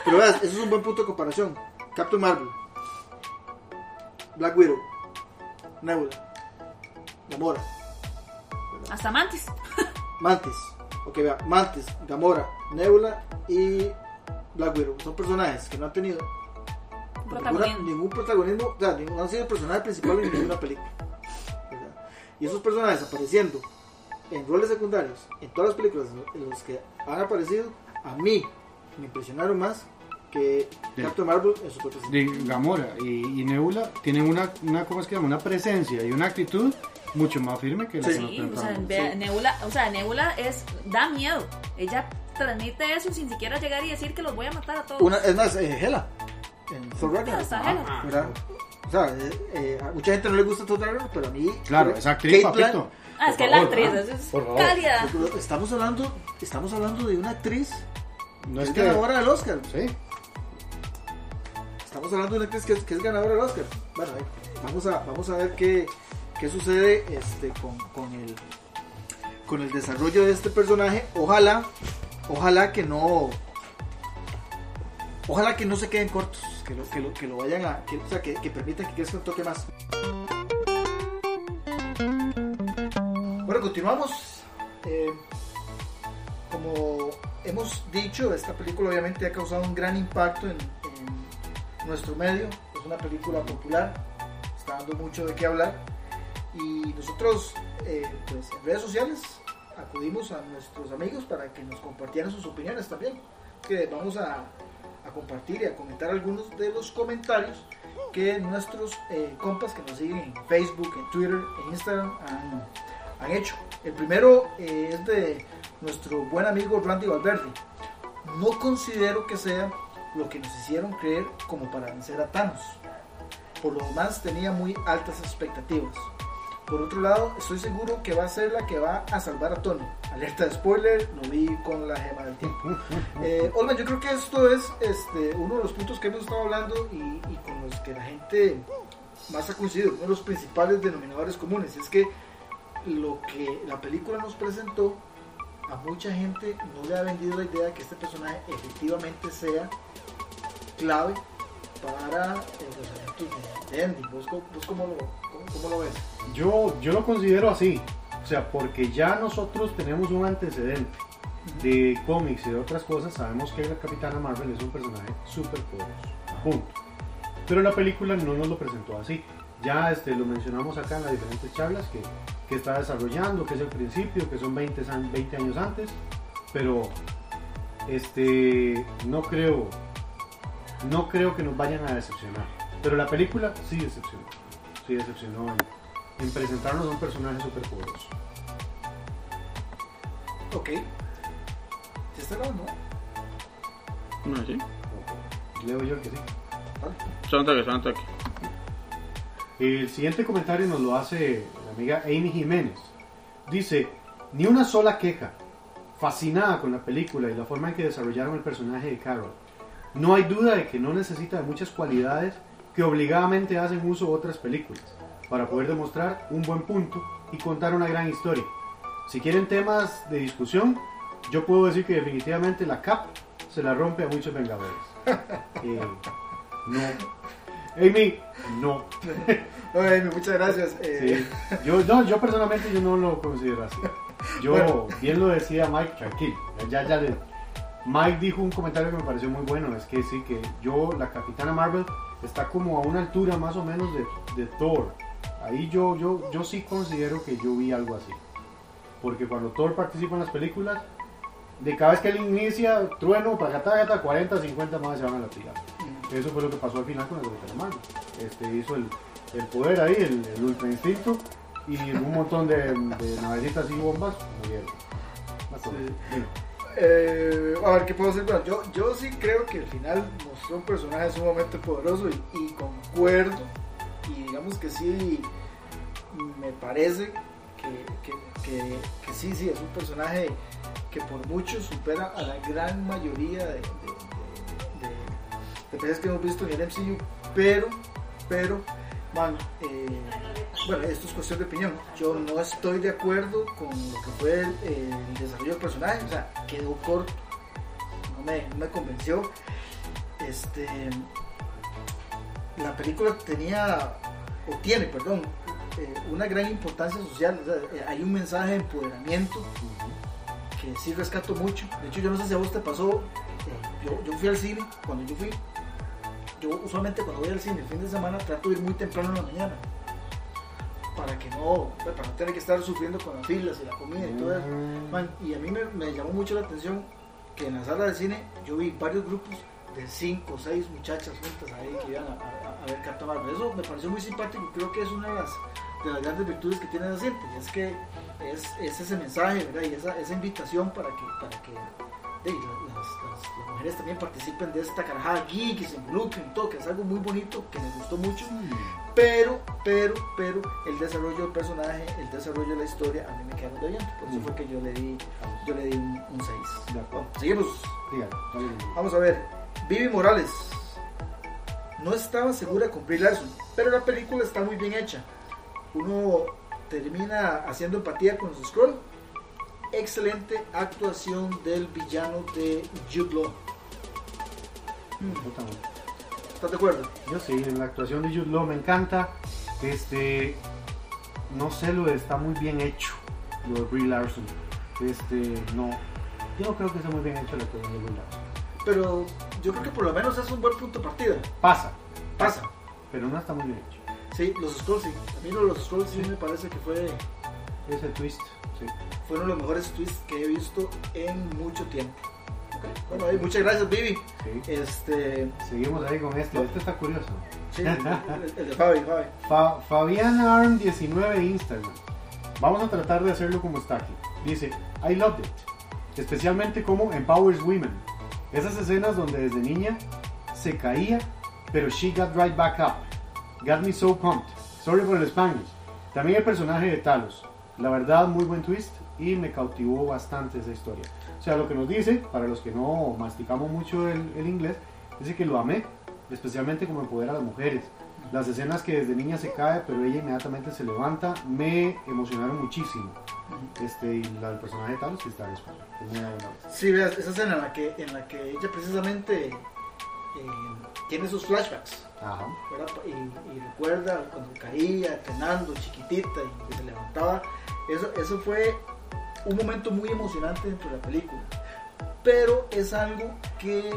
pero veas, eso es un buen punto de comparación. Captain Marvel, Black Widow, Nebula, Gamora. Hasta Mantis. Mantis. Ok, vea, Mantis, Gamora, Nebula y Black Widow. Son personajes que no han tenido ningún protagonismo, o sea, no han sido el personaje principal en ninguna película. Y esos personajes apareciendo en roles secundarios en todas las películas en los que han aparecido, a mí me impresionaron más que Captain Marvel en su propia De Gamora y, Nebula tienen una, una, ¿cómo es que llama? una presencia y una actitud mucho más firme que la sí. que o sea, Nebula, o sea, Nebula es, da miedo. Ella transmite eso sin siquiera llegar y decir que los voy a matar a todos. Una, es más, eh, Hela en Thor Ragnarok. ¿verdad? O sea, eh, eh, a mucha gente no le gusta Thor Ragnarok, pero a mí. Claro, esa actriz, papito. Ah, es que la actriz es cálida. Estamos hablando, estamos hablando de una actriz no es, ganadora del Oscar. Sí. Estamos hablando de una actriz que, que es ganadora del Oscar. Bueno, vamos a, vamos a ver qué, qué sucede este, con, con, el, con el desarrollo de este personaje. Ojalá, ojalá que no Ojalá que no se queden cortos, que lo, que lo, vayan a. Que, o sea, que, que que crezca un toque más. Bueno, continuamos. Eh, como hemos dicho, esta película obviamente ha causado un gran impacto en, nuestro medio. Es una película popular, está dando mucho de qué hablar. Y nosotros, eh, pues en redes sociales, acudimos a nuestros amigos para que nos compartieran sus opiniones también. Que vamos a, a compartir y a comentar algunos de los comentarios que nuestros eh, compas que nos siguen en Facebook, en Twitter, en Instagram han, hecho. El primero eh, es de nuestro buen amigo Randy Valverde. No considero que sea lo que nos hicieron creer como para vencer a Thanos. Por lo demás tenía muy altas expectativas. Por otro lado, estoy seguro que va a ser la que va a salvar a Tony. Alerta de spoiler, lo vi con la gema del tiempo. [laughs] Eh, Olman, yo creo que esto es este, uno de los puntos que hemos estado hablando y, y, con los que la gente más ha coincidido, uno de los principales denominadores comunes. Es que lo que la película nos presentó, a mucha gente no le ha vendido la idea de que este personaje efectivamente sea clave para los eventos de, de ¿Vos, vos cómo, lo, cómo, lo, ves? Yo, yo lo considero así. O sea, porque ya nosotros tenemos un antecedente de cómics y de otras cosas, sabemos que la Capitana Marvel es un personaje súper poderoso. Punto. Pero la película no nos lo presentó así. Ya este, lo mencionamos acá en las diferentes charlas que, que está desarrollando, que es el principio, que son 20, 20 años antes, pero este, no creo no creo que nos vayan a decepcionar. Pero la película sí decepcionó. Sí decepcionó en, presentarnos a un personaje súper poderoso. Ok. ¿Ya está grabando? No, sí. Leo yo que sí. Vale. El siguiente comentario nos lo hace la amiga Amy Jiménez. Dice, ni una sola queja. Fascinada con la película y la forma en que desarrollaron el personaje de Carol no hay duda de que no necesita de muchas cualidades que obligadamente hacen uso otras películas para poder demostrar un buen punto y contar una gran historia. Si quieren temas de discusión, yo puedo decir que definitivamente la CAP se la rompe a muchos vengadores. [laughs] Eh, no. Amy, no. [laughs] Amy, muchas gracias. Eh. Yo, no, yo personalmente yo no lo considero así. Yo, bien lo decía Mike, tranquilo. Ya, ya le, Mike dijo un comentario que me pareció muy bueno, es que sí, que yo, la Capitana Marvel, está como a una altura más o menos de, Thor. Ahí yo, yo, yo sí considero que yo vi algo así. Porque cuando Thor participa en las películas, de cada vez que él inicia, trueno, para gata, 40, 50 más se van a la tira. Eso fue lo que pasó al final con Capitana Marvel. Este, hizo el, poder ahí, el, ultra instinto, y un montón de, de navecitas y bombas murieron. Eh, a ver, ¿qué puedo decir? Bueno, yo, yo sí creo que al final mostró un personaje sumamente poderoso y, concuerdo. Y digamos que sí, me parece que, que, sí, sí, es un personaje que por mucho supera a la gran mayoría de, de, de, de que hemos visto en el MCU. Pero, pero, man, eh, bueno, esto es cuestión de opinión. Yo no estoy de acuerdo con lo que fue el, desarrollo del personaje, o sea, quedó corto, no me, convenció. Este, la película tenía, o tiene, perdón, eh, una gran importancia social, eh, hay un mensaje de empoderamiento que sí rescato mucho. De hecho, yo no sé si a vos te pasó, eh, yo, yo fui al cine, cuando yo fui, yo usualmente cuando voy al cine el fin de semana trato de ir muy temprano en la mañana para que no, para no tener que estar sufriendo con las filas y la comida y todo eso. Mm. y a mí me, llamó mucho la atención que en la sala de cine yo vi varios grupos de 5 o 6 muchachas juntas ahí que iban a, ver Captain Marvel. Eso me pareció muy simpático, creo que es una de las, de las grandes virtudes que tiene la gente, y es que es, es ese mensaje ¿verdad? y esa, esa invitación para que, para que las, mujeres también participen de esta carajada geek, que se involucren, todo, que es algo muy bonito, que me gustó mucho. Pero, pero, pero, el desarrollo del personaje, el desarrollo de la historia, a mí me queda muy bien. Por eso fue que yo le di, yo le di un, 6. seguimos. Vamos a ver. Vivi Morales. No estaba segura Brie Larson, pero la película está muy bien hecha. Uno termina haciendo empatía con los Scroll excelente actuación del villano de Jude Law. ¿Estás de acuerdo? Yo sí, la actuación de Jude Law me encanta. Este, no sé, lo está muy bien hecho, lo de Brie Larson. Este, no, Yo no creo que sea muy bien hecho la actuación de Will Pero yo creo que por lo menos es un buen punto de partida. Pasa. Pasa. Pero no está muy bien hecho. Sí, los scrolls sí. A mí los scrolls sí me parece que fue... Ese twist, sí. Fue uno de los mejores twists que he visto en mucho tiempo. Bueno, muchas gracias, Vivi. Este... Seguimos ahí con este. Este está curioso. Sí, [laughs] el, de Fabi, Fabi. Fabián Arm 19 Instagram. Vamos a tratar de hacerlo como está aquí. Dice, I loved it. Especialmente como empowers women. Esas escenas donde desde niña se caía, pero she got right back up. Got me so pumped. Sorry for el Spanish. También el personaje de Talos. La verdad, muy buen twist y me cautivó bastante esa historia. O sea, lo que nos dice, para los que no masticamos mucho el, el inglés, dice que lo amé, especialmente como empoderar a las mujeres. Las escenas que desde niña se cae, pero ella inmediatamente se levanta, me emocionaron muchísimo. Este, y la del personaje de Talos que está español. Sí, veas, esa escena en la que, en la que ella precisamente tiene sus flashbacks. Y, recuerda cuando caía, entrenando, chiquitita, y que se levantaba. Eso, eso fue un momento muy emocionante dentro de la película. Pero es algo que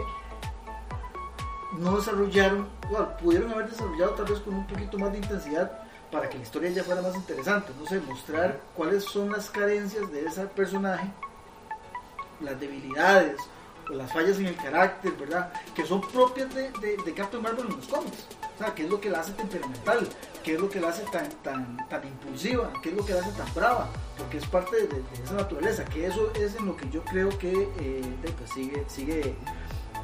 no desarrollaron, bueno, pudieron haber desarrollado tal vez con un poquito más de intensidad para que la historia ya fuera más interesante, no sé, mostrar cuáles son las carencias de ese personaje, las debilidades o las fallas en el carácter, ¿verdad? Que son propias de, Captain Marvel en los cómics. O sea, qué es lo que la hace temperamental, qué es lo que la hace tan, tan, tan impulsiva, qué es lo que la hace tan brava, porque es parte de, esa naturaleza, que eso es en lo que yo creo que eh, pues sigue, sigue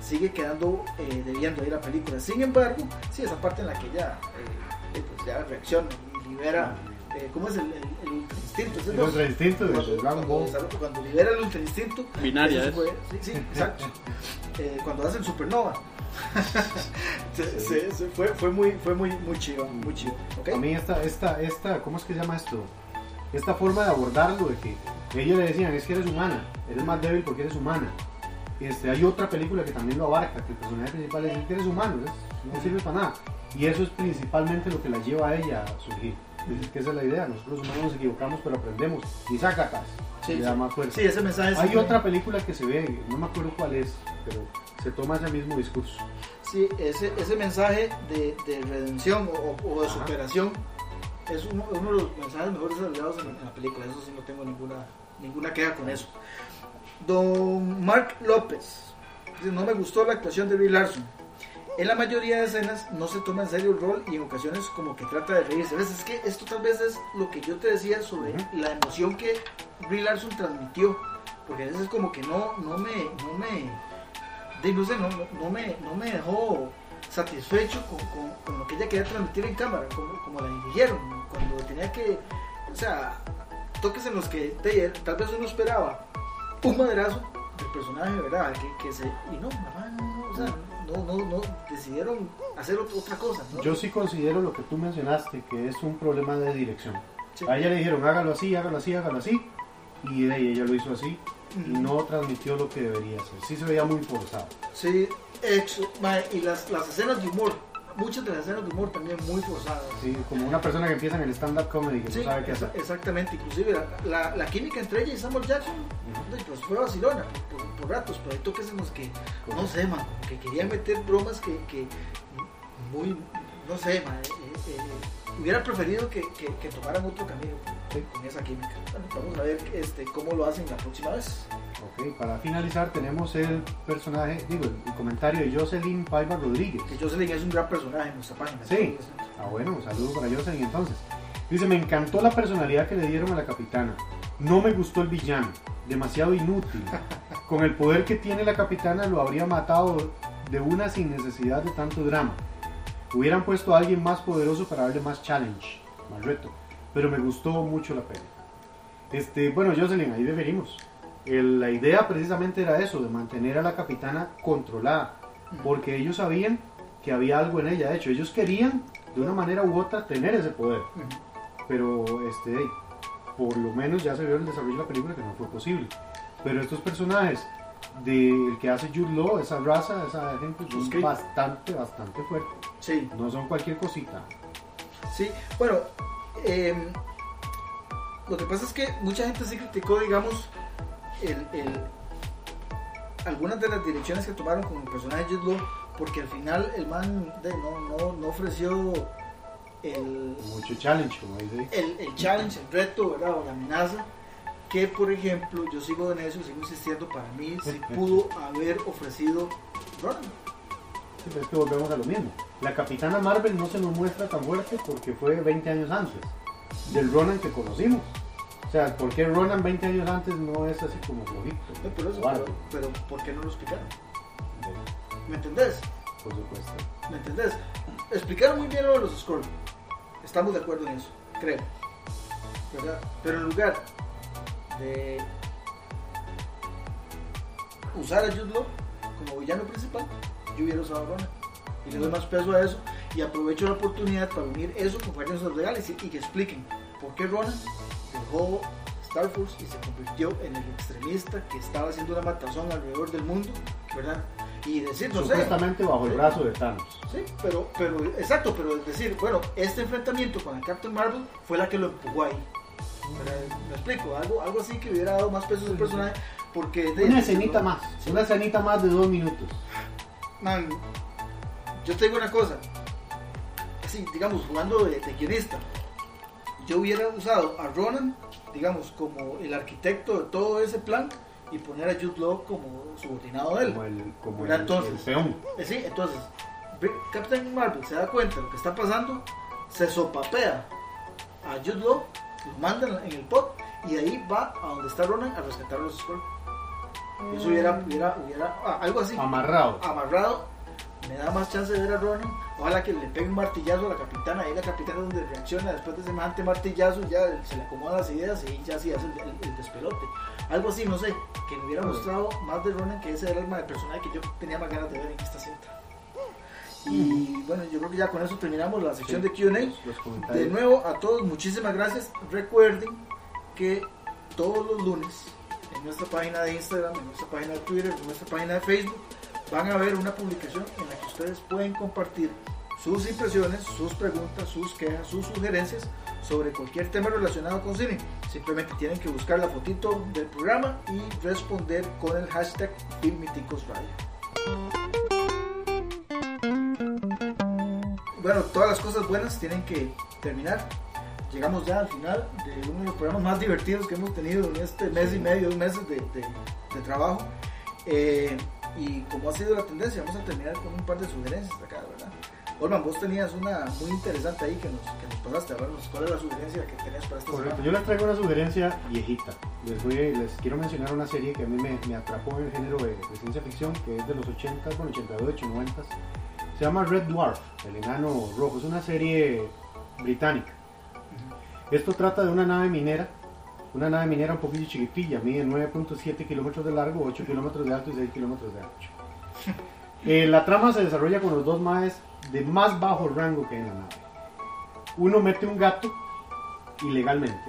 sigue quedando eh, debiendo ir a la película. Sin embargo, sí, esa parte en la que eh, eh, pues ya reacciona y libera, eh, ¿cómo es el, el, ultra instinto? el ultra instinto de Dragon Ball. Cuando, libera el ultra instinto, binaria, fue, sí, sí, exacto. [laughs] cuando hace el supernova. [laughs] se, se, fue, fue muy, fue muy, muy chido, muy chido. A mí esta, esta, esta, ¿cómo es que se llama esto? Esta forma de abordarlo, de que ellos le decían, es que eres humana, eres más débil porque eres humana este, hay otra película que también lo abarca, que el personaje principal es que eres humano, no sirve para nada. Y eso es principalmente lo que la lleva a ella a surgir. Es que esa es la idea, nosotros humanos nos equivocamos pero aprendemos. Y saca sí, sí. más fuerza. Sí, ese mensaje Hay otra película que se ve, no me acuerdo cuál es, pero se toma ese mismo discurso. Sí, ese, ese mensaje de, de redención o, de superación es uno, uno, de los mensajes mejores desarrollados en, en, la película, eso sí no tengo ninguna, ninguna queja con eso. Don Mark López no me gustó la actuación de Bill Larson. En la mayoría de escenas no se toma en serio el rol y en ocasiones como que trata de reírse. ¿Ves? Es que esto tal vez es lo que yo te decía sobre la emoción que Bill Larson transmitió. Porque a veces como que no, no me, no me, no, sé, no, me, no me dejó satisfecho con, lo que ella quería transmitir en cámara, como, la dirigieron. Cuando tenía que, o sea, toques en los que tal vez uno esperaba un maderazo del personaje, ¿verdad? Que, que se, y no, mamá, no, o sea, no, no, no, decidieron hacer otra cosa. Yo sí considero lo que tú mencionaste, que es un problema de dirección. A ella le dijeron, hágalo así, hágalo así, hágalo así, y de ella lo hizo así, y no transmitió lo que debería hacer. Sí se veía muy forzado. Sí, y las, las escenas de humor muchas de las escenas de humor también muy forzadas. Sí, como una persona que empieza en el stand-up comedy que no sabe qué hacer. Exactamente, inclusive la, la, química entre ella y Samuel Jackson pues fue vacilona por, ratos, pero hay toques en los que, no sé, man, que querían meter bromas que, que muy, no sé, man, eh, eh, eh, hubiera preferido que, que, que, tomaran otro camino con esa química. Bueno, vamos a ver este, cómo lo hacen la próxima vez. Ok, para finalizar tenemos el personaje, digo, el, comentario de Jocelyn Paiva Rodríguez. Que Jocelyn es un gran personaje en nuestra página. Sí. Ah, bueno, un saludo para Jocelyn entonces. Dice, me encantó la personalidad que le dieron a la capitana. No me gustó el villano, demasiado inútil. Con el poder que tiene la capitana lo habría matado de una sin necesidad de tanto drama. Hubieran puesto a alguien más poderoso para darle más challenge, más reto. Pero me gustó mucho la peli. Este, bueno, Jocelyn, ahí deberíamos la idea precisamente era eso, de mantener a la capitana controlada, porque ellos sabían que había algo en ella. De hecho, ellos querían, de una manera u otra, tener ese poder. Pero, este, por lo menos ya se vio en el desarrollo de la película que no fue posible. Pero estos personajes del que hace Jude Law, esa raza, esa gente, son bastante, bastante fuertes. Sí. No son cualquier cosita. Sí, bueno, em, lo que pasa es que mucha gente sí criticó, digamos, el, algunas de las direcciones que tomaron con el personaje de Jude Law, porque al final el man de, no, no, no ofreció el, Mucho challenge, como dice. el, el challenge, el reto, ¿verdad? O la amenaza, que por ejemplo, yo sigo en eso, sigo insistiendo, para mí sí [laughs] pudo haber ofrecido Ronan. Es que volvemos a lo mismo. La Capitana Marvel no se nos muestra tan fuerte porque fue 20 años antes del Ronan que conocimos. O sea, ¿por qué Ronan 20 años antes no es así como flojito? No, pero, eso, o algo? pero, pero ¿por qué no lo explicaron? ¿Me entendés? Por supuesto. ¿Me entendés? Explicaron muy bien lo de los Skrulls. Estamos de acuerdo en eso, creo. ¿Verdad? Pero en lugar de usar a Jude Law como villano principal, yo hubiera usado a Ronan. Y le doy más peso a eso y aprovecho la oportunidad para unir eso con Guardians of the Galaxy y que expliquen por qué Ronan dejó Star Force y se convirtió en el extremista que estaba haciendo una matazón alrededor del mundo, ¿verdad? Y decir, no sé, Supuestamente bajo el brazo de Thanos. Sí, pero, pero, exacto, pero es decir, bueno, este enfrentamiento con el Captain Marvel fue la que lo empujó ahí. Me explico, algo, algo así que hubiera dado más peso al personaje, porque... de- Una escenita más. Una escenita más de dos minutos. Man, yo te digo una cosa, así, digamos, jugando de, de guionista, yo hubiera usado a Ronan, digamos, como el arquitecto de todo ese plan y poner a Jude Law como subordinado de él. Como el, como el, entonces. el. Eh, Sí, entonces, Captain Marvel se da cuenta de lo que está pasando, se sopapea a Jude Law, lo manda en el pot y de ahí va a donde está Ronan a rescatar a los Skrull. Eso hubiera, hubiera, hubiera ah, algo así, Amarrado. amarrado, me da más chance de ver a Ronan. Ojalá que le pegue un martillazo a la capitana, y la capitana donde reacciona después de semejante martillazo, ya se le acomodan las ideas y ya sí hace el, el- el despelote. Algo así, no sé, que me hubiera mostrado más de Ronan, que ese era el el personaje que yo tenía más ganas de ver en esta cinta. Y bueno, yo creo que ya con eso terminamos la sección Sí, de QA. De nuevo, a todos, muchísimas gracias. Recuerden que todos los lunes nuestra página de Instagram, en nuestra página de Twitter, en nuestra página de Facebook, van a ver una publicación en la que ustedes pueden compartir sus impresiones, sus preguntas, sus quejas, sus sugerencias sobre cualquier tema relacionado con cine. Simplemente tienen que buscar la fotito del programa y responder con el hashtag Filmiticos Radio. Bueno, todas las cosas buenas tienen que terminar. Llegamos ya al final de uno de los programas más divertidos que hemos tenido en este mes y medio, dos meses de, de- de trabajo. Eh, y como ha sido la tendencia, vamos a terminar con un par de sugerencias acá, ¿verdad? Olman, vos tenías una muy interesante ahí que nos, que nos pasaste. A vernos, ¿cuál es la sugerencia que tenés para esta Correcto, semana? yo les traigo una sugerencia viejita. Les, voy, les quiero mencionar una serie que a mí me, me atrapó en el género de, de ciencia ficción, que es de los 80, bueno, 88, 90. Se llama Red Dwarf, el enano rojo. Es una serie británica. Esto trata de una nave minera, una nave minera un poquito chiquitilla, mide 9.7 kilómetros de largo, 8 kilómetros de alto y 6 kilómetros de ancho. [laughs] Eh, la trama se desarrolla con los dos maes de más bajo rango que hay en la nave. Uno mete un gato ilegalmente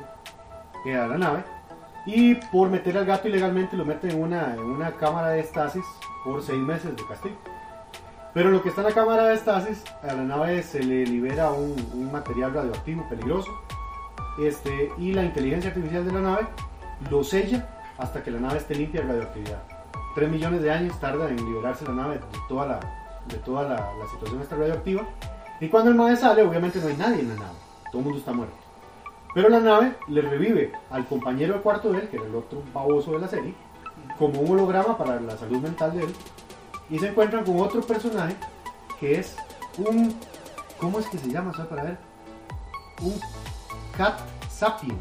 eh, a la nave y por meter al gato ilegalmente lo mete en una, en una cámara de estasis por seis meses de castigo. Pero lo que está en la cámara de estasis, a la nave se le libera un, un material radioactivo peligroso este, y la inteligencia artificial de la nave lo sella hasta que la nave esté limpia de radioactividad. Tres millones de años tarda en liberarse la nave de toda la, de toda la, situación esta radioactiva. Y cuando el mae sale, obviamente no hay nadie en la nave. Todo el mundo está muerto. Pero la nave le revive al compañero de cuarto de él, que era el otro baboso de la serie, como un holograma para la salud mental de él. Y se encuentran con otro personaje que es un. ¿Cómo es que se llama? ¿Sabe para ver? Un Cat Sapiens.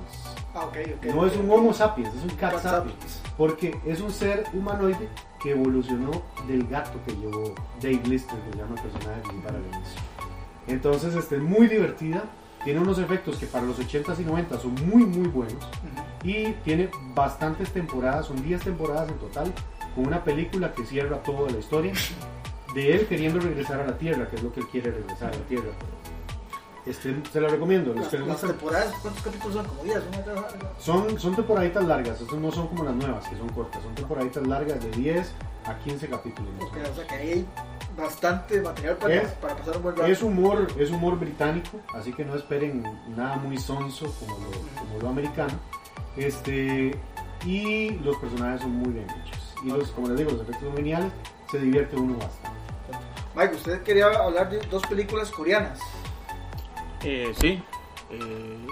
Ah. No es un Homo sapiens, es un Cat, Cat sapiens. sapiens. Porque es un ser humanoide que evolucionó del gato que llevó Dave Lister, que se llama el personaje principal al inicio. Entonces, este, es muy divertida. Tiene unos efectos que para los 80s y 90s son muy, muy buenos. Ujú. Y tiene bastantes temporadas, son 10 temporadas en total, con una película que cierra toda la historia de él queriendo regresar a la Tierra, que es lo que él quiere regresar a la Tierra. Este, se la recomiendo. Las, temporadas, ¿cuántos capítulos son? Como 10, una cada- son, son temporaditas largas, estos no son como las nuevas, que son cortas, son temporaditas largas de 10 a 15 capítulos. más o sea que hay bastante material para, Es- para pasar un buen rato. Es humor, es humor británico, así que no esperen nada muy sonso como lo, como lo americano. Este, y los personajes son muy bien hechos. y los, como les digo, los efectos luminales, se divierte uno bastante. Mike, usted quería hablar de dos películas coreanas. Eh, sí. Eh,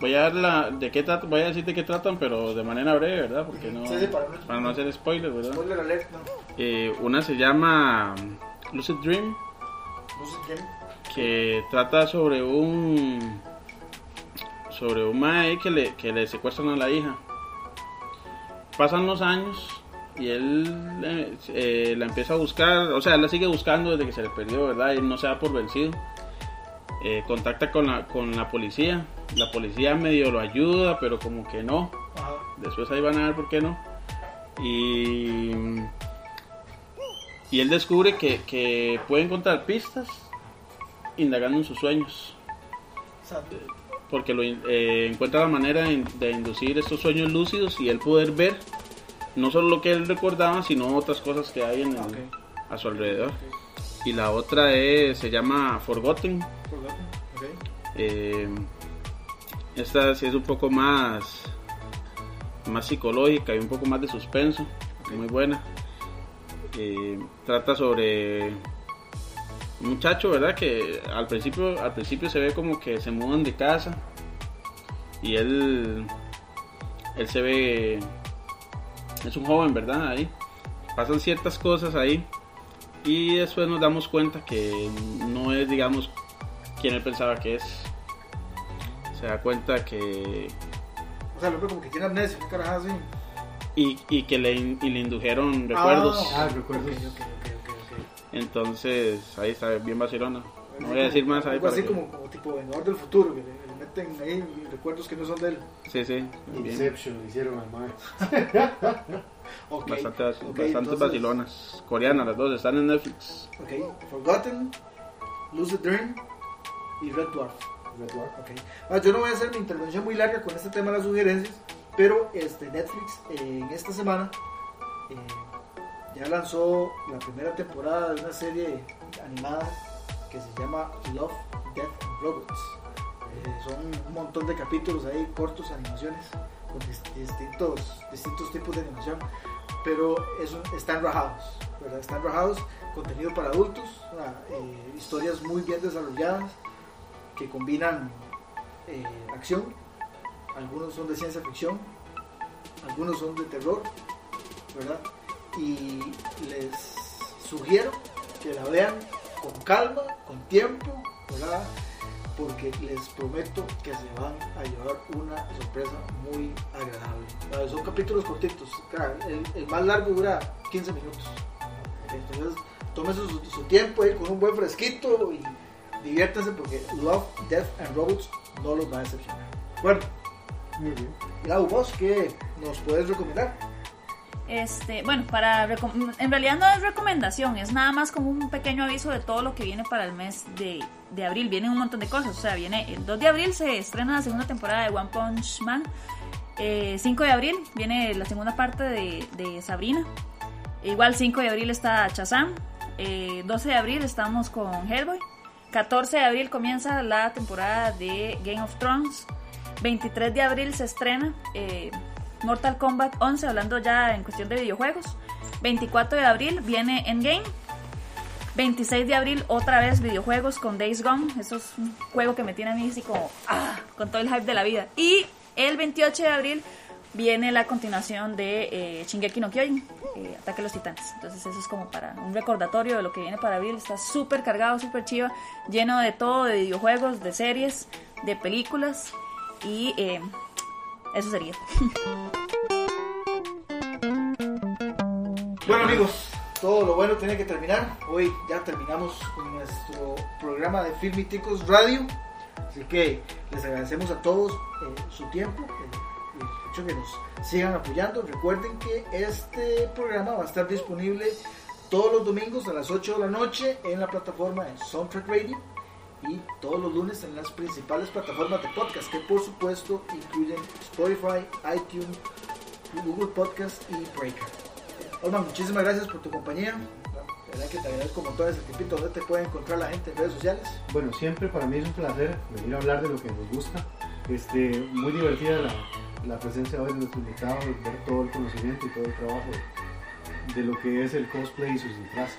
voy a dar la, de qué tratan, voy a decir de qué tratan, pero de manera breve, ¿verdad? Porque no, Sí, sí, para no- para no hacer spoilers, ¿verdad? Spoiler alert, no. Eh, una se llama Lucid Dream, que trata sobre un sobre un mae que le, que le secuestran a la hija. Pasan los años y él eh, eh, la empieza a buscar, o sea, él la sigue buscando desde que se le perdió, ¿verdad? Y no se da por vencido. Eh, contacta con la, con la policía. La policía medio lo ayuda, pero como que no. Ajá. Después ahí van a ver por qué no. Y, y él descubre que, que puede encontrar pistas indagando en sus sueños. Porque lo, eh, encuentra la manera de, de inducir estos sueños lúcidos y él poder ver no solo lo que él recordaba, sino otras cosas que hay en el- a su alrededor. Y la otra es, se llama Forgotten. Eh, esta sí es un poco más, más psicológica y un poco más de suspenso. Muy buena. Eh, trata sobre un muchacho, ¿verdad? Que al principio, al principio se ve como que se mudan de casa y él, él se ve, es un joven, ¿verdad? Ahí pasan ciertas cosas ahí y después nos damos cuenta que no es, digamos, quien él pensaba que es. Se da cuenta que O sea, hombre como que tiene amnesia, un carajo así. y, y que le, in- y le indujeron recuerdos. Ah, recuerdos. Ok, ok, ok, ok, ok. Entonces, ahí está bien vacilona. No voy a decir más ahí Algo así que- como, como tipo Vengador del Futuro, que le meten ahí recuerdos que no son de él. Sí, sí, bien. Inception, hicieron al. [laughs] Bastante, ok, bastantes entonces- vacilonas. Coreanas las dos, están en Netflix. Ok, Forgotten, Lucid Dream y Red Dwarf. Red Dwarf. Ok. Ah, yo no voy a hacer mi intervención muy larga con este tema de las sugerencias, pero este Netflix eh, en esta semana eh, ya lanzó la primera temporada de una serie animada que se llama Love, Death and Robots. Son un montón de capítulos ahí, cortos, animaciones, con dis- distintos, distintos tipos de animación, pero es están rajados, ¿verdad? Están rajados, contenido para adultos, ah, eh, historias muy bien desarrolladas que combinan eh, acción, algunos son de ciencia ficción, algunos son de terror, ¿verdad? Y les sugiero que la vean con calma, con tiempo, ¿verdad? Porque les prometo que se van a llevar una sorpresa muy agradable. Son capítulos cortitos, claro, el, el más largo dura 15 minutos. Entonces, tómese su, su tiempo ahí con un buen fresquito y diviértanse porque Love, Death and Robots no los va a decepcionar. Bueno, Muy bien. Lau, vos, ¿qué nos puedes recomendar? Este, bueno, para en realidad no es recomendación, es nada más como un pequeño aviso de todo lo que viene para el mes de, de abril. Vienen un montón de cosas, o sea, viene el 2 de abril se estrena la segunda temporada de One Punch Man. Eh, 5 de abril viene la segunda parte de, de Sabrina. Igual 5 de abril está Shazam. Eh, 12 de abril estamos con Hellboy. 14 de abril comienza la temporada de Game of Thrones. 23 de abril se estrena eh, Mortal Kombat 11, hablando ya en cuestión de videojuegos. 24 de abril viene Endgame. 26 de abril otra vez videojuegos con Days Gone. Eso es un juego que me tiene a mí así como ah, con todo el hype de la vida. Y el 28 de abril viene la continuación de eh, Shingeki no Kyojin, eh, Ataque a los Titanes. Entonces eso es como para un recordatorio de lo que viene para abril. Está súper cargado, súper chiva, lleno de todo, de videojuegos, de series, de películas. Y eh, eso sería. Bueno amigos, todo lo bueno tiene que terminar. Hoy ya terminamos con nuestro programa de Filmiticos Radio. Así que les agradecemos a todos eh, su tiempo, eh, el hecho que nos sigan apoyando. Recuerden que este programa va a estar disponible todos los domingos a las 8 de la noche en la plataforma de Soundtrack Radio y todos los lunes en las principales plataformas de podcast que por supuesto incluyen Spotify, iTunes, Google Podcast y Breaker. Olman, muchísimas gracias por tu compañía. La verdad que te agradezco como todo ese tiempito. ¿Dónde te puede encontrar la gente en redes sociales? Bueno, siempre para mí es un placer venir a hablar de lo que nos gusta. Este, muy divertida la, la presencia hoy de nuestros invitados, ver todo el conocimiento y todo el trabajo de lo que es el cosplay y sus disfraces.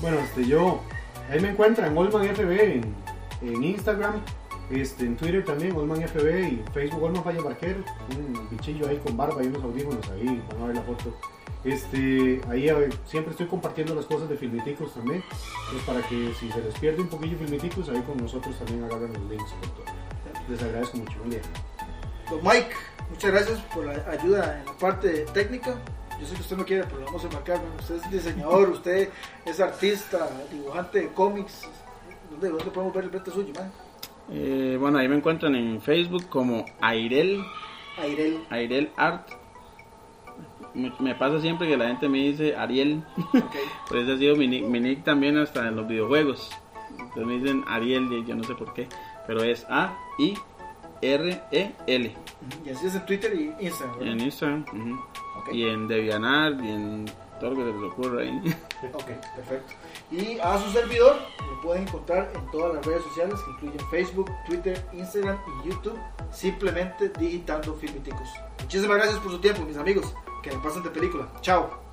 Bueno, este, yo, ahí me encuentran Olman FB en, en Instagram, este, en Twitter también, Olman FB y Facebook Olman Falla Barquero, un bichillo ahí con barba y unos audífonos ahí, van a ver la foto. Este, ahí siempre estoy compartiendo las cosas de Filmiticos también, pues para que si se les un poquillo Filmiticos, ahí con nosotros también agarran los links. Les agradezco mucho, buen día. Don Mike, muchas gracias por la ayuda en la parte técnica. Yo sé que usted no quiere, pero vamos a marcar. usted es diseñador, usted es artista, dibujante de cómics. ¿Dónde, dónde podemos ver el suyo, man? Eh, bueno, ahí me encuentran en Facebook como Airel. Airel. Airel Art. Me, pasa siempre que la gente me dice Ariel. Okay. [laughs] pues ese ha sido mi, mi nick también hasta en los videojuegos. Entonces me dicen Ariel, yo no sé por qué. Pero es A-I-R-E-L. Y así es en Twitter y Instagram. En Instagram. Y en Devianar y en todo lo que se les ocurra ahí. Ok, perfecto. Y a su servidor lo pueden encontrar en todas las redes sociales que incluyen Facebook, Twitter, Instagram y YouTube, simplemente digitando Filmiticos. Muchísimas gracias por su tiempo, mis amigos. Que me pasen de película. Chao.